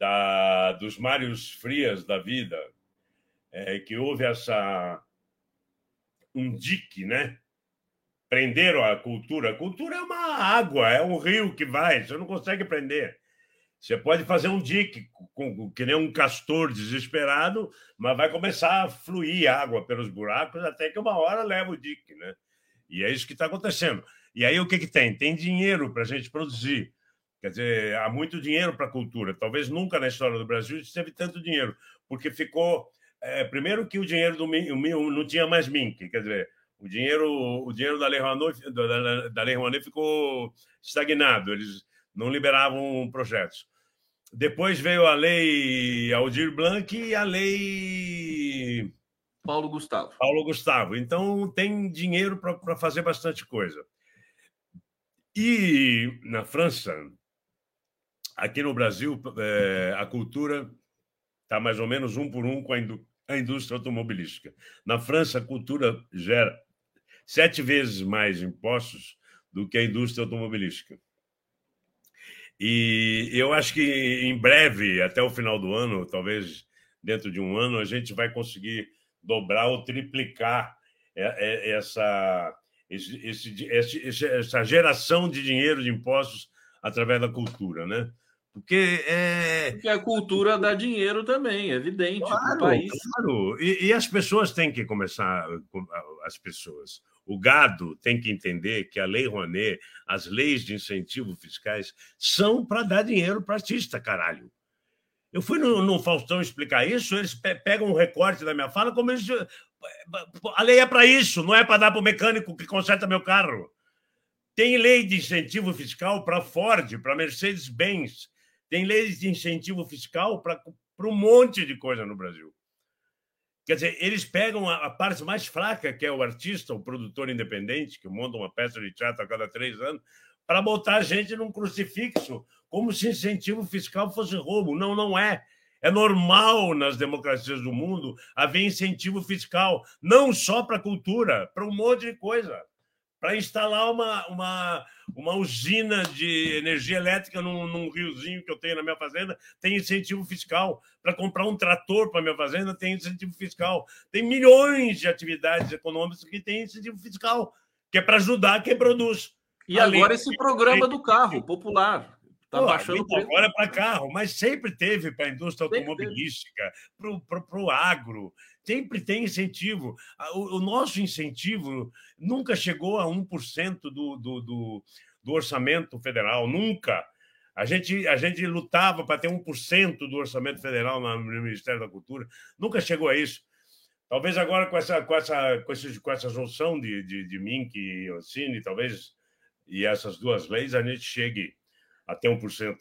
da, dos Mários Frias da vida, é, que houve essa um dique, né? Prenderam a cultura. A cultura é uma água, é um rio que vai, você não consegue prender. Você pode fazer um dique, com, que nem um castor desesperado, mas vai começar a fluir água pelos buracos até que uma hora leva o dique, né? E é isso que está acontecendo. E aí o que, que tem? Tem dinheiro para a gente produzir. Quer dizer, há muito dinheiro para a cultura. Talvez nunca na história do Brasil teve tanto dinheiro, porque ficou. É, primeiro que o dinheiro do não tinha mais MINC, quer dizer, o dinheiro, o dinheiro da Lei Rouanet, da, da Lei Rouanet ficou estagnado, eles não liberavam projetos. Depois veio a Lei Aldir Blanc e a Lei Paulo Gustavo. Paulo Gustavo. Então tem dinheiro para fazer bastante coisa. E na França, aqui no Brasil, é, a cultura está mais ou menos um por um com a, a indústria automobilística. Na França, a cultura gera sete vezes mais impostos do que a indústria automobilística. E eu acho que em breve, até o final do ano, talvez dentro de um ano, a gente vai conseguir dobrar ou triplicar essa, esse, esse, essa geração de dinheiro de impostos através da cultura, né? Porque é. Porque a cultura dá dinheiro também, é evidente. Claro, país. claro. E, e, as pessoas têm que começar, as pessoas. O gado tem que entender que a Lei Rouanet, as leis de incentivo fiscais, são para dar dinheiro para artista, caralho. Eu fui no, no, Faustão explicar isso, eles pegam um recorte da minha fala, como eles. A lei é para isso, não é para dar para o mecânico que conserta meu carro. Tem lei de incentivo fiscal para Ford, para Mercedes-Benz, tem leis de incentivo fiscal para um monte de coisa no Brasil. Quer dizer, eles pegam a, a, parte mais fraca, que é o artista, o produtor independente, que monta uma peça de teatro a cada três anos, para botar a gente num crucifixo, como se incentivo fiscal fosse roubo. Não, não é. É normal nas democracias do mundo haver incentivo fiscal, não só para a cultura, para um monte de coisa para instalar uma, uma, uma usina de energia elétrica num, num, riozinho que eu tenho na minha fazenda, tem incentivo fiscal. Para comprar um trator para minha fazenda, tem incentivo fiscal. Tem milhões de atividades econômicas que têm incentivo fiscal, que é para ajudar quem produz. E Além agora esse programa do carro popular. Está baixando Agora é para carro, mas sempre teve para a indústria automobilística, para o agro, sempre tem incentivo. O, o, nosso incentivo nunca chegou a 1% do, do, do, do orçamento federal, nunca. A gente, a gente lutava para ter 1% do orçamento federal no Ministério da Cultura, nunca chegou a isso. Talvez agora com essa, com essa, com esse, com essa junção de, de, de Mink e Oncine, talvez, e essas duas leis, a gente chegue a ter 1%.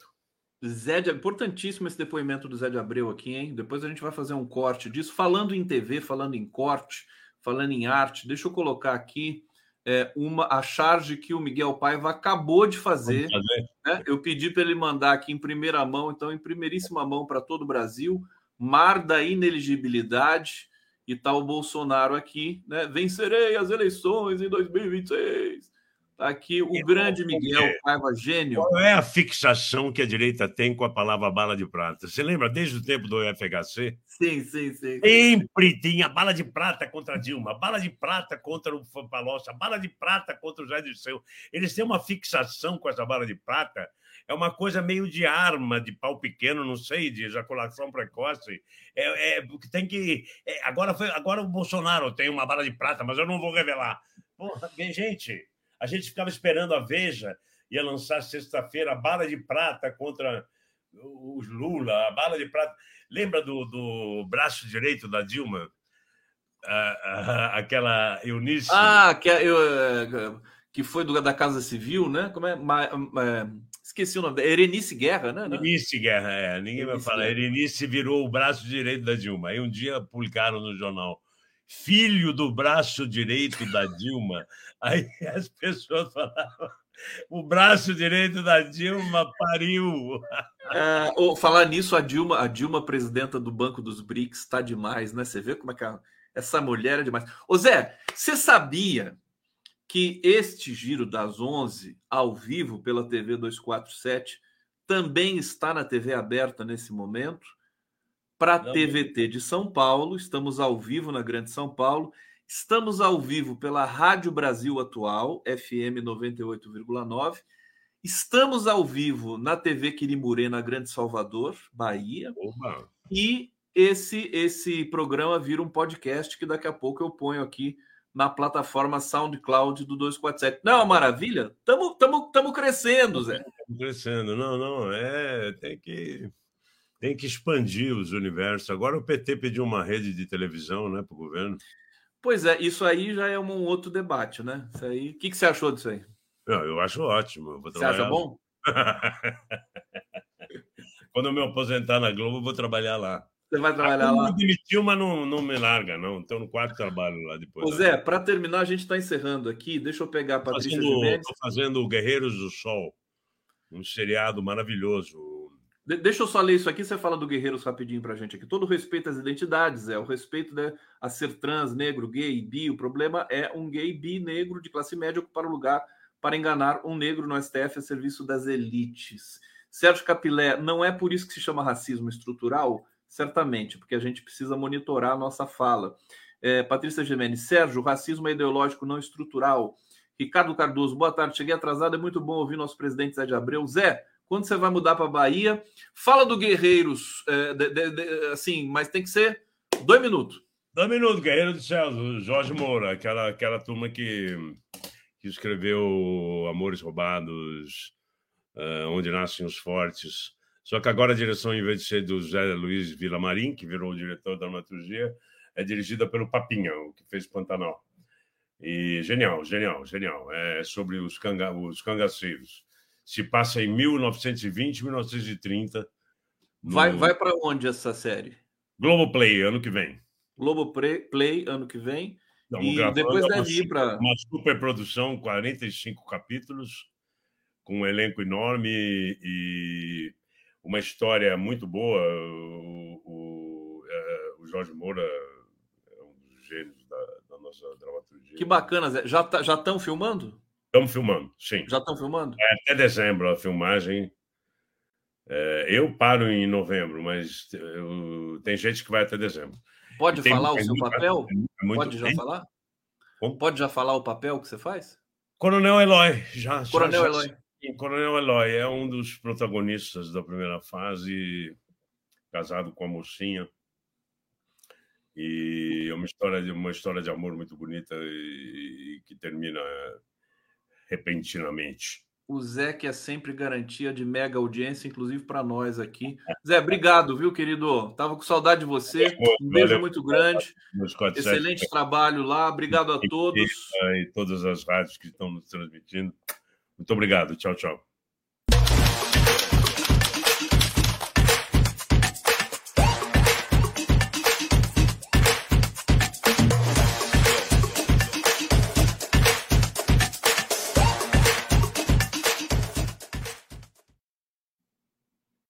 Zé de... Importantíssimo esse depoimento do Zé de Abreu aqui, hein? Depois a gente vai fazer um corte disso. Falando em TV, falando em corte, falando em arte, deixa eu colocar aqui é, uma a charge que o Miguel Paiva acabou de fazer. fazer. Né? Eu pedi para ele mandar aqui em primeira mão, então, em primeiríssima mão para todo o Brasil. Mar da ineligibilidade. E tá o Bolsonaro aqui, né? Vencerei as eleições em 2026. Está aqui o grande Miguel Paiva Gênio. Qual é a fixação que a direita tem com a palavra bala de prata? Você lembra desde o tempo do FHC? Sim, sim, sim. Sempre tinha bala de prata contra Dilma, bala de prata contra o Palocci, bala de prata contra o Jair Dirceu. Eles têm uma fixação com essa bala de prata. É uma coisa meio de arma, de pau pequeno, não sei, de ejaculação precoce. É, é porque tem que. É, agora, foi, agora o Bolsonaro tem uma bala de prata, mas eu não vou revelar. Porra, gente, a gente ficava esperando a Veja, ia lançar sexta-feira a bala de prata contra os Lula, a bala de prata. Lembra do, do braço direito da Dilma? aquela Eunice. Ah, que, eu, é, que foi do, da Casa Civil, né? Como é? é esqueci o nome. Erenice Guerra, né? Erenice Guerra, é. Ninguém Erenice vai falar. Guerra. Erenice virou o braço direito da Dilma. Aí um dia publicaram no jornal filho do braço direito da Dilma. Aí as pessoas falavam, o braço direito da Dilma pariu. É, ou falar nisso, a Dilma, a Dilma, presidenta do Banco dos BRICS, está demais, né? Você vê como é que a, essa mulher é demais. Ô Zé, você sabia que este giro das 11 ao vivo pela TV 247 também está na TV aberta nesse momento? para a TVT de São Paulo. Estamos ao vivo na Grande São Paulo. Estamos ao vivo pela Rádio Brasil Atual, FM 98,9. Estamos ao vivo na TV Quirimurê, na Grande Salvador, Bahia. Oba. E esse esse programa vira um podcast que daqui a pouco eu ponho aqui na plataforma SoundCloud do 247. Não, maravilha? Estamos tamo, tamo crescendo, Zé. Estamos crescendo. Não, não, é, tem que tem que expandir os universos. Agora o PT pediu uma rede de televisão, né, para o governo. Pois é, isso aí já é um outro debate, né? Isso aí, o que, que você achou disso aí? Não, eu acho ótimo. Eu você acha bom? Quando eu me aposentar na Globo, eu vou trabalhar lá. Você vai trabalhar lá? Me demitiu, mas não, não me larga, não. Então, no quarto trabalho lá depois. Ô, Zé, para terminar, a gente está encerrando aqui. Deixa eu pegar a Patrícia Estou fazendo Guerreiros do Sol, um seriado maravilhoso. De deixa eu só ler isso aqui, você fala do Guerreiros rapidinho para a gente aqui. Todo respeito às identidades, é o respeito né, a ser trans, negro, gay, bi. O problema é um gay bi negro de classe média ocupar o lugar para enganar um negro no STF a serviço das elites. Sérgio Capilé, não é por isso que se chama racismo estrutural? Certamente, porque a gente precisa monitorar a nossa fala. É, Patrícia Gemeni, Sérgio, racismo é ideológico, não estrutural. Ricardo Cardoso, boa tarde, cheguei atrasado, é muito bom ouvir nosso presidente Zé de Abreu. Zé, quando você vai mudar para Bahia? Fala do Guerreiros, é, de, de, de, assim, mas tem que ser dois minutos. Dois minutos, Guerreiro do Céu, Jorge Moura, aquela, aquela turma que, que escreveu Amores Roubados, uh, Onde Nascem os Fortes. Só que agora a direção, em vez de ser do Zé Luiz Vilamarim, que virou o diretor da dramaturgia, é dirigida pelo Papinhão, que fez Pantanal. E genial, genial, genial. É sobre os, canga os cangaceiros. Se passa em 1920, 1930. No... Vai, vai para onde essa série? Globoplay, ano que vem. Globoplay, Play, ano que vem. e depois deve ir para. Uma superprodução, 45 capítulos com um elenco enorme e uma história muito boa. O, o, é, o Jorge Moura é um dos gênios da, da nossa dramaturgia. Que bacana, Zé. Já tá, já estão filmando? Estamos filmando, sim. Já estão filmando? É até dezembro a filmagem. É, eu paro em novembro, mas eu, tem gente que vai até dezembro. Pode tem, falar o seu papel? Muito, Pode já falar? Como? Pode já falar o papel que você faz? Coronel Eloy, já. Coronel já, Eloy. O Coronel Eloy é um dos protagonistas da primeira fase, casado com a mocinha. E é uma história de uma história de amor muito bonita e, e que termina repentinamente. O Zé, que é sempre garantia de mega audiência, inclusive para nós aqui. Zé, obrigado, viu, querido? Tava com saudade de você. Um beijo Valeu. muito grande. Excelente trabalho lá. Obrigado a todos. E todas as rádios que estão nos transmitindo. Muito obrigado. Tchau, tchau.